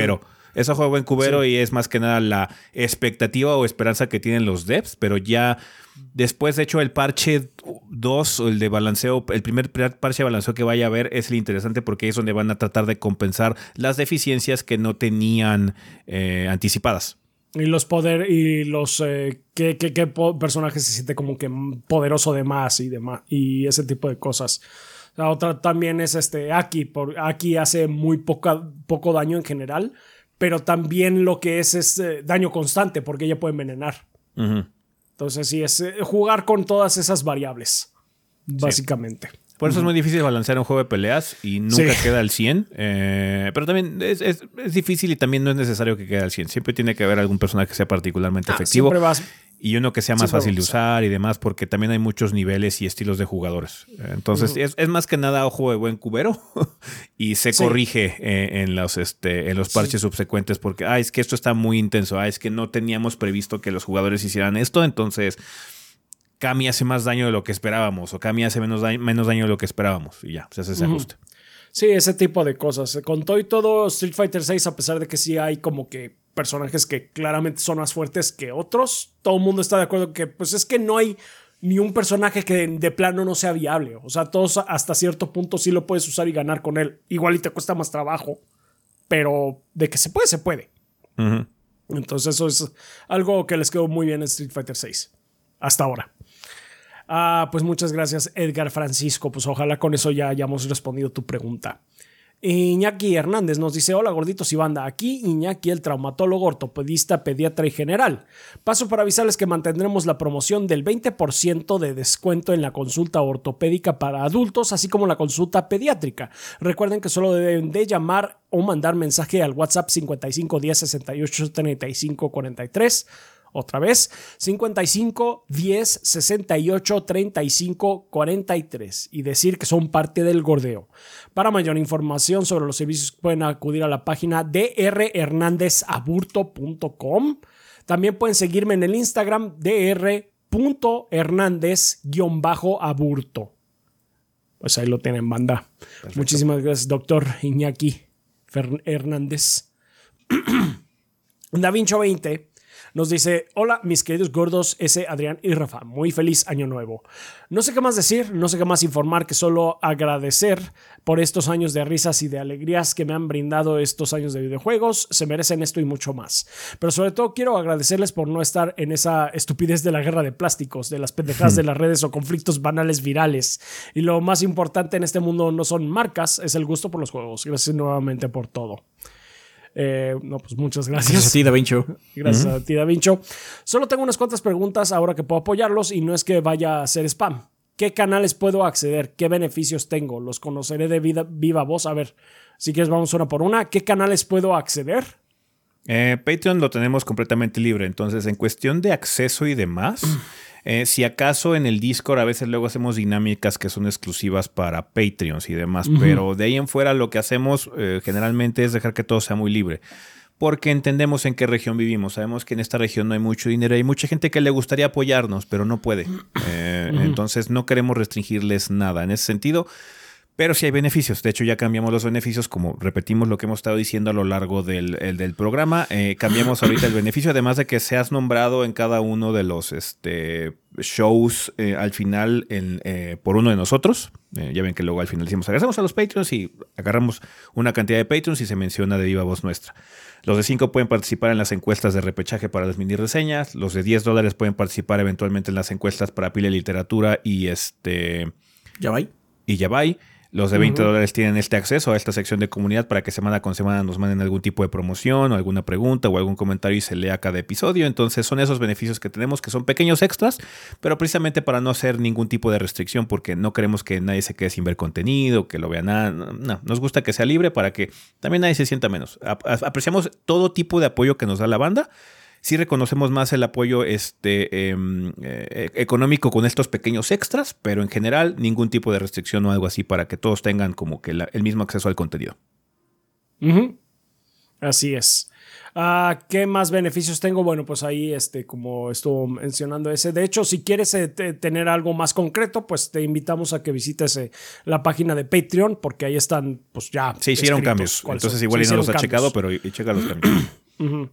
Esa fue buen cubero y es más que nada la expectativa o esperanza que tienen los devs, pero ya después, de hecho, el parche 2 o el de balanceo, el primer parche de balanceo que vaya a haber es el interesante porque es donde van a tratar de compensar las deficiencias que no tenían eh, anticipadas. Y los poder y los eh, qué, qué- qué personaje se siente como que poderoso de más y demás y ese tipo de cosas. La otra también es este Aki, por Aki hace muy poca, poco daño en general, pero también lo que es es eh, daño constante porque ella puede envenenar. Entonces sí es eh, jugar con todas esas variables básicamente. Por eso es muy difícil balancear un juego de peleas y nunca Sí. queda al 100. eh, pero también es, es- es difícil y también no es necesario que quede al 100. Siempre tiene que haber algún personaje que sea particularmente Ah, efectivo. siempre vas- y uno que sea más fácil de usar y demás, porque también hay muchos niveles y estilos de jugadores. Entonces, es, es más que nada ojo de buen cubero [LAUGHS] y se Sí. corrige eh, en, los, este, en los parches subsecuentes porque, ah, es que esto está muy intenso, ah, es que no teníamos previsto que los jugadores hicieran esto, entonces Kami hace más daño de lo que esperábamos o Kami hace menos daño, menos daño de lo que esperábamos y ya, se hace ese Ujú. ajuste. Sí, ese tipo de cosas. Con todo y todo, Street Fighter 6, a pesar de que sí hay como que personajes que claramente son más fuertes que otros, todo el mundo está de acuerdo que pues es que no hay ni un personaje que de plano no sea viable. O sea, todos hasta cierto punto sí lo puedes usar y ganar con él. Igual y te cuesta más trabajo, pero de que se puede, se puede. Entonces eso es algo que les quedó muy bien en Street Fighter 6. Hasta ahora. Ah, pues muchas gracias Edgar Francisco. Pues ojalá con eso ya hayamos respondido tu pregunta. Iñaki Hernández nos dice, hola gorditos y banda, aquí Iñaki el traumatólogo, ortopedista, pediatra y general. Paso para avisarles que mantendremos la promoción del 20% de descuento en la consulta ortopédica para adultos, así como la consulta pediátrica. Recuerden que solo deben de llamar o mandar mensaje al WhatsApp 55 10 68 35 43. Otra vez, 55 10 68 35 43 y decir que son parte del gordeo. Para mayor información sobre los servicios pueden acudir a la página drhernandezaburto.com. También pueden seguirme en el Instagram dr.hernandez-aburto. Pues ahí lo tienen, banda. Muchísimas gracias, doctor Iñaki Hernández. [CLEARS THROAT] Da Vinci 20 nos dice, hola mis queridos gordos, ese Adrián y Rafa, muy feliz año nuevo. No sé qué más decir, no sé qué más informar que solo agradecer por estos años de risas y de alegrías que me han brindado estos años de videojuegos, se merecen esto y mucho más. Pero sobre todo quiero agradecerles por no estar en esa estupidez de la guerra de plásticos, de las pendejadas de las [LAUGHS] redes o conflictos banales virales. Y lo más importante en este mundo no son marcas, es el gusto por los juegos. Gracias nuevamente por todo. Eh, no, pues muchas gracias. Gracias a ti, Da Vinci. Gracias a ti, Da Vinci. Solo tengo unas cuantas preguntas ahora que puedo apoyarlos y no es que vaya a ser spam. ¿Qué canales puedo acceder? ¿Qué beneficios tengo? ¿Los conoceré de vida, viva voz? A ver, si quieres vamos una por una. ¿Qué canales puedo acceder? Eh, Patreon lo tenemos completamente libre, entonces en cuestión de acceso y demás, eh, si acaso en el Discord a veces luego hacemos dinámicas que son exclusivas para Patreons y demás, pero de ahí en fuera lo que hacemos eh, generalmente es dejar que todo sea muy libre. Porque entendemos en qué región vivimos. Sabemos que en esta región no hay mucho dinero. Hay mucha gente que le gustaría apoyarnos, pero no puede. Eh, entonces no queremos restringirles nada. En ese sentido, pero sí hay beneficios. De hecho, ya cambiamos los beneficios, como repetimos lo que hemos estado diciendo a lo largo del, del programa. Eh, cambiamos [LAUGHS] ahorita el beneficio, además de que seas nombrado en cada uno de los este, shows eh, al final eh, por uno de nosotros. ya ven que luego al final decimos, agradecemos a los Patreons y agarramos una cantidad de Patreons y se menciona de viva voz nuestra. Los de 5 pueden participar en las encuestas de repechaje para las mini reseñas. Los de 10 dólares pueden participar eventualmente en las encuestas para pila literatura y este... Ya va. Y ya va. Los de 20 dólares tienen este acceso a esta sección de comunidad para que semana con semana nos manden algún tipo de promoción o alguna pregunta o algún comentario y se lea cada episodio. Entonces son esos beneficios que tenemos que son pequeños extras, pero precisamente para no hacer ningún tipo de restricción porque no queremos que nadie se quede sin ver contenido, que lo vea nada. No, nos gusta que sea libre para que también nadie se sienta menos. Apreciamos todo tipo de apoyo que nos da la banda sí reconocemos más el apoyo este, em, eh, económico con estos pequeños extras, pero en general ningún tipo de restricción o algo así para que todos tengan como que el mismo acceso al contenido. Así es. Ah, ¿Qué más beneficios tengo? Bueno, pues ahí, este, como estuvo mencionando ese. De hecho, si quieres eh, tener algo más concreto, pues te invitamos a que visites eh, la página de Patreon, porque ahí están, pues ya. Se hicieron cambios. Entonces, igual y no los ha checado, pero checa los cambios.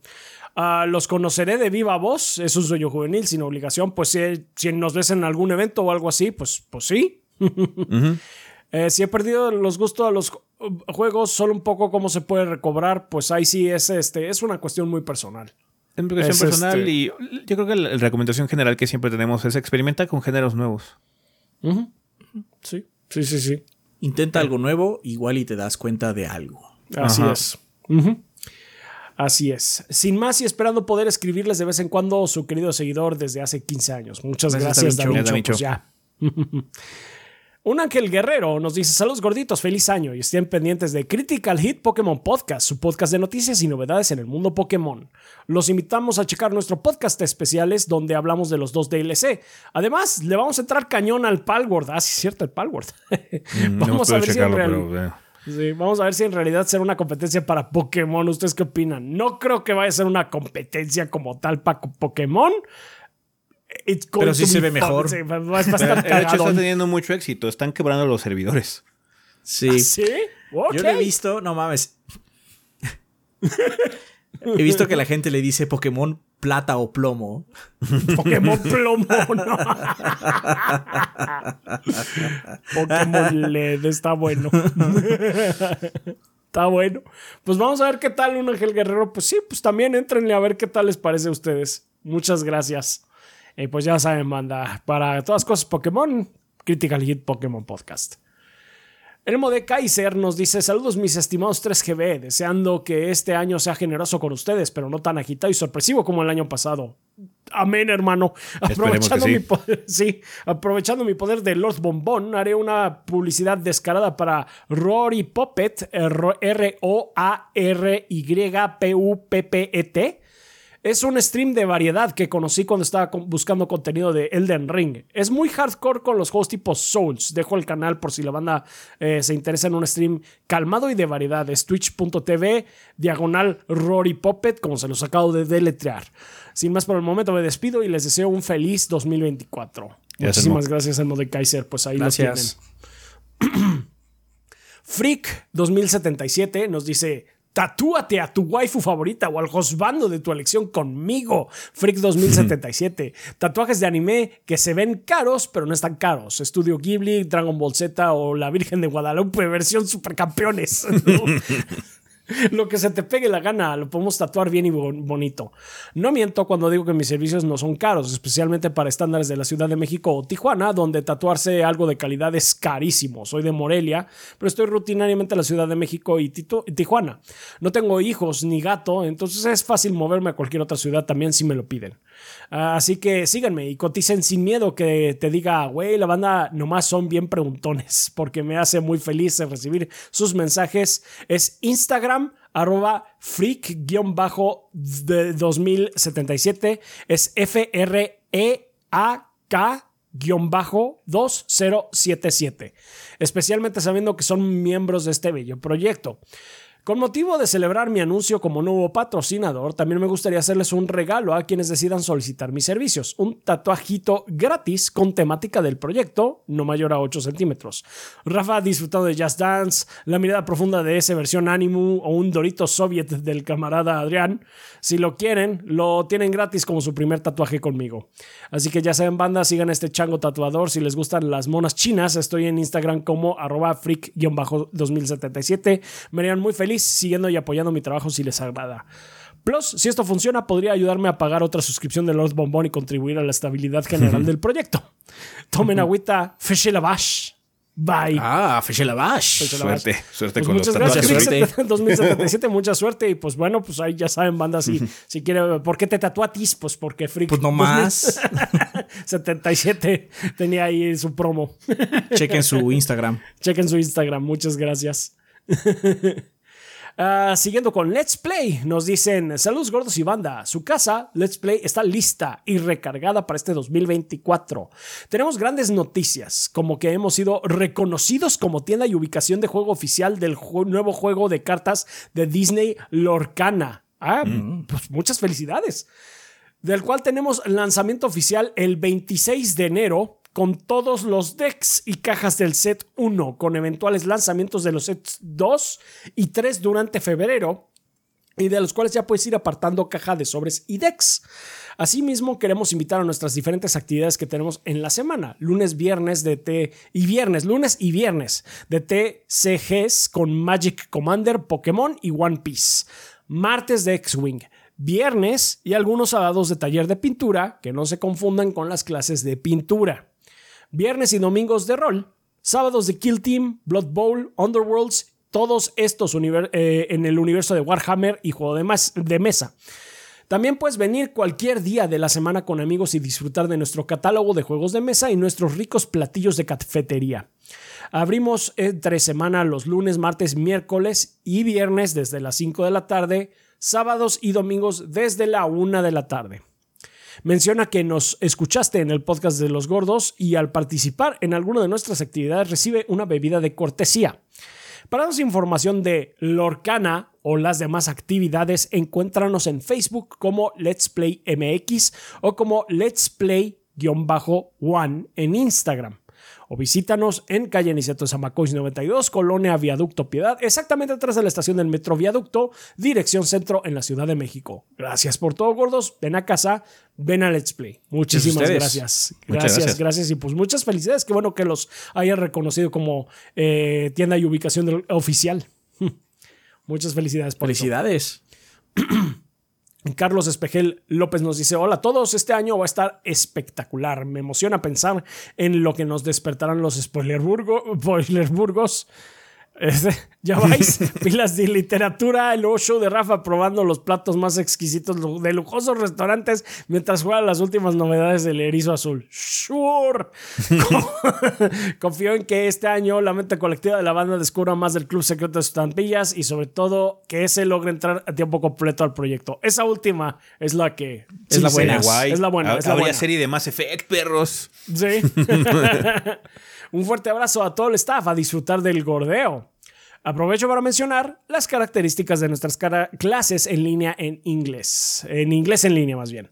Ah, los conoceré de viva voz, es un sueño juvenil sin obligación, pues si, si nos ves en algún evento o algo así, pues, pues sí. [LAUGHS] Eh, si he perdido los gustos a los juegos, solo un poco cómo se puede recobrar, pues ahí sí es, este, es una cuestión muy personal. Es una cuestión personal este y yo creo que la, recomendación general que siempre tenemos es experimentar con géneros nuevos. Sí, sí, sí, sí. Intenta algo nuevo, igual y te das cuenta de algo. Así es. Así es. Sin más y esperando poder escribirles de vez en cuando su querido seguidor desde hace 15 años. Muchas gracias, David. Pues ya. [LAUGHS] Un ángel guerrero nos dice: Saludos gorditos, feliz año y estén pendientes de Critical Hit Pokémon Podcast, su podcast de noticias y novedades en el mundo Pokémon. Los invitamos a checar nuestro podcast especiales donde hablamos de los dos DLC. Además, le vamos a entrar cañón al Palward. Ah, sí, es cierto, el Palward. [LAUGHS] Mm, vamos a ver si en realidad. Sí, vamos a ver si en realidad será una competencia para Pokémon. ¿Ustedes qué opinan? No creo que vaya a ser una competencia como tal para Pokémon. Pero sí se ve mejor. de hecho, está teniendo mucho éxito. Están quebrando los servidores. Sí. ¿Ah, ¿Sí? Yo lo he visto, no mames. [LAUGHS] he visto que la gente le dice Pokémon plata o plomo. [LAUGHS] Pokémon plomo, no. Pokémon LED, está bueno. está bueno. Pues vamos a ver qué tal un Ángel Guerrero. Pues sí, pues también entrenle a ver qué tal les parece a ustedes. Muchas gracias. Y pues ya saben, manda, para todas cosas Pokémon, Critical Hit Pokémon Podcast. Elmo de Kaiser nos dice: Saludos, mis estimados 3GB, deseando que este año sea generoso con ustedes, pero no tan agitado y sorpresivo como el año pasado. Amén, hermano. Aprovechando, mi poder, [LAUGHS] sí, aprovechando mi poder de Lord Bombón, haré una publicidad descarada para Rory Puppet, R-O-A-R-Y-P-U-P-P-E-T es un stream de variedad que conocí cuando estaba buscando contenido de Elden Ring. Es muy hardcore con los juegos tipo Souls. Dejo el canal por si la banda eh, se interesa en un stream calmado y de variedad. Es twitch.tv diagonal Rory Puppet, como se los acabo de deletrear. Sin más por el momento me despido y les deseo un feliz 2024. Muchísimas gracias, Elmo de Kaiser. Pues ahí lo tienen. [CLEARS THROAT] Freak 2077 nos dice, Tatúate a tu waifu favorita o al hostbando de tu elección conmigo. Freak 2077. [LAUGHS] Tatuajes de anime que se ven caros, pero no están caros. Estudio Ghibli, Dragon Ball Z o La Virgen de Guadalupe, versión supercampeones. [LAUGHS] [LAUGHS] [LAUGHS] lo que se te pegue la gana, lo podemos tatuar bien y bonito. No miento cuando digo que mis servicios no son caros, especialmente para estándares de la Ciudad de México o Tijuana, donde tatuarse algo de calidad es carísimo. Soy de Morelia, pero estoy rutinariamente en la Ciudad de México y Tijuana. No tengo hijos ni gato, entonces es fácil moverme a cualquier otra ciudad también si me lo piden. Así que síganme y coticen sin miedo que te diga, güey, la banda nomás son bien preguntones, [LAUGHS] porque me hace muy feliz recibir sus mensajes. Es Instagram arroba freak-2077 es F-R-E-A-K-2077 especialmente sabiendo que son miembros de este bello proyecto. Con motivo de celebrar mi anuncio como nuevo patrocinador, también me gustaría hacerles un regalo a quienes decidan solicitar mis servicios. Un tatuajito gratis con temática del proyecto, no mayor a 8 centímetros. Rafa ha disfrutado de Just Dance, la mirada profunda de esa versión Animu o un Dorito Soviet del camarada Adrián. Si lo quieren, lo tienen gratis como su primer tatuaje conmigo. Así que ya saben, banda, sigan este chango tatuador. Si les gustan las monas chinas, estoy en Instagram como arroba freak-2077. Me harían muy feliz siguiendo y apoyando mi trabajo si les agrada. Plus, si esto funciona, podría ayudarme a pagar otra suscripción de Lord Bombón y contribuir a la estabilidad general del proyecto. Tomen agüita, feche la bash. Bye. Ah, feche la bash. Suerte, suerte pues con muchas los gracias, tatuajes. [LAUGHS] Suerte. 2077, mucha suerte. Y pues bueno, pues ahí ya saben, banda, si, si quiere, ¿por qué te tatuatis? Pues porque Freak. Pues no más. 77 tenía ahí su promo. Chequen su Instagram. [LAUGHS] Chequen su Instagram, muchas gracias. [LAUGHS] Uh, siguiendo con Let's Play, nos dicen, saludos gordos y banda, su casa, Let's Play, está lista y recargada para este 2024. Tenemos grandes noticias, como que hemos sido reconocidos como tienda y ubicación de juego oficial del nuevo juego de cartas de Disney Lorcana. Ah, mm. pues muchas felicidades. Del cual tenemos lanzamiento oficial el 26 de enero con todos los decks y cajas del set 1, con eventuales lanzamientos de los sets 2 y 3 durante febrero, y de los cuales ya puedes ir apartando caja de sobres y decks. Asimismo, queremos invitar a nuestras diferentes actividades que tenemos en la semana, lunes, viernes de T y viernes, lunes y viernes de TCGs con Magic Commander, Pokémon y One Piece. Martes de X-Wing viernes y algunos sábados de taller de pintura que no se confundan con las clases de pintura viernes y domingos de rol, sábados de Kill Team, Blood Bowl, Underworlds, todos estos eh, en el universo de Warhammer y juego de, de mesa. También puedes venir cualquier día de la semana con amigos y disfrutar de nuestro catálogo de juegos de mesa y nuestros ricos platillos de cafetería. Abrimos entre semana los lunes, martes, miércoles y viernes desde las 5 de la tarde, sábados y domingos desde la 1 de la tarde. Menciona que nos escuchaste en el podcast de los gordos y al participar en alguna de nuestras actividades recibe una bebida de cortesía. Para más información de Lorcana o las demás actividades, encuéntranos en Facebook como Let's Play MX o como Let's Play-One en Instagram o visítanos en calle Niceto Zamacois 92, Colonia Viaducto Piedad, exactamente atrás de la estación del Metro Viaducto, dirección centro en la Ciudad de México. Gracias por todo, gordos. Ven a casa, ven a Let's Play. Muchísimas gracias. gracias. Gracias, Y pues muchas felicidades. Qué bueno que los hayan reconocido como eh, tienda y ubicación oficial. [LAUGHS] Muchas felicidades por Felicidades. [CLEARS THROAT] Carlos Espejel López nos dice, hola a todos, este año va a estar espectacular. Me emociona pensar en lo que nos despertarán los [LAUGHS] spoilerburgos [LAUGHS] ya vais, [LAUGHS] pilas de literatura, el show de Rafa probando los platos más exquisitos de lujosos restaurantes mientras juega las últimas novedades del erizo azul. ¡Sure! [LAUGHS] Confío en que este año la mente colectiva de la banda descubra más del Club Secreto de Estampillas y sobre todo que ese logre entrar a tiempo completo al proyecto. Esa última es la que... Es la buena. Es la buena. Es la Habría serie de Mass Effect, perros. Sí. Un fuerte abrazo a todo el staff a disfrutar del gordeo. Aprovecho para mencionar las características de nuestras clases en línea en inglés. En inglés en línea más bien.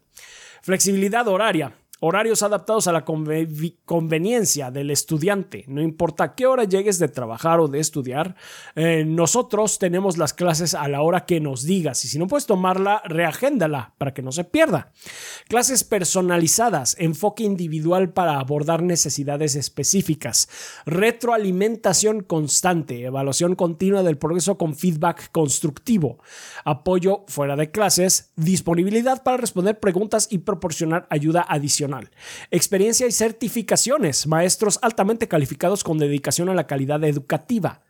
Flexibilidad horaria. Horarios adaptados a la conve- conveniencia del estudiante. No importa qué hora llegues de trabajar o de estudiar, eh, nosotros tenemos las clases a la hora que nos digas. Y si no puedes tomarla, reagéndala para que no se pierda. Clases personalizadas, enfoque individual para abordar necesidades específicas, retroalimentación constante, evaluación continua del progreso con feedback constructivo, apoyo fuera de clases, disponibilidad para responder preguntas y proporcionar ayuda adicional, experiencia y certificaciones, maestros altamente calificados con dedicación a la calidad educativa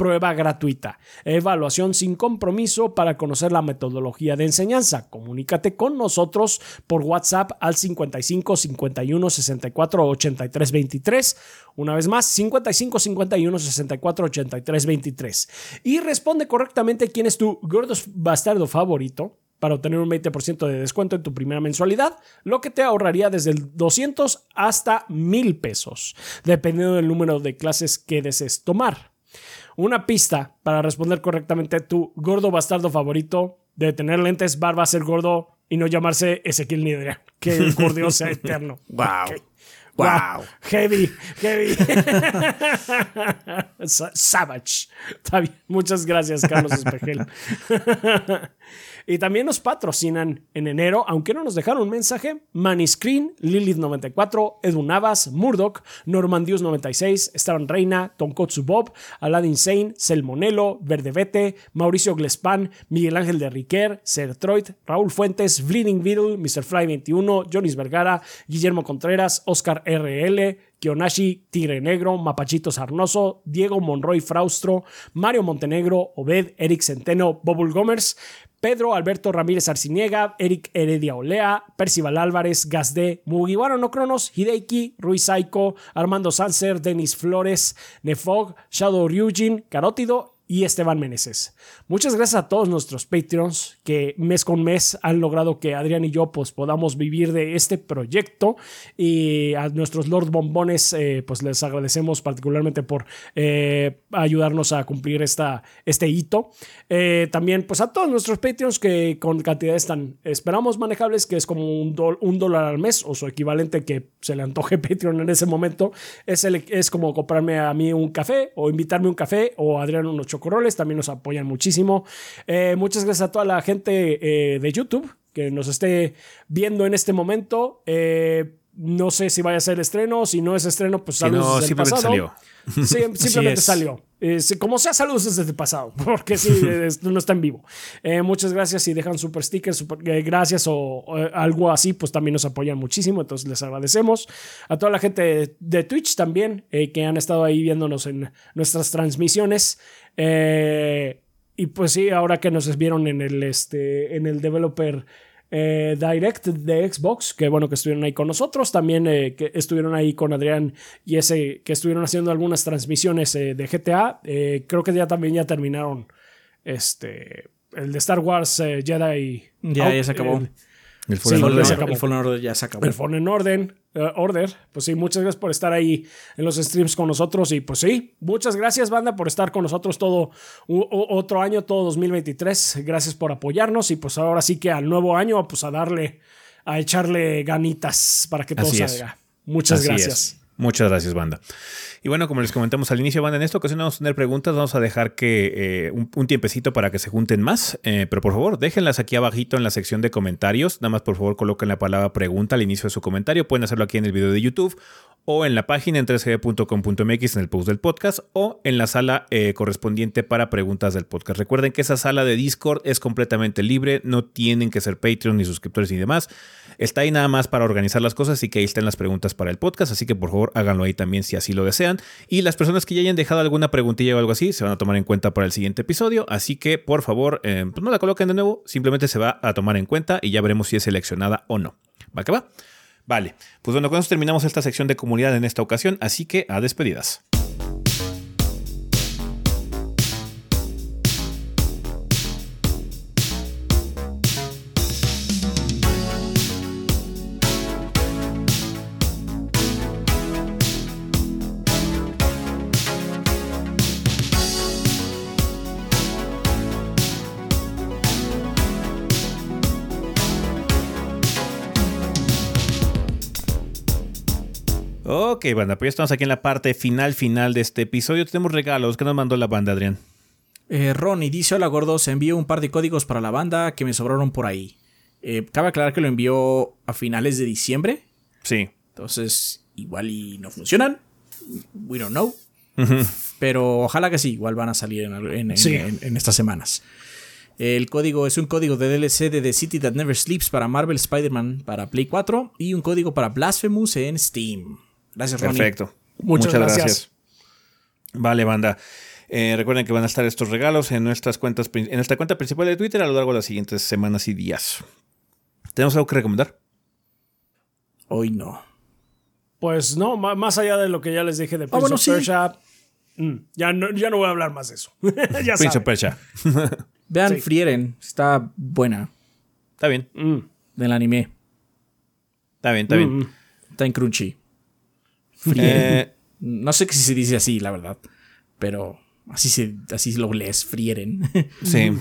prueba gratuita. Evaluación sin compromiso para conocer la metodología de enseñanza. Comunícate con nosotros por WhatsApp al 55 51 64 83 23. Una vez más, 55 51 64 83 23. Y responde correctamente quién es tu gordo bastardo favorito para obtener un 20% de descuento en tu primera mensualidad, lo que te ahorraría desde el 200 hasta 1000 pesos, dependiendo del número de clases que desees tomar una pista para responder correctamente tu gordo bastardo favorito de tener lentes, barba, ser gordo y no llamarse Ezequiel Nidria. Que el [LAUGHS] gordio sea eterno. Wow. Ok. Wow. Heavy, heavy. [LAUGHS] Sa- Savage. Está bien. Muchas gracias, Carlos Espejel. [LAUGHS] y también nos patrocinan en enero, aunque no nos dejaron un mensaje, Maniscreen, Lilith94, Edu Navas, Murdoch, Normandius96, Esteban Reina, Tonkotsu Bob, Aladdin Sane, Selmonelo, Verdevete, Mauricio Glespan, Miguel Ángel de Riquer, Sertroid, Raúl Fuentes, Bleeding Beetle, Mr. Fly 21, Jonis Vergara, Guillermo Contreras, Oscar RL, Kionashi, Tigre Negro, Mapachito Sarnoso, Diego Monroy Fraustro, Mario Montenegro, Obed, Eric Centeno, Bobul Gomers, Pedro Alberto Ramírez Arciniega, Eric Heredia Olea, Percival Álvarez, Gazde, Mugiwara no Cronos, Hideiki, Ruiz Saiko, Armando Sanser, Denis Flores, Nefog, Shadow Ryujin, Carótido y Esteban Meneses. Muchas gracias a todos nuestros Patreons que mes con mes han logrado que Adrián y yo pues, podamos vivir de este proyecto y a nuestros Lord Bombones eh, pues les agradecemos particularmente por eh, ayudarnos a cumplir esta, este hito. Eh, también pues a todos nuestros Patreons que con cantidades tan esperamos manejables que es como un, un dólar al mes o su equivalente que se le antoje [LAUGHS] Patreon en ese momento es, el- es como comprarme a mí un café o invitarme un café o a Adrián unos chocorroles también nos apoyan muchísimo. Eh, muchas gracias a toda la gente eh, de YouTube que nos esté viendo en este momento. Eh, no sé si vaya a ser estreno, si no es estreno, pues Si saludos no, desde el simplemente pasado. salió. Sí, [LAUGHS] simplemente salió. Eh, como sea, saludos desde el pasado, [LAUGHS] porque sí, [LAUGHS] no está en vivo. Eh, muchas gracias si dejan super stickers, super, eh, gracias o, o, algo así, pues también nos apoyan muchísimo, entonces les agradecemos. A toda la gente de, de Twitch también, eh, que han estado ahí viéndonos en nuestras transmisiones. Eh, y pues sí, ahora que nos vieron en el, este, en el developer eh, Direct de Xbox, que bueno que estuvieron ahí con nosotros, también eh, que estuvieron ahí con Adrián y ese que estuvieron haciendo algunas transmisiones eh, de GTA. Eh, creo que ya también ya terminaron este el de Star Wars eh, Jedi. Ya, Out- ya se acabó. El, El Sí, Fallen ya Order. se el, acabó. el Fallen Order ya se acabó. el Fallen Order, eh, Order. Pues sí, muchas gracias por estar ahí en los streams con nosotros. Y pues sí, muchas gracias, banda, por estar con nosotros todo u- otro año, todo 2023. Gracias por apoyarnos. Y pues ahora sí que al nuevo año, pues a darle, a echarle ganitas para que todo Así es. salga. Muchas Así gracias. es. Muchas gracias, banda. Y bueno, como les comentamos al inicio, banda, en esta ocasión vamos a tener preguntas, vamos a dejar que eh, un, un tiempecito para que se junten más, eh, pero por favor, déjenlas aquí abajito en la sección de comentarios, nada más por favor coloquen la palabra pregunta al inicio de su comentario, pueden hacerlo aquí en el video de YouTube o en la página en 3g.com.mx en el post del podcast o en la sala eh, correspondiente para preguntas del podcast. Recuerden que esa sala de Discord es completamente libre, no tienen que ser Patreon ni suscriptores ni demás. Está ahí nada más para organizar las cosas y que ahí estén las preguntas para el podcast, así que por favor háganlo ahí también si así lo desean. Y las personas que ya hayan dejado alguna preguntilla o algo así se van a tomar en cuenta para el siguiente episodio, así que por favor eh, pues no la coloquen de nuevo, simplemente se va a tomar en cuenta y ya veremos si es seleccionada o no. ¿Va que va? Vale, pues bueno, con eso terminamos esta sección de comunidad en esta ocasión, así que a despedidas. Ok, banda, pues ya estamos aquí en la parte final, final de este episodio. Tenemos regalos. ¿Qué nos mandó la banda, Adrián? Eh, Ronnie dice: Hola gordos, envío un par de códigos para la banda que me sobraron por ahí. Eh, cabe aclarar que lo envió a finales de diciembre. Sí. Entonces, igual y no funcionan. We don't know. Pero ojalá que sí, igual van a salir en, en- en- Sí. en- en estas semanas. El código es un código de DLC de The City That Never Sleeps para Marvel Spider-Man para Play 4 y un código para Blasphemous en Steam. Gracias, Ronnie. Perfecto. Muchas gracias. Vale, banda. Eh, recuerden que van a estar estos regalos en nuestras cuentas, en nuestra cuenta principal de Twitter a lo largo de las siguientes semanas y días. ¿Tenemos algo que recomendar? Hoy no. Pues no, más allá de lo que ya les dije de Prince Ah, bueno, of sí. Persia, mm, ya, no, ya no voy a hablar más de eso. [LAUGHS] ya Prince of. Persia. [LAUGHS] Vean Sí. Frieren, está buena Está bien, Mm, del anime. está bien, está bien. mm, Está en Crunchy. Eh, No sé si se dice así, la verdad. Pero así, se, así lo lees, Frieren. [LAUGHS] sí.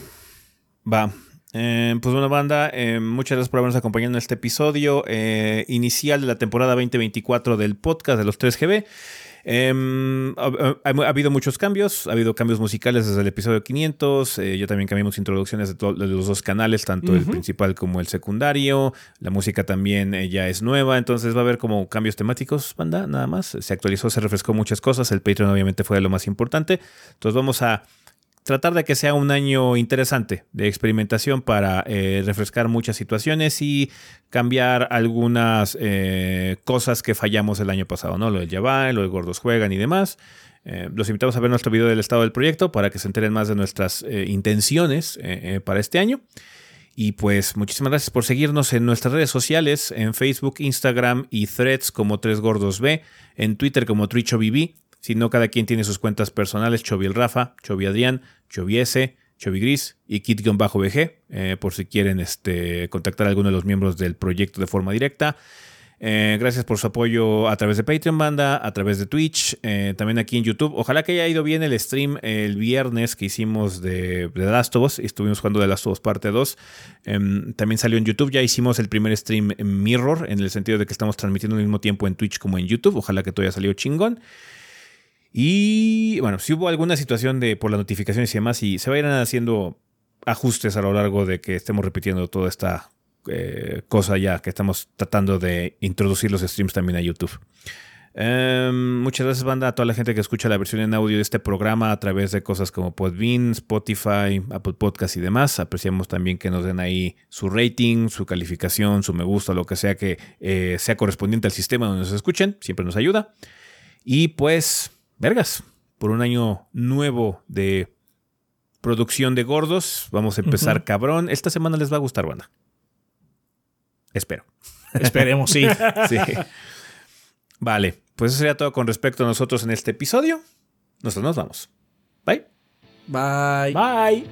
Va. Eh, pues bueno, banda, eh, muchas gracias por habernos acompañado en este episodio eh, inicial de la temporada 2024 del podcast de los 3GB. Eh, ha, ha- ha habido muchos cambios, ha habido cambios musicales desde el episodio 500, eh, yo también cambiamos introducciones de, de los dos canales, tanto el principal como el secundario, la música también eh, ya es nueva, entonces va a haber como cambios temáticos, banda, nada más, se actualizó, se refrescó muchas cosas, el Patreon obviamente fue lo más importante, entonces vamos a tratar de que sea un año interesante de experimentación para eh, refrescar muchas situaciones y cambiar algunas eh, cosas que fallamos el año pasado, ¿no? Lo del Java, lo de Gordos Juegan y demás. Eh, los invitamos a ver nuestro video del estado del proyecto para que se enteren más de nuestras intenciones para este año. Y pues muchísimas gracias por seguirnos en nuestras redes sociales, en Facebook, Instagram y Threads como Tres Gordos B, en Twitter como TrichoBB. Si no, cada quien tiene sus cuentas personales, Chovi el Rafa, Chovi Adrián, Chovi S, Chovi Gris y Kit-BG, eh, por si quieren este, contactar a alguno de los miembros del proyecto de forma directa. Eh, gracias por su apoyo a través de Patreon Banda, a través de Twitch, eh, también aquí en YouTube. Ojalá que haya ido bien el stream el viernes que hicimos de, de Last of Us. Estuvimos jugando The Last of Us parte 2. Em, también salió en YouTube. Ya hicimos el primer stream en Mirror, en el sentido de que estamos transmitiendo al mismo tiempo en Twitch como en YouTube. Ojalá que todo haya salido chingón. Y bueno, si hubo alguna situación de por las notificaciones y demás, y se vayan haciendo ajustes a lo largo de que estemos repitiendo toda esta eh, cosa ya que estamos tratando de introducir los streams también a YouTube. Em, muchas gracias, banda, a toda la gente que escucha la versión en audio de este programa a través de cosas como Podbean, Spotify, Apple Podcasts y demás. Apreciamos también que nos den ahí su rating, su calificación, su me gusta, lo que sea que eh, sea correspondiente al sistema donde nos escuchen. Siempre nos ayuda. Y pues, vergas, por un año nuevo de producción de gordos. Vamos a empezar cabrón. Esta semana les va a gustar, banda. Espero. Esperemos, [LAUGHS] sí. Vale, pues eso sería todo con respecto a nosotros en este episodio. Nosotros nos vamos. Bye. Bye. Bye.